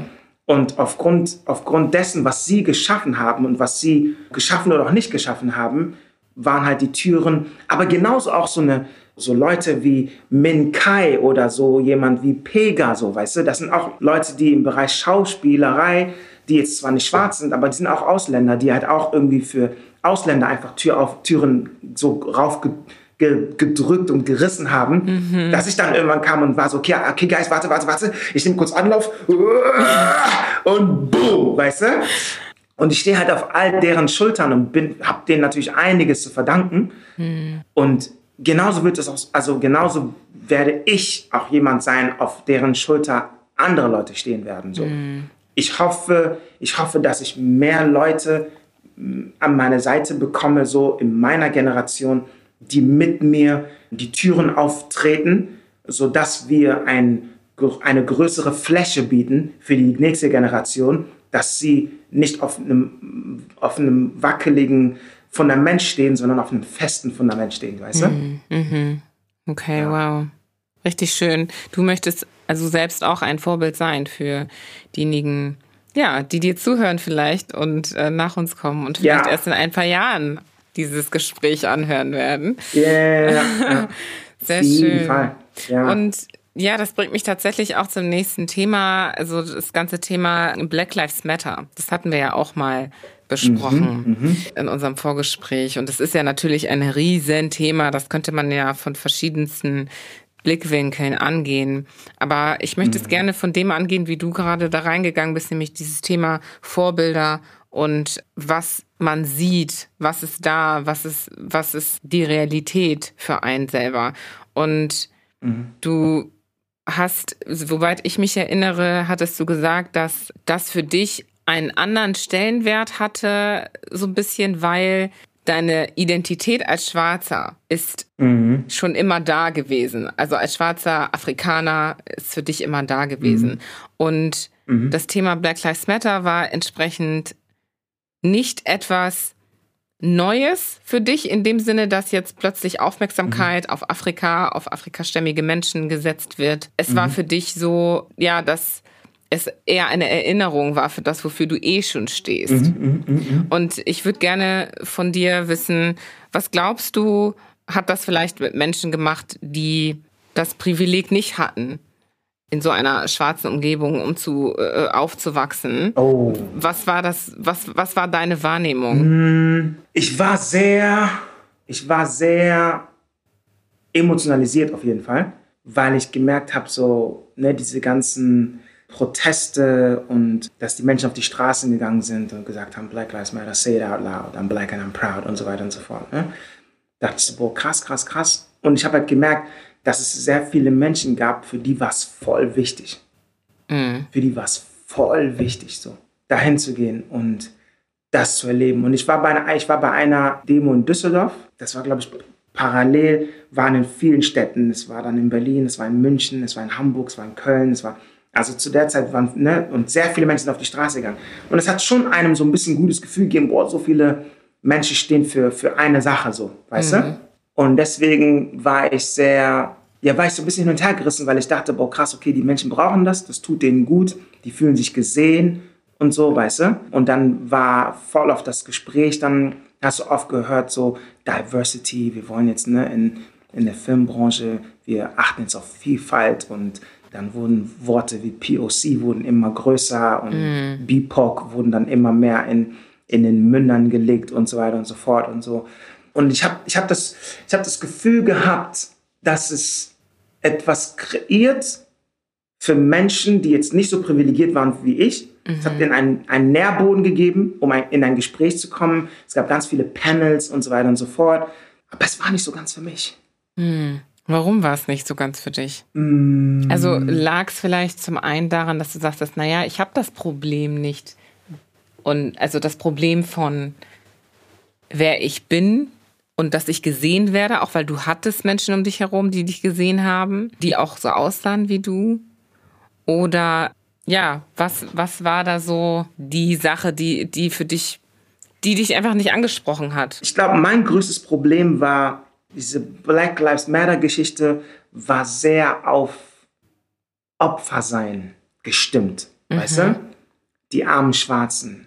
Und aufgrund, aufgrund dessen, was sie geschaffen haben und was sie geschaffen oder auch nicht geschaffen haben, waren halt die Türen, aber genauso auch so eine, so Leute wie Min Kai oder so jemand wie Pega, so, weißt du, das sind auch Leute, die im Bereich Schauspielerei, die jetzt zwar nicht schwarz sind, aber die sind auch Ausländer, die halt auch irgendwie für Ausländer einfach Tür auf Türen so raufgedrückt und gerissen haben, mhm. dass ich dann irgendwann kam und war so, okay, okay, Guys, warte, warte, warte, ich nehme kurz Anlauf und boom, weißt du? Und ich stehe halt auf all deren Schultern und bin, habe denen natürlich einiges zu verdanken. Mhm. Und genauso wird es auch, also genauso werde ich auch jemand sein, auf deren Schulter andere Leute stehen werden. So. Mhm. Ich hoffe, ich hoffe, dass ich mehr Leute mm, an meine Seite bekomme, so in meiner Generation, die mit mir die Türen auftreten, sodass wir ein, eine größere Fläche bieten für die nächste Generation, dass sie nicht auf einem, auf einem wackeligen Fundament stehen, sondern auf einem festen Fundament stehen, weißt du? Mhm. mhm. Okay, ja. wow. Richtig schön. Du möchtest also selbst auch ein Vorbild sein für diejenigen, ja, die dir zuhören vielleicht und äh, nach uns kommen und vielleicht ja. erst in ein paar Jahren dieses Gespräch anhören werden. Yeah, <laughs> ja. Sehr schön. Fall. Ja. Und ja, das bringt mich tatsächlich auch zum nächsten Thema, also das ganze Thema Black Lives Matter. Das hatten wir ja auch mal besprochen mhm, mhm. in unserem Vorgespräch. Und das ist ja natürlich ein Riesenthema. Das könnte man ja von verschiedensten Blickwinkeln angehen. Aber ich möchte mhm. es gerne von dem angehen, wie du gerade da reingegangen bist, nämlich dieses Thema Vorbilder und was man sieht, was ist da, was ist, was ist die Realität für einen selber. Und mhm. du hast, soweit ich mich erinnere, hattest du gesagt, dass das für dich einen anderen Stellenwert hatte, so ein bisschen, weil deine Identität als Schwarzer ist mhm. schon immer da gewesen. Also als schwarzer Afrikaner ist für dich immer da gewesen. Mhm. Und mhm. das Thema Black Lives Matter war entsprechend nicht etwas Neues für dich in dem Sinne, dass jetzt plötzlich Aufmerksamkeit mhm. auf Afrika, auf afrikastämmige Menschen gesetzt wird. Es war mhm. für dich so, ja, dass es eher eine Erinnerung war für das, wofür du eh schon stehst. Mhm, mh, mh, mh. Und ich würde gerne von dir wissen, was glaubst du, hat das vielleicht mit Menschen gemacht, die das Privileg nicht hatten, in so einer schwarzen Umgebung, um zu äh, aufzuwachsen. Oh. Was war das? Was was war deine Wahrnehmung? Hm, ich war sehr, ich war sehr emotionalisiert auf jeden Fall, weil ich gemerkt habe, so ne, diese ganzen Proteste und dass die Menschen auf die Straßen gegangen sind und gesagt haben, Black Lives Matter, say it out loud, I'm black and I'm proud und so weiter und so fort. Ne? Da dachte ich so, boah, krass, krass, krass. Und ich habe halt gemerkt, dass es sehr viele Menschen gab, für die war es voll wichtig. Mhm. Für die war es voll wichtig, so dahin zu gehen und das zu erleben. Und ich war bei einer, ich war bei einer Demo in Düsseldorf. Das war, glaube ich, parallel, waren in vielen Städten. Es war dann in Berlin, es war in München, es war in Hamburg, es war in Köln, es war, also zu der Zeit waren, ne, und sehr viele Menschen sind auf die Straße gegangen. Und es hat schon einem so ein bisschen gutes Gefühl gegeben, boah, so viele Menschen stehen für, für eine Sache so, weißt mhm. du? Und deswegen war ich sehr, ja, war ich so ein bisschen hin und her gerissen, weil ich dachte, boah, krass, okay, die Menschen brauchen das, das tut denen gut, die fühlen sich gesehen und so, weißt du? Und dann war voll auf das Gespräch, dann hast du oft gehört, so Diversity, wir wollen jetzt, ne, in, in der Filmbranche, wir achten jetzt auf Vielfalt und dann wurden Worte wie POC wurden immer größer und mm. BIPOC wurden dann immer mehr in, in den Mündern gelegt und so weiter und so fort und so. Und ich habe ich hab das, hab das Gefühl gehabt, dass es etwas kreiert für Menschen, die jetzt nicht so privilegiert waren wie ich. Mhm. Es hat ihnen einen, einen Nährboden gegeben, um ein, in ein Gespräch zu kommen. Es gab ganz viele Panels und so weiter und so fort. Aber es war nicht so ganz für mich. Mhm. Warum war es nicht so ganz für dich? Mm. Also lag es vielleicht zum einen daran, dass du sagst, naja, ich habe das Problem nicht. Und also das Problem von wer ich bin und dass ich gesehen werde, auch weil du hattest Menschen um dich herum, die dich gesehen haben, die auch so aussahen wie du? Oder ja, was, was war da so die Sache, die, die für dich, die dich einfach nicht angesprochen hat? Ich glaube, mein größtes Problem war, diese Black Lives Matter Geschichte war sehr auf Opfer sein gestimmt, mhm. weißt du? die armen Schwarzen,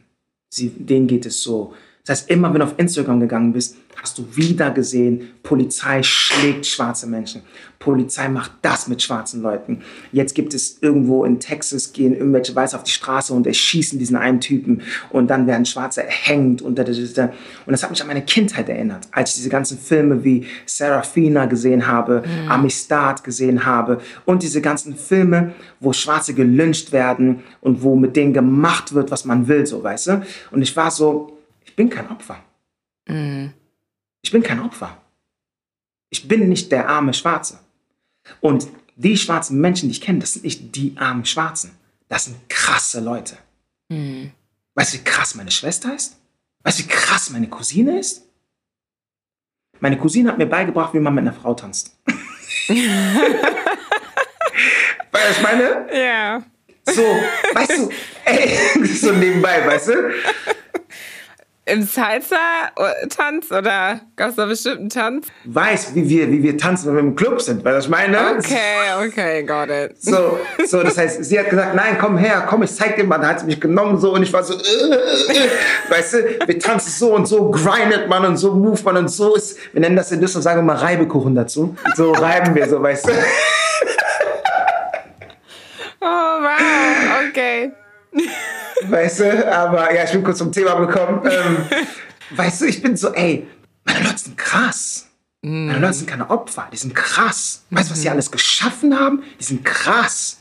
sie, denen geht es so. Das heißt, immer wenn du auf Instagram gegangen bist, hast du wieder gesehen, Polizei schlägt schwarze Menschen. Polizei macht das mit schwarzen Leuten. Jetzt gibt es irgendwo in Texas, gehen irgendwelche Weiße auf die Straße und erschießen diesen einen Typen und dann werden Schwarze erhängt und da, da, da. Und das hat mich an meine Kindheit erinnert, als ich diese ganzen Filme wie Serafina gesehen habe, mhm. Amistad gesehen habe und diese ganzen Filme, wo Schwarze gelyncht werden und wo mit denen gemacht wird, was man will, so, weißt du? Und ich war so, ich bin kein Opfer. Mhm. Ich bin kein Opfer. Ich bin nicht der arme Schwarze. Und die schwarzen Menschen, die ich kenne, das sind nicht die armen Schwarzen. Das sind krasse Leute. Mhm. Weißt du, wie krass meine Schwester ist? Weißt du, wie krass meine Cousine ist? Meine Cousine hat mir beigebracht, wie man mit einer Frau tanzt. <laughs> weißt du, ich meine? Ja. So, weißt du, ey, <laughs> so nebenbei, weißt du? Im Salsa-Tanz oder gab es da bestimmt einen Tanz? Weiß, wie wir, wie wir tanzen, wenn wir im Club sind, weil ich meine. Okay, okay, got it. So, so, das heißt, sie hat gesagt, nein, komm her, komm, ich zeig dir mal. Dann hat sie mich genommen so und ich war so, äh, äh, weißt du, wir tanzen so und so, grindet man und so move man und so ist, wir nennen das in Düsseldorf, sagen wir mal Reibekuchen dazu. So reiben wir so, weißt du. Oh, wow, okay. Weißt du, aber ja, ich bin kurz zum Thema gekommen. Ähm, <laughs> weißt du, ich bin so, ey, meine Leute sind krass. Meine Leute sind keine Opfer, die sind krass. Weißt du, was sie alles geschaffen haben? Die sind krass.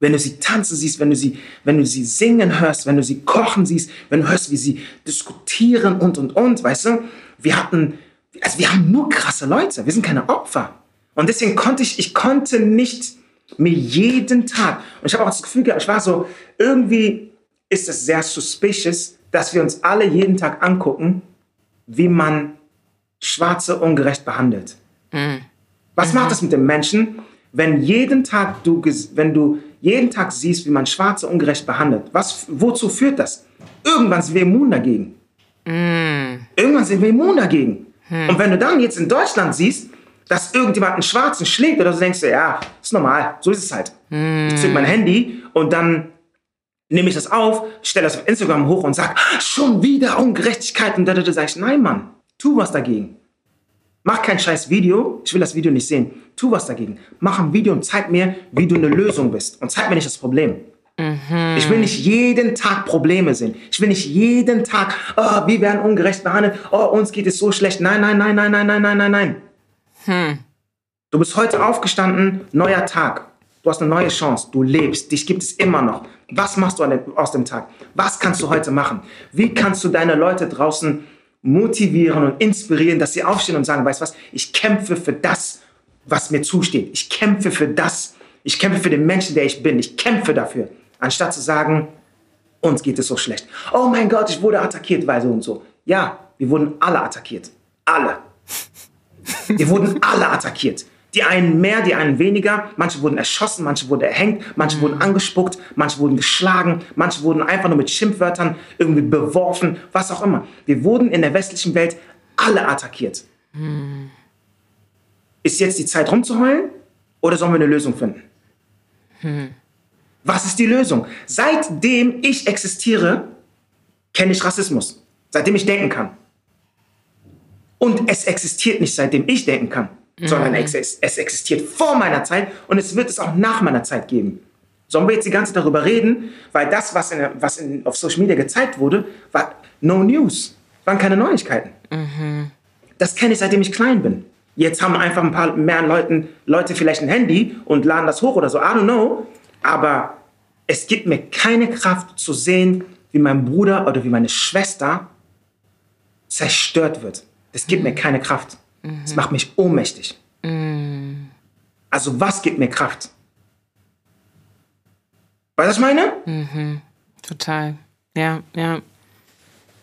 Wenn du sie tanzen siehst, wenn du sie, wenn du sie singen hörst, wenn du sie kochen siehst, wenn du hörst, wie sie diskutieren und und und, weißt du, wir hatten, also wir haben nur krasse Leute, wir sind keine Opfer. Und deswegen konnte ich, ich konnte nicht mir jeden Tag. Und ich habe auch das Gefühl gehabt, ich war so, irgendwie ist es sehr suspicious, dass wir uns alle jeden Tag angucken, wie man Schwarze ungerecht behandelt. Mhm. Was mhm. macht das mit dem Menschen, wenn jeden Tag du, wenn du jeden Tag siehst, wie man Schwarze ungerecht behandelt? Was, wozu führt das? Irgendwann sind wir immun dagegen. Mhm. Irgendwann sind wir immun dagegen. Mhm. Und wenn du dann jetzt in Deutschland siehst, dass irgendjemand einen Schwarzen schlägt oder so denkst du, ja, ist normal, so ist es halt. Mm. Ich zück mein Handy und dann nehme ich das auf, stelle das auf Instagram hoch und sag, ah, schon wieder Ungerechtigkeit und da, da, da sag ich, nein, Mann, tu was dagegen. Mach kein scheiß Video, ich will das Video nicht sehen. Tu was dagegen. Mach ein Video und zeig mir, wie du eine Lösung bist und zeig mir nicht das Problem. Mhm. Ich will nicht jeden Tag Probleme sehen. Ich will nicht jeden Tag, oh, wir werden ungerecht behandelt, oh, uns geht es so schlecht. Nein, nein, nein, nein, nein, nein, nein, nein, nein. Hm. Du bist heute aufgestanden, neuer Tag. Du hast eine neue Chance. Du lebst. Dich gibt es immer noch. Was machst du aus dem Tag? Was kannst du heute machen? Wie kannst du deine Leute draußen motivieren und inspirieren, dass sie aufstehen und sagen, weißt du was, ich kämpfe für das, was mir zusteht. Ich kämpfe für das. Ich kämpfe für den Menschen, der ich bin. Ich kämpfe dafür. Anstatt zu sagen, uns geht es so schlecht. Oh mein Gott, ich wurde attackiert, weil so und so. Ja, wir wurden alle attackiert. Alle. Wir wurden alle attackiert. Die einen mehr, die einen weniger. Manche wurden erschossen, manche wurden erhängt, manche mhm. wurden angespuckt, manche wurden geschlagen, manche wurden einfach nur mit Schimpfwörtern irgendwie beworfen, was auch immer. Wir wurden in der westlichen Welt alle attackiert. Mhm. Ist jetzt die Zeit rumzuheulen oder sollen wir eine Lösung finden? Mhm. Was ist die Lösung? Seitdem ich existiere, kenne ich Rassismus. Seitdem ich denken kann. Und es existiert nicht seitdem ich denken kann, mhm. sondern es, es existiert vor meiner Zeit und es wird es auch nach meiner Zeit geben. Sollen wir jetzt die ganze Zeit darüber reden? Weil das, was, in, was in, auf Social Media gezeigt wurde, war no news. Waren keine Neuigkeiten. Mhm. Das kenne ich, seitdem ich klein bin. Jetzt haben einfach ein paar mehr Leuten, Leute vielleicht ein Handy und laden das hoch oder so. I don't know. Aber es gibt mir keine Kraft zu sehen, wie mein Bruder oder wie meine Schwester zerstört wird. Das gibt mir keine Kraft. Das macht mich ohnmächtig. Also was gibt mir Kraft? Weißt du, was ich meine? Mhm. Total. Ja, ja.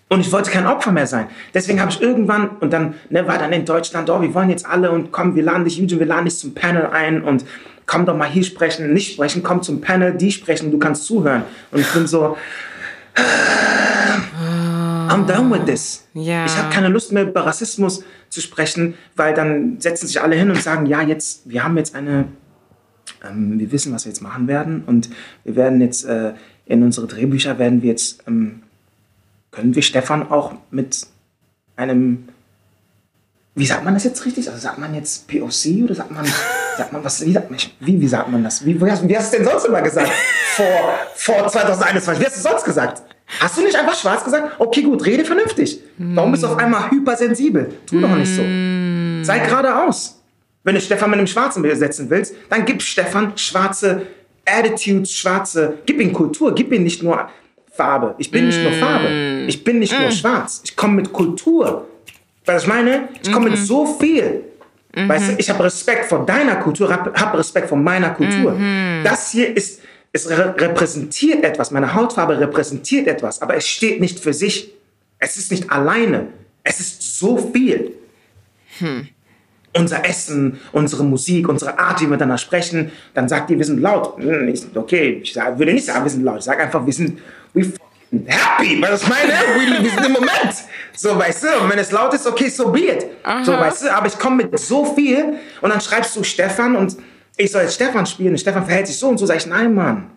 Und ich wollte kein Opfer mehr sein. Deswegen habe ich irgendwann, und dann ne, war dann in Deutschland, oh, wir wollen jetzt alle und komm, wir laden dich, Eugene, wir laden dich zum Panel ein und komm doch mal hier sprechen, nicht sprechen, komm zum Panel, die sprechen, du kannst zuhören. Und ich bin so, I'm done with this. Ja. Ich habe keine Lust mehr über Rassismus zu sprechen, weil dann setzen sich alle hin und sagen, ja, jetzt, wir haben jetzt eine, ähm, wir wissen, was wir jetzt machen werden und wir werden jetzt äh, in unsere Drehbücher werden wir jetzt, ähm, können wir Stefan auch mit einem, wie sagt man das jetzt richtig? Also sagt man jetzt POC oder sagt man, <laughs> sagt man was, wie sagt man, wie, wie sagt man das? Wie, wie, hast, wie hast du denn sonst immer gesagt? Vor, vor 2021, wie hast du es sonst gesagt? Hast du nicht einfach schwarz gesagt? Okay, gut, rede vernünftig. Warum bist du auf einmal hypersensibel? Tu doch nicht so. Sei geradeaus. Wenn du Stefan mit einem Schwarzen besetzen willst, dann gib Stefan schwarze Attitudes, schwarze, gib ihm Kultur, gib ihm nicht nur Farbe. Ich bin nicht nur Farbe. Ich bin nicht nur schwarz. Ich komme mit Kultur. Weißt du, ich meine? Ich komme mit so viel. Weißt du, ich habe Respekt vor deiner Kultur, habe Respekt vor meiner Kultur. Das hier ist, es repräsentiert etwas, meine Hautfarbe repräsentiert etwas, aber es steht nicht für sich. Es ist nicht alleine. Es ist so viel. Hm. Unser Essen, unsere Musik, unsere Art, wie wir miteinander sprechen, dann sagt ihr, wir sind laut. Hm, okay, ich würde nicht sagen, wir sind laut. Ich sage einfach, wir sind we happy. Was ich meine? Wir, wir sind im Moment. So, weißt du, und wenn es laut ist, okay, so be it. Aha. So, weißt du, aber ich komme mit so viel und dann schreibst du Stefan und ich soll jetzt Stefan spielen und Stefan verhält sich so und so, sag ich, nein, Mann.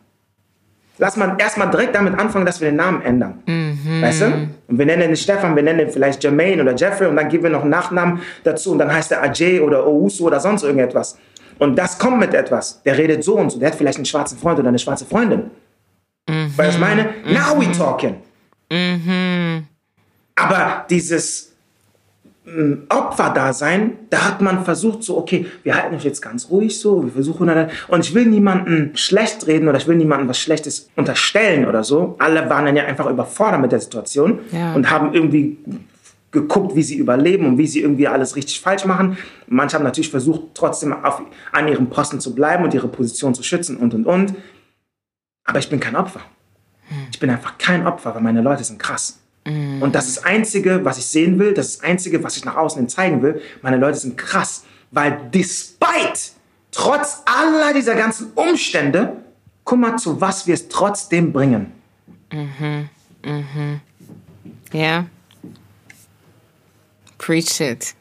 Lass mal erstmal direkt damit anfangen, dass wir den Namen ändern. Mhm. Weißt du? Und wir nennen ihn Stefan, wir nennen ihn vielleicht Jermaine oder Jeffrey und dann geben wir noch einen Nachnamen dazu und dann heißt er Ajay oder Ousu oder sonst irgendetwas. Und das kommt mit etwas. Der redet so und so. Der hat vielleicht einen schwarzen Freund oder eine schwarze Freundin. Mhm. Du, ich meine? Mhm. Now we talking. Mhm. Aber dieses Opferdasein, da hat man versucht so, okay, wir halten uns jetzt ganz ruhig so, wir versuchen dann, und ich will niemanden schlecht reden oder ich will niemanden was Schlechtes unterstellen oder so. Alle waren dann ja einfach überfordert mit der Situation ja. und haben irgendwie geguckt, wie sie überleben und wie sie irgendwie alles richtig falsch machen. Manche haben natürlich versucht, trotzdem auf, an ihrem Posten zu bleiben und ihre Position zu schützen und und und. Aber ich bin kein Opfer. Hm. Ich bin einfach kein Opfer, weil meine Leute sind krass. Mhm. Und das ist das Einzige, was ich sehen will, das ist das Einzige, was ich nach außen hin zeigen will. Meine Leute sind krass, weil despite, trotz aller dieser ganzen Umstände, guck mal, zu was wir es trotzdem bringen. Mhm, mhm. Ja. Yeah. Preach it.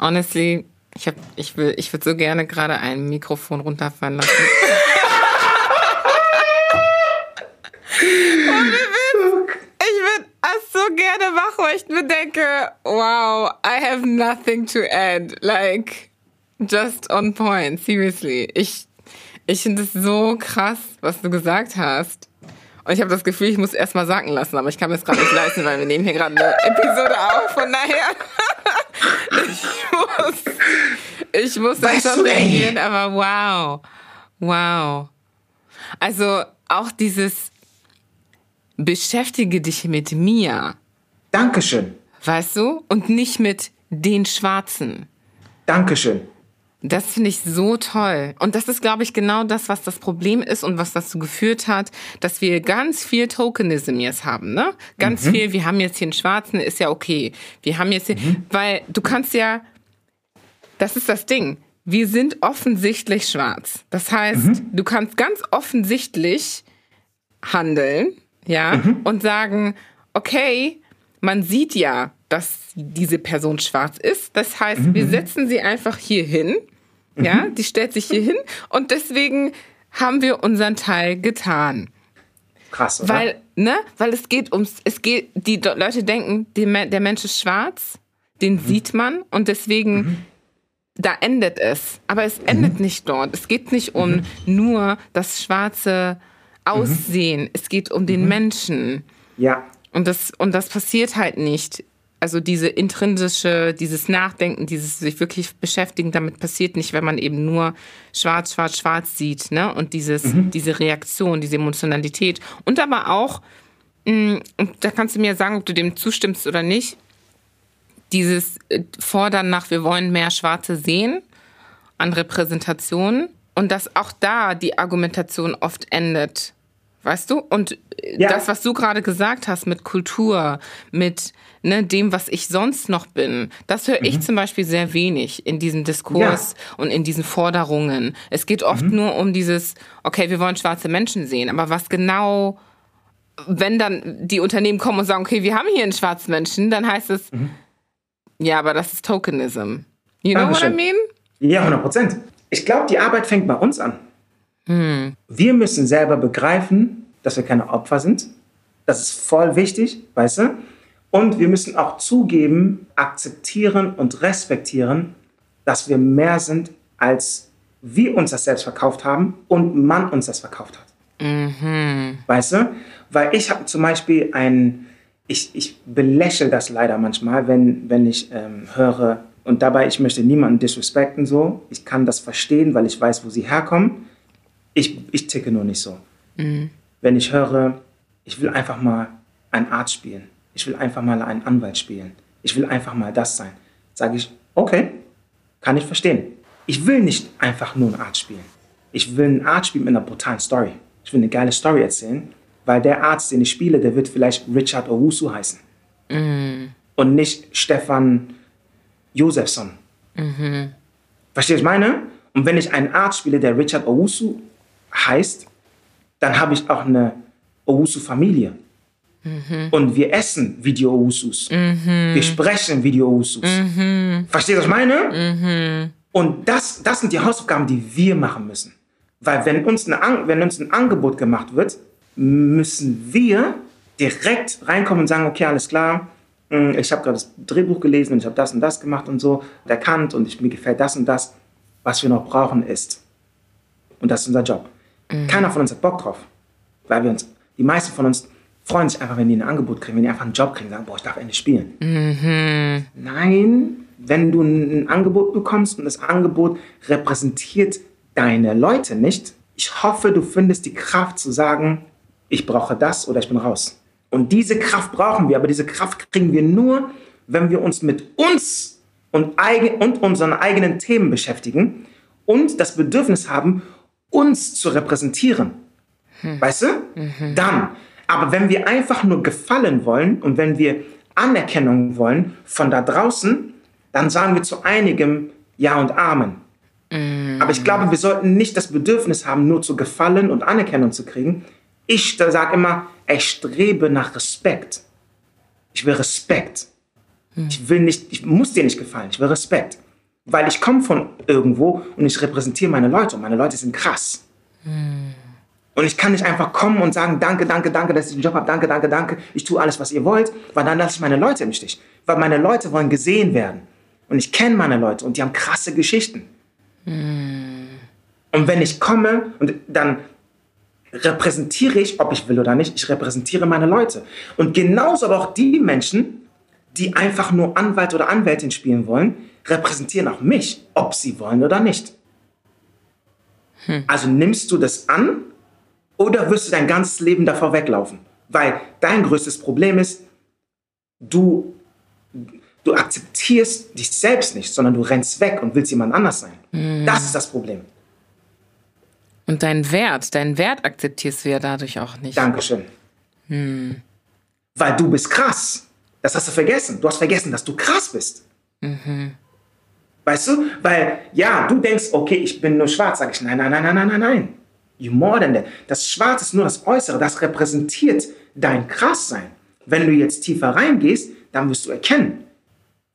Honestly, ich, hab, ich, will, ich würde so gerne gerade ein Mikrofon runterfallen lassen. <laughs> so gerne mache, weil ich mir denke, wow, I have nothing to add. Like, just on point, seriously. Ich, ich finde es so krass, was du gesagt hast. Und ich habe das Gefühl, ich muss erst mal sacken lassen, aber ich kann mir es gerade nicht leisten, weil wir nehmen hier gerade eine Episode auf. Von daher, <laughs> ich muss, ich muss dann schon reagieren, aber wow, wow. Also auch dieses, beschäftige dich mit mir. Dankeschön. Weißt du? Und nicht mit den Schwarzen. Dankeschön. Das finde ich so toll. Und das ist, glaube ich, genau das, was das Problem ist und was dazu geführt hat, dass wir ganz viel Tokenism jetzt haben, ne? Ganz mhm. viel, wir haben jetzt hier einen Schwarzen, ist ja okay. Wir haben jetzt hier, mhm. weil du kannst ja, das ist das Ding. Wir sind offensichtlich schwarz. Das heißt, mhm. du kannst ganz offensichtlich handeln ja, mhm. und sagen, okay, man sieht ja, dass diese Person schwarz ist. Das heißt, mhm. wir setzen sie einfach hier hin. Mhm. Ja, die stellt sich hier hin und deswegen haben wir unseren Teil getan. Krass, oder? Weil, ne, weil es geht ums, es geht, die Leute denken, der Mensch ist schwarz, den mhm. sieht man und deswegen mhm. da endet es. Aber es endet mhm. nicht dort. Es geht nicht um nur das schwarze Aussehen. Mhm. Es geht um den mhm. Menschen. Ja. Und das, und das passiert halt nicht. Also diese intrinsische, dieses Nachdenken, dieses sich wirklich beschäftigen, damit passiert nicht, wenn man eben nur schwarz, schwarz, schwarz sieht, ne? Und dieses, mhm. diese Reaktion, diese Emotionalität. Und aber auch, mh, mm, und da kannst du mir sagen, ob du dem zustimmst oder nicht, dieses äh, Fordern nach, wir wollen mehr Schwarze sehen an Repräsentationen und dass auch da die Argumentation oft endet. Weißt du? Und ja. das, was du gerade gesagt hast mit Kultur, mit ne, dem, was ich sonst noch bin, das höre mhm. ich zum Beispiel sehr wenig in diesem Diskurs ja. und in diesen Forderungen. Es geht oft mhm. nur um dieses, okay, wir wollen schwarze Menschen sehen, aber was genau, wenn dann die Unternehmen kommen und sagen, okay, wir haben hier einen schwarzen Menschen, dann heißt es, mhm. ja, aber das ist Tokenism. You know Dankeschön. what I mean? Ja, 100 Prozent. Ich glaube, die Arbeit fängt bei uns an. Hm. Wir müssen selber begreifen, dass wir keine Opfer sind. Das ist voll wichtig, weißt du? Und wir müssen auch zugeben, akzeptieren und respektieren, dass wir mehr sind, als wir uns das selbst verkauft haben und man uns das verkauft hat. Mhm. Weißt du? Weil ich habe zum Beispiel ein, ich, ich belächle das leider manchmal, wenn, wenn ich ähm, höre, und dabei, ich möchte niemanden disrespekten so. Ich kann das verstehen, weil ich weiß, wo sie herkommen. Ich, ich ticke nur nicht so. Mhm. Wenn ich höre, ich will einfach mal einen Arzt spielen. Ich will einfach mal einen Anwalt spielen. Ich will einfach mal das sein. Sage ich, okay, kann ich verstehen. Ich will nicht einfach nur einen Arzt spielen. Ich will einen Arzt spielen mit einer brutalen Story. Ich will eine geile Story erzählen, weil der Arzt, den ich spiele, der wird vielleicht Richard Owusu heißen. Mm. Und nicht Stefan Josefsson. Mhm. Verstehst du, was ich meine? Und wenn ich einen Arzt spiele, der Richard Owusu heißt, dann habe ich auch eine Owusu-Familie. Mhm. Und wir essen wie die Owusus. Mhm. Wir sprechen wie die Owusus. Mhm. Verstehst du, was ich meine? Mhm. Und das, das sind die Hausaufgaben, die wir machen müssen. Weil wenn uns, eine, wenn uns ein Angebot gemacht wird, müssen wir direkt reinkommen und sagen, okay, alles klar, hm, ich habe gerade das Drehbuch gelesen und ich habe das und das gemacht und so, erkannt und ich, mir gefällt das und das. Was wir noch brauchen ist, und das ist unser Job. Mhm. Keiner von uns hat Bock drauf, weil wir uns, die meisten von uns freuen sich einfach, wenn die ein Angebot kriegen, wenn die einfach einen Job kriegen, sagen, boah, ich darf endlich spielen. Mhm. Nein, wenn du ein Angebot bekommst und das Angebot repräsentiert deine Leute nicht, ich hoffe, du findest die Kraft zu sagen, ich brauche das oder ich bin raus. Und diese Kraft brauchen wir, aber diese Kraft kriegen wir nur, wenn wir uns mit uns und, eigen, und unseren eigenen Themen beschäftigen und das Bedürfnis haben, uns zu repräsentieren. Hm. Weißt du? Mhm. Dann. Aber wenn wir einfach nur gefallen wollen und wenn wir Anerkennung wollen von da draußen, dann sagen wir zu einigem Ja und Amen. Mhm. Aber ich glaube, wir sollten nicht das Bedürfnis haben, nur zu gefallen und Anerkennung zu kriegen. Ich sage immer, ich strebe nach Respekt. Ich will Respekt. Hm. Ich will nicht, ich muss dir nicht gefallen, ich will Respekt. Weil ich komme von irgendwo und ich repräsentiere meine Leute und meine Leute sind krass. Hm. Und ich kann nicht einfach kommen und sagen, danke, danke, danke, dass ich den Job habe, danke, danke, danke, ich tue alles, was ihr wollt, weil dann lasse ich meine Leute im Stich. Weil meine Leute wollen gesehen werden. Und ich kenne meine Leute und die haben krasse Geschichten. Hm. Und wenn ich komme und dann repräsentiere ich, ob ich will oder nicht, ich repräsentiere meine Leute. Und genauso aber auch die Menschen, die einfach nur Anwalt oder Anwältin spielen wollen, repräsentieren auch mich, ob sie wollen oder nicht. Hm. Also nimmst du das an oder wirst du dein ganzes Leben davor weglaufen? Weil dein größtes Problem ist, du, du akzeptierst dich selbst nicht, sondern du rennst weg und willst jemand anders sein. Hm. Das ist das Problem. Und deinen Wert, deinen Wert akzeptierst du ja dadurch auch nicht. Dankeschön. Hm. Weil du bist krass. Das hast du vergessen. Du hast vergessen, dass du krass bist. Mhm. Weißt du? Weil, ja, du denkst, okay, ich bin nur schwarz. Sag ich, nein, nein, nein, nein, nein, nein, nein. You more than that. Das Schwarz ist nur das Äußere. Das repräsentiert dein Krasssein. Wenn du jetzt tiefer reingehst, dann wirst du erkennen.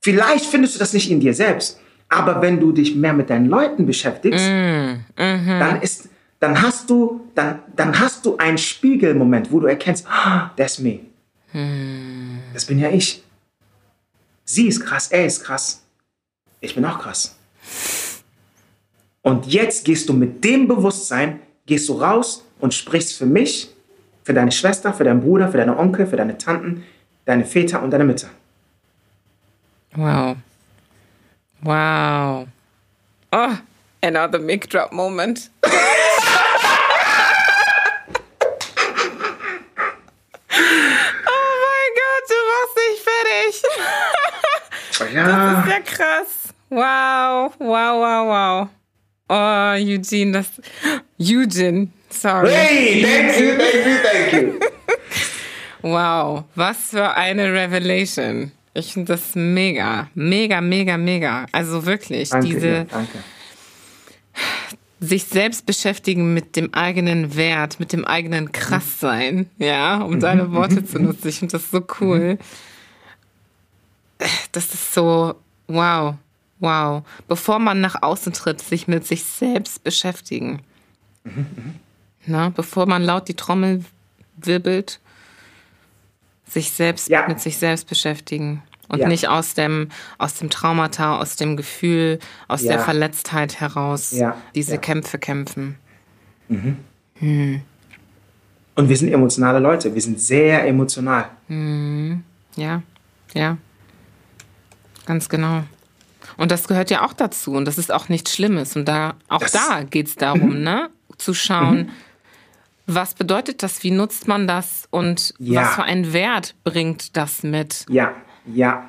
Vielleicht findest du das nicht in dir selbst. Aber wenn du dich mehr mit deinen Leuten beschäftigst, mm, mm -hmm. dann ist, dann hast du, dann, dann hast du einen Spiegelmoment, wo du erkennst, oh, that's me. Hm. Das bin ja ich. Sie ist krass, er ist krass. Ich bin auch krass. Und jetzt gehst du mit dem Bewusstsein, gehst du raus und sprichst für mich, für deine Schwester, für deinen Bruder, für deine Onkel, für deine Tanten, deine Väter und deine Mütter. Wow. Wow. Oh, another mic drop moment. Ja. Das ist ja krass. Wow, wow, wow, wow. Oh, Eugene, das. Eugene, sorry. Hey, thank you, thank you, thank you. <laughs> wow, was für eine Revelation. Ich finde das mega, mega, mega, mega. Also wirklich, danke, diese. Ja, danke. Sich selbst beschäftigen mit dem eigenen Wert, mit dem eigenen Krasssein, ja, um deine Worte zu <laughs> nutzen. Ich finde das so cool das ist so, wow, wow. Bevor man nach außen tritt, sich mit sich selbst beschäftigen. Mhm, Na, bevor man laut die Trommel wirbelt, sich selbst Ja. mit sich selbst beschäftigen und Ja. nicht aus dem aus dem Traumata, aus dem Gefühl, aus Ja. der Verletztheit heraus diese. Kämpfe kämpfen. Und wir sind emotionale Leute. Wir sind sehr emotional. Ja, ja. Ganz genau. Und das gehört ja auch dazu. Und das ist auch nichts Schlimmes. Und da, auch Das- da geht es darum, ne? Zu schauen, was bedeutet das, wie nutzt man das und Ja. was für einen Wert bringt das mit? Ja, ja.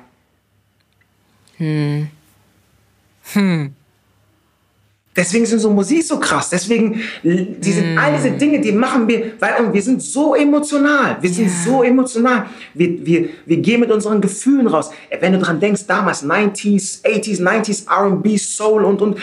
Deswegen sind so Musik so krass. Deswegen, die sind all diese Dinge, die machen wir, weil und wir sind so emotional. Wir sind so emotional. Wir, wir, wir gehen mit unseren Gefühlen raus. Wenn du dran denkst, damals 90s, 80s, 90s, R&B, Soul und, und,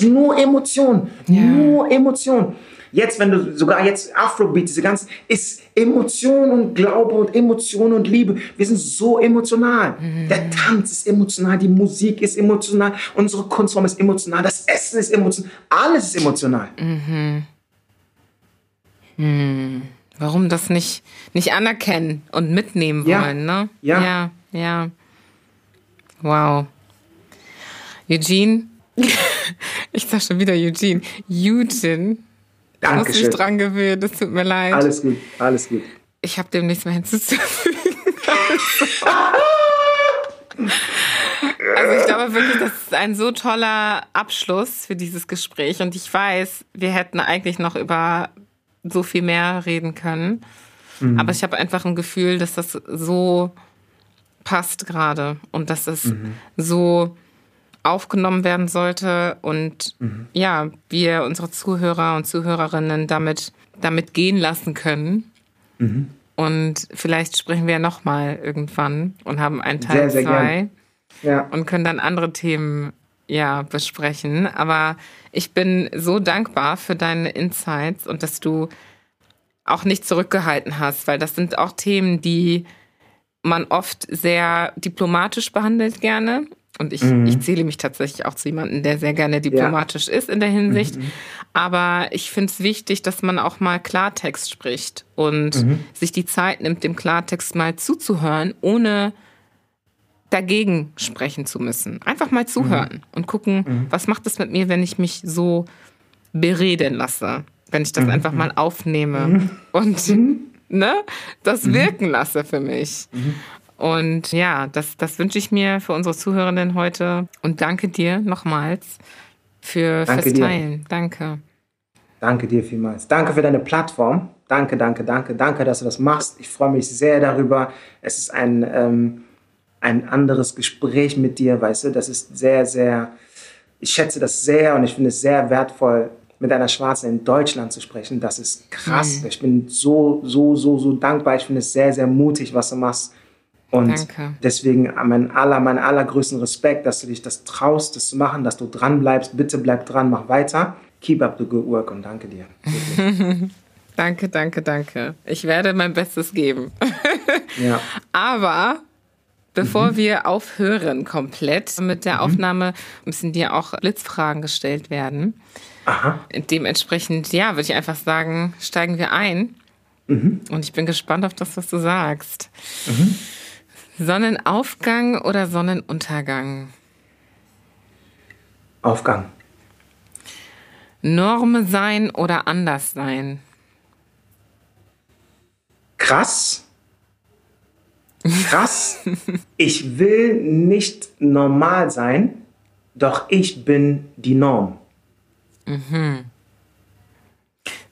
nur Emotion. Nur Emotion. Jetzt, wenn du sogar jetzt Afrobeat, diese ganzen, ist Emotion und Glaube und Emotion und Liebe. Wir sind so emotional. Der Tanz ist emotional, die Musik ist emotional, unsere Kunstform ist emotional, das Essen ist emotional, alles ist emotional. Warum das nicht, nicht anerkennen und mitnehmen Ja. wollen, ne? Ja. Ja, ja. Wow. Eugene, <laughs> ich sag schon wieder Eugene. Eugene. Ich muss mich Dankeschön. dran gewöhnen, das tut mir leid. Alles gut, alles gut. Ich habe dem nichts mehr hinzuzufügen. <laughs> Also ich glaube wirklich, das ist ein so toller Abschluss für dieses Gespräch. Und ich weiß, wir hätten eigentlich noch über so viel mehr reden können. Aber ich habe einfach ein Gefühl, dass das so passt gerade und dass es so aufgenommen werden sollte und ja, wir unsere Zuhörer und Zuhörerinnen damit, damit gehen lassen können. Und vielleicht sprechen wir ja nochmal irgendwann und haben einen Teil Sehr, sehr zwei gern. Ja. und können dann andere Themen ja besprechen. Aber ich bin so dankbar für deine Insights und dass du auch nicht zurückgehalten hast, weil das sind auch Themen, die man oft sehr diplomatisch behandelt gerne. Und ich, ich zähle mich tatsächlich auch zu jemandem, der sehr gerne diplomatisch ist in der Hinsicht. Aber ich finde es wichtig, dass man auch mal Klartext spricht und sich die Zeit nimmt, dem Klartext mal zuzuhören, ohne dagegen sprechen zu müssen. Einfach mal zuhören und gucken, was macht es mit mir, wenn ich mich so bereden lasse, wenn ich das einfach mal aufnehme und ne, das wirken lasse für mich. Und ja, das, das wünsche ich mir für unsere Zuhörenden heute und danke dir nochmals für, Danke fürs dir. Teilen. Danke. Danke dir vielmals. Danke für deine Plattform. Danke, danke, danke. Danke, dass du das machst. Ich freue mich sehr darüber. Es ist ein, ähm, ein anderes Gespräch mit dir, weißt du. Das ist sehr, sehr, ich schätze das sehr und ich finde es sehr wertvoll, mit einer Schwarzen in Deutschland zu sprechen. Das ist krass. Ich bin so, so, so, so dankbar. Ich finde es sehr, sehr mutig, was du machst. Und Danke. deswegen mein aller, meinen allergrößten Respekt, dass du dich das traust, das zu machen, dass du dran bleibst. Bitte bleib dran, mach weiter. Keep up the good work und danke dir. <laughs> Danke, danke, danke. Ich werde mein Bestes geben. <laughs> ja. Aber bevor wir aufhören komplett mit der Aufnahme, müssen dir auch Blitzfragen gestellt werden. Aha. Dementsprechend, ja, würde ich einfach sagen, steigen wir ein. Und ich bin gespannt auf das, was du sagst. Sonnenaufgang oder Sonnenuntergang? Aufgang. Norme sein oder anders sein? Krass. Krass. <laughs> Ich will nicht normal sein, doch ich bin die Norm.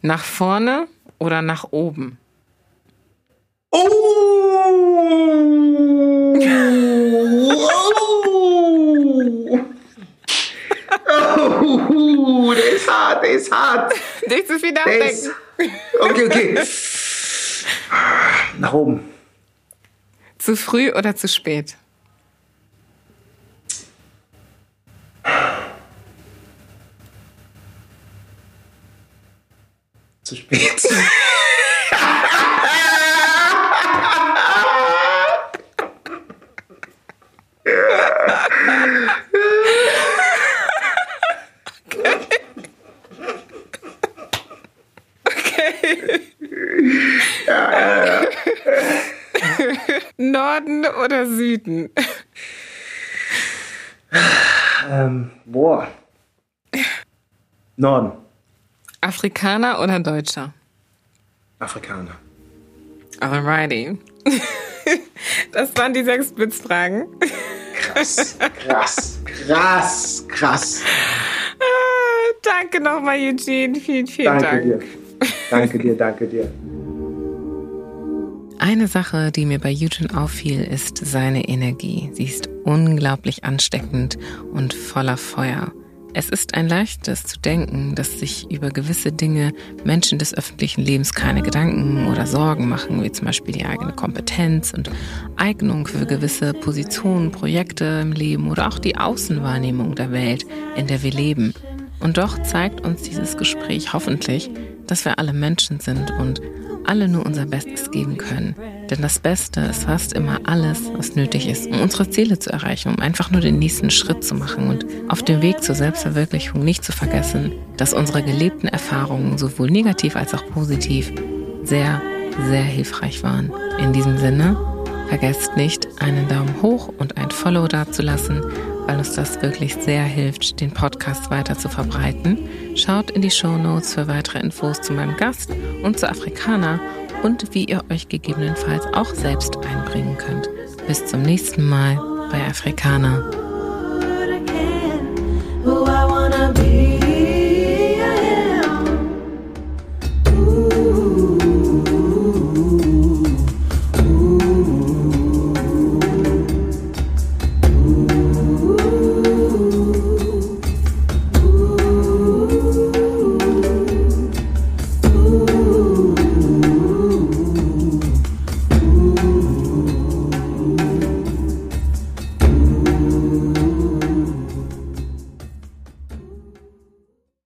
Nach vorne oder nach oben? Oh! <laughs> Oh, der ist hart, der ist hart. Nicht zu viel nachdenken. <laughs> okay, okay. Nach oben. Zu früh oder zu spät? Zu spät. <laughs> ja, ja, ja. Norden oder Süden? Ähm, boah. Norden. Afrikaner oder Deutscher? Afrikaner. Alrighty. <laughs> Das waren die sechs Blitzfragen. Krass, krass, krass, krass. Ah, danke nochmal, Eugene. Vielen, vielen Danke Dank. dir. Danke dir, danke dir. Eine Sache, die mir bei Eugene auffiel, ist seine Energie. Sie ist unglaublich ansteckend und voller Feuer. Es ist ein leichtes zu denken, dass sich über gewisse Dinge Menschen des öffentlichen Lebens keine Gedanken oder Sorgen machen, wie zum Beispiel die eigene Kompetenz und Eignung für gewisse Positionen, Projekte im Leben oder auch die Außenwahrnehmung der Welt, in der wir leben. Und doch zeigt uns dieses Gespräch hoffentlich, dass wir alle Menschen sind und alle nur unser Bestes geben können. Denn das Beste ist fast immer alles, was nötig ist, um unsere Ziele zu erreichen, um einfach nur den nächsten Schritt zu machen und auf dem Weg zur Selbstverwirklichung nicht zu vergessen, dass unsere gelebten Erfahrungen sowohl negativ als auch positiv sehr, sehr hilfreich waren. In diesem Sinne, vergesst nicht, einen Daumen hoch und ein Follow dazulassen, weil uns das wirklich sehr hilft, den Podcast weiter zu verbreiten. Schaut in die Show Notes für weitere Infos zu meinem Gast und zu Afrikaner und wie ihr euch gegebenenfalls auch selbst einbringen könnt. Bis zum nächsten Mal bei Afrikaner.